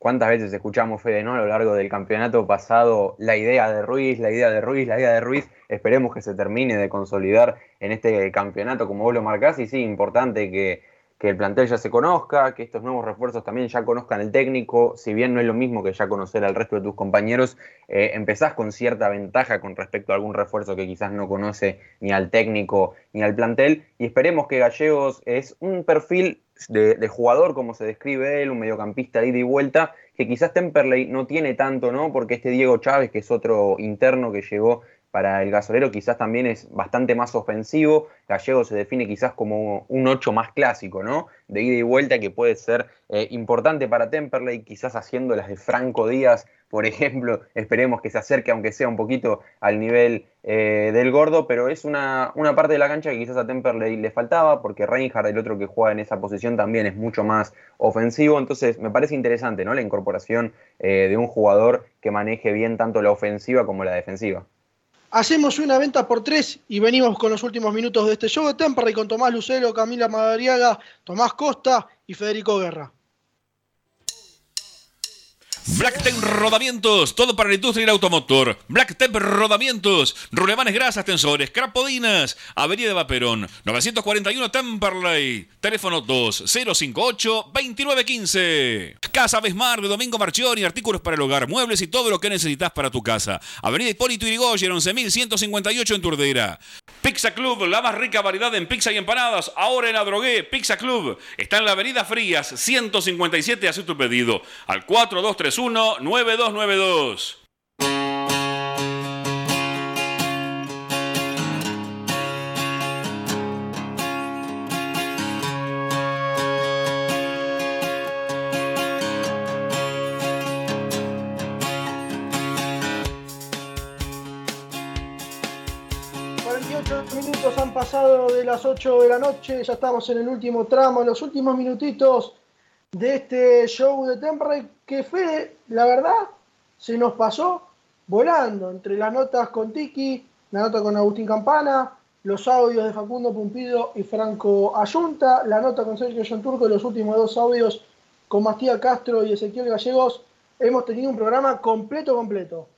¿Cuántas veces escuchamos, Fede, ¿no? a lo largo del campeonato pasado la idea de Ruiz, la idea de Ruiz, la idea de Ruiz? Esperemos que se termine de consolidar en este campeonato como vos lo marcás y sí, importante que, que el plantel ya se conozca, que estos nuevos refuerzos también ya conozcan el técnico, si bien no es lo mismo que ya conocer al resto de tus compañeros, eh, empezás con cierta ventaja con respecto a algún refuerzo que quizás no conoce ni al técnico ni al plantel, y esperemos que Gallegos es un perfil de, jugador, como se describe él, un mediocampista de ida y vuelta, que quizás Temperley no tiene tanto, ¿no? Porque este Diego Chávez, que es otro interno que llegó para el gasolero, quizás también es bastante más ofensivo. Gallego se define quizás como un 8 más clásico, ¿no? De ida y vuelta que puede ser eh, importante para Temperley, quizás haciendo las de Franco Díaz, por ejemplo, esperemos que se acerque, aunque sea un poquito al nivel eh, del gordo, pero es una, una, parte de la cancha que quizás a Temperley le faltaba, porque Reinhardt, el otro que juega en esa posición, también es mucho más ofensivo, entonces me parece interesante, ¿no? La incorporación eh, de un jugador que maneje bien tanto la ofensiva como la defensiva. Hacemos una venta por tres y venimos con los últimos minutos de este show de Temperley con Tomás Lucero, Camila Madariaga, Tomás Costa y Federico Guerra. Blacktep Rodamientos, todo para la industria del automotor. Blacktep Rodamientos, rulemanes grasas, tensores, crapodinas, Avenida Vaperón, 941 Temperley, teléfono 2058-2915. Casa Besmar de Domingo Marchioni, artículos para el hogar, muebles y todo lo que necesitas para tu casa. Avenida Hipólito Yrigoyen, 11158 en Turdera. Pizza Club, la más rica variedad en pizza y empanadas, ahora en la Drogué, Pizza Club. Está en la Avenida Frías, 157, hace tu pedido al 4231 9292. minutos han pasado de las 8 de la noche, ya estamos en el último tramo, en los últimos minutitos de este show de Temperley que fue, la verdad, se nos pasó volando entre las notas con Tiki, la nota con Agustín Campana, los audios de Facundo Pumpido y Franco Ayunta, la nota con Sergio John Turco y los últimos dos audios con Mastía Castro y Ezequiel Gallegos. Hemos tenido un programa completo, completo.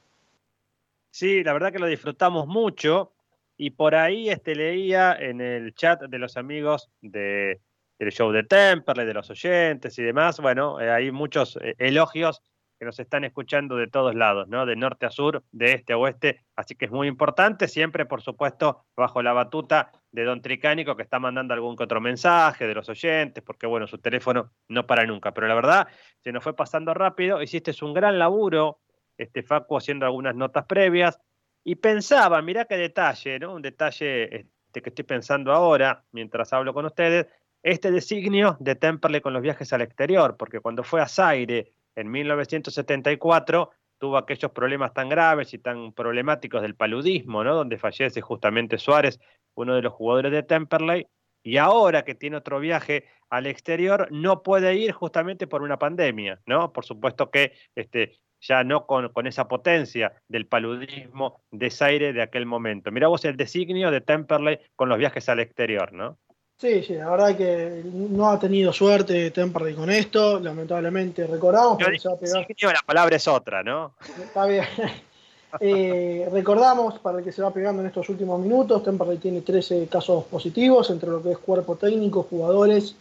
Sí, la verdad que lo disfrutamos mucho y por ahí este, leía en el chat de los amigos de del show de Temperley, de los oyentes y demás. Bueno, eh, hay muchos eh, elogios que nos están escuchando de todos lados, ¿no? De norte a sur, de este a oeste, así que es muy importante, siempre, por supuesto, bajo la batuta de Don Tricánico, que está mandando algún que otro mensaje de los oyentes, porque, bueno, su teléfono no para nunca. Pero la verdad, se nos fue pasando rápido, hiciste un gran laburo, este Facu, haciendo algunas notas previas, y pensaba, mirá qué detalle, ¿no? Un detalle este, que estoy pensando ahora, mientras hablo con ustedes, este designio de Temperley con los viajes al exterior, porque cuando fue a Zaire en 1974 tuvo aquellos problemas tan graves y tan problemáticos del paludismo, ¿no? Donde fallece justamente Suárez, uno de los jugadores de Temperley, y ahora que tiene otro viaje al exterior, no puede ir justamente por una pandemia, ¿no? Por supuesto que este, ya no con, con, esa potencia del paludismo de Zaire de aquel momento. Mirá vos el designio de Temperley con los viajes al exterior, ¿no? Sí, sí, la verdad que no ha tenido suerte Temperley con esto, lamentablemente. Recordamos que se va a pegar... la palabra es otra, ¿no? Está bien. eh, recordamos, para el que se va pegando en estos últimos minutos, Temperley tiene 13 casos positivos entre lo que es cuerpo técnico, jugadores,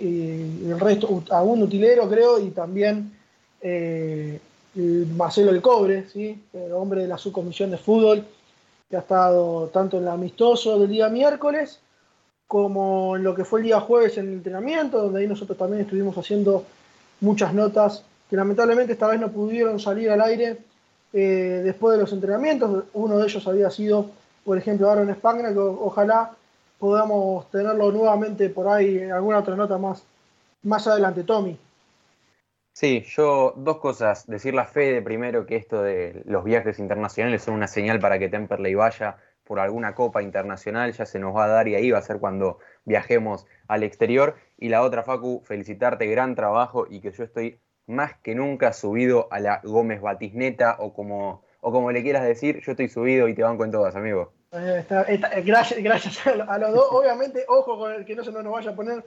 y el resto, algún utilero creo, y también eh, Marcelo El Cobre, ¿sí? el hombre de la subcomisión de fútbol, que ha estado tanto en el amistoso del día miércoles como en lo que fue el día jueves en el entrenamiento, donde ahí nosotros también estuvimos haciendo muchas notas que lamentablemente esta vez no pudieron salir al aire eh, después de los entrenamientos. Uno de ellos había sido, por ejemplo, Aaron Spangler, que ojalá podamos tenerlo nuevamente por ahí en alguna otra nota más, más adelante. Tommy. Sí, yo dos cosas. Decir la fe de primero que esto de los viajes internacionales son una señal para que Temperley vaya por alguna copa internacional, ya se nos va a dar y ahí va a ser cuando viajemos al exterior. Y la otra, Facu, felicitarte, gran trabajo y que yo estoy más que nunca subido a la Gómez Batisneta o como, o como le quieras decir, yo estoy subido y te banco en todas, amigo. Eh, gracias, gracias a los dos. Obviamente, ojo con el que no se nos vaya a poner.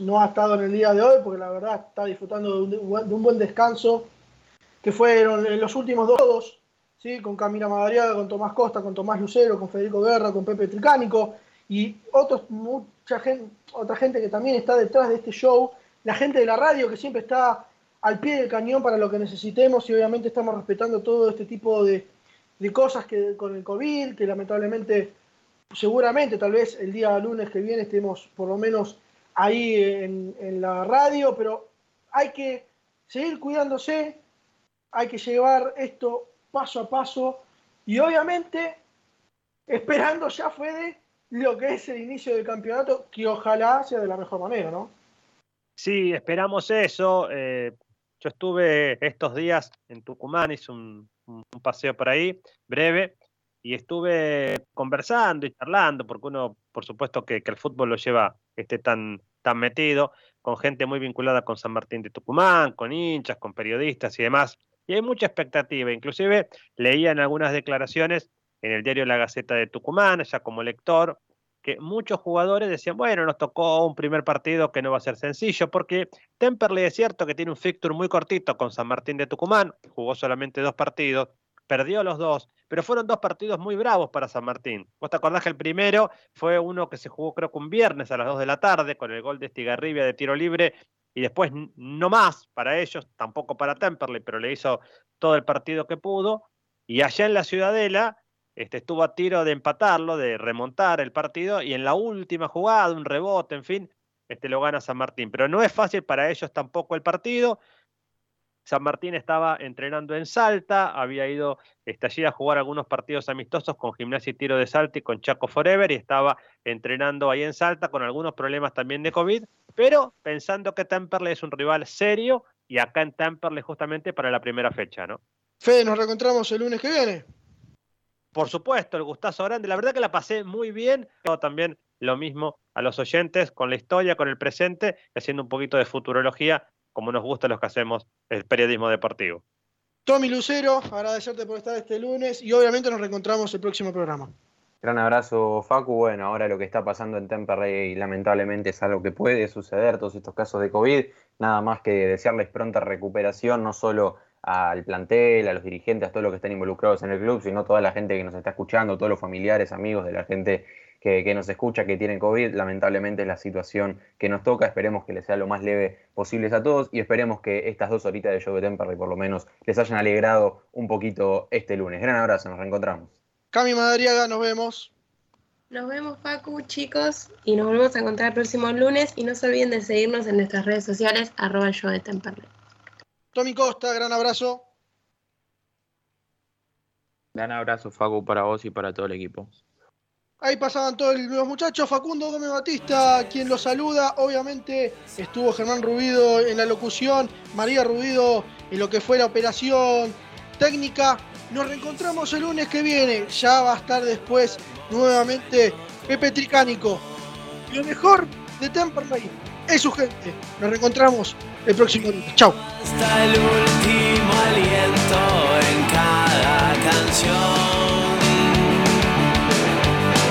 No ha estado en el día de hoy porque la verdad está disfrutando de un, buen descanso que fueron en los últimos dos con Camila Madariaga, con Tomás Costa, con Tomás Lucero, con Federico Guerra, con Pepe Tricánico y otros, mucha gente, otra gente que también está detrás de este show, la gente de la radio que siempre está al pie del cañón para lo que necesitemos y obviamente estamos respetando todo este tipo de, cosas que con el COVID, que lamentablemente, seguramente, tal vez el día lunes que viene estemos por lo menos ahí en la radio, pero hay que seguir cuidándose, hay que llevar esto paso a paso y obviamente esperando ya fue de lo que es el inicio del campeonato, que ojalá sea de la mejor manera, ¿no? Sí, esperamos eso. Eh, yo estuve estos días en Tucumán, hice un, un, paseo por ahí, breve, y estuve conversando y charlando, porque uno, por supuesto, que, el fútbol lo lleva este, tan, tan metido, con gente muy vinculada con San Martín de Tucumán, con hinchas, con periodistas y demás. Y hay mucha expectativa. Inclusive leía en algunas declaraciones en el diario La Gaceta de Tucumán, ya como lector, que muchos jugadores decían, bueno, nos tocó un primer partido que no va a ser sencillo, porque Temperley es cierto que tiene un fixture muy cortito con San Martín de Tucumán, jugó solamente dos partidos, perdió los dos, pero fueron dos partidos muy bravos para San Martín. Vos te acordás que el primero fue uno que se jugó creo que un viernes a las 2 de la tarde, con el gol de Estigarribia de tiro libre, y después no más para ellos, tampoco para Temperley, pero le hizo todo el partido que pudo. Y allá en la Ciudadela este, estuvo a tiro de empatarlo, de remontar el partido, y en la última jugada, un rebote, en fin, este, lo gana San Martín. Pero no es fácil para ellos tampoco el partido. San Martín estaba entrenando en Salta, había ido este, allí a jugar algunos partidos amistosos con Gimnasia y Tiro de Salta y con Chaco Forever y estaba entrenando ahí en Salta con algunos problemas también de COVID, pero pensando que Temperley es un rival serio y acá en Temperley justamente para la primera fecha, ¿no? Fede, nos reencontramos el lunes que viene. Por supuesto, el gustazo grande. La verdad que la pasé muy bien. También lo mismo a los oyentes con la historia, con el presente, haciendo un poquito de futurología como nos gusta los que hacemos el periodismo deportivo. Tommy Lucero, agradecerte por estar este lunes y obviamente nos reencontramos el próximo programa. Gran abrazo, Facu. Bueno, ahora lo que está pasando en Temperley lamentablemente es algo que puede suceder, todos estos casos de COVID. Nada más que desearles pronta recuperación, no solo al plantel, a los dirigentes, a todos los que están involucrados en el club, sino a toda la gente que nos está escuchando, todos los familiares, amigos de la gente que, nos escucha, que tiene COVID. Lamentablemente es la situación que nos toca. Esperemos que les sea lo más leve posible a todos y esperemos que estas dos horitas de show de Temperley por lo menos les hayan alegrado un poquito este lunes. Gran abrazo, nos reencontramos. Cami Madariaga, nos vemos. Nos vemos, Facu, chicos, y nos volvemos a encontrar el próximo lunes. Y no se olviden de seguirnos en nuestras redes sociales, arroba el show de Temperley. Tommy Costa, gran abrazo. Gran abrazo, Facu, para vos y para todo el equipo. Ahí pasaban todos los muchachos. Facundo Gómez Batista, quien los saluda. Obviamente estuvo Germán Rubido en la locución, María Rubido en lo que fue la operación técnica. Nos reencontramos el lunes que viene. Ya va a estar después nuevamente Pepe Tricánico. Lo mejor de Temperley es su gente. Nos reencontramos el próximo lunes. Chao. Hasta el último aliento en cada canción.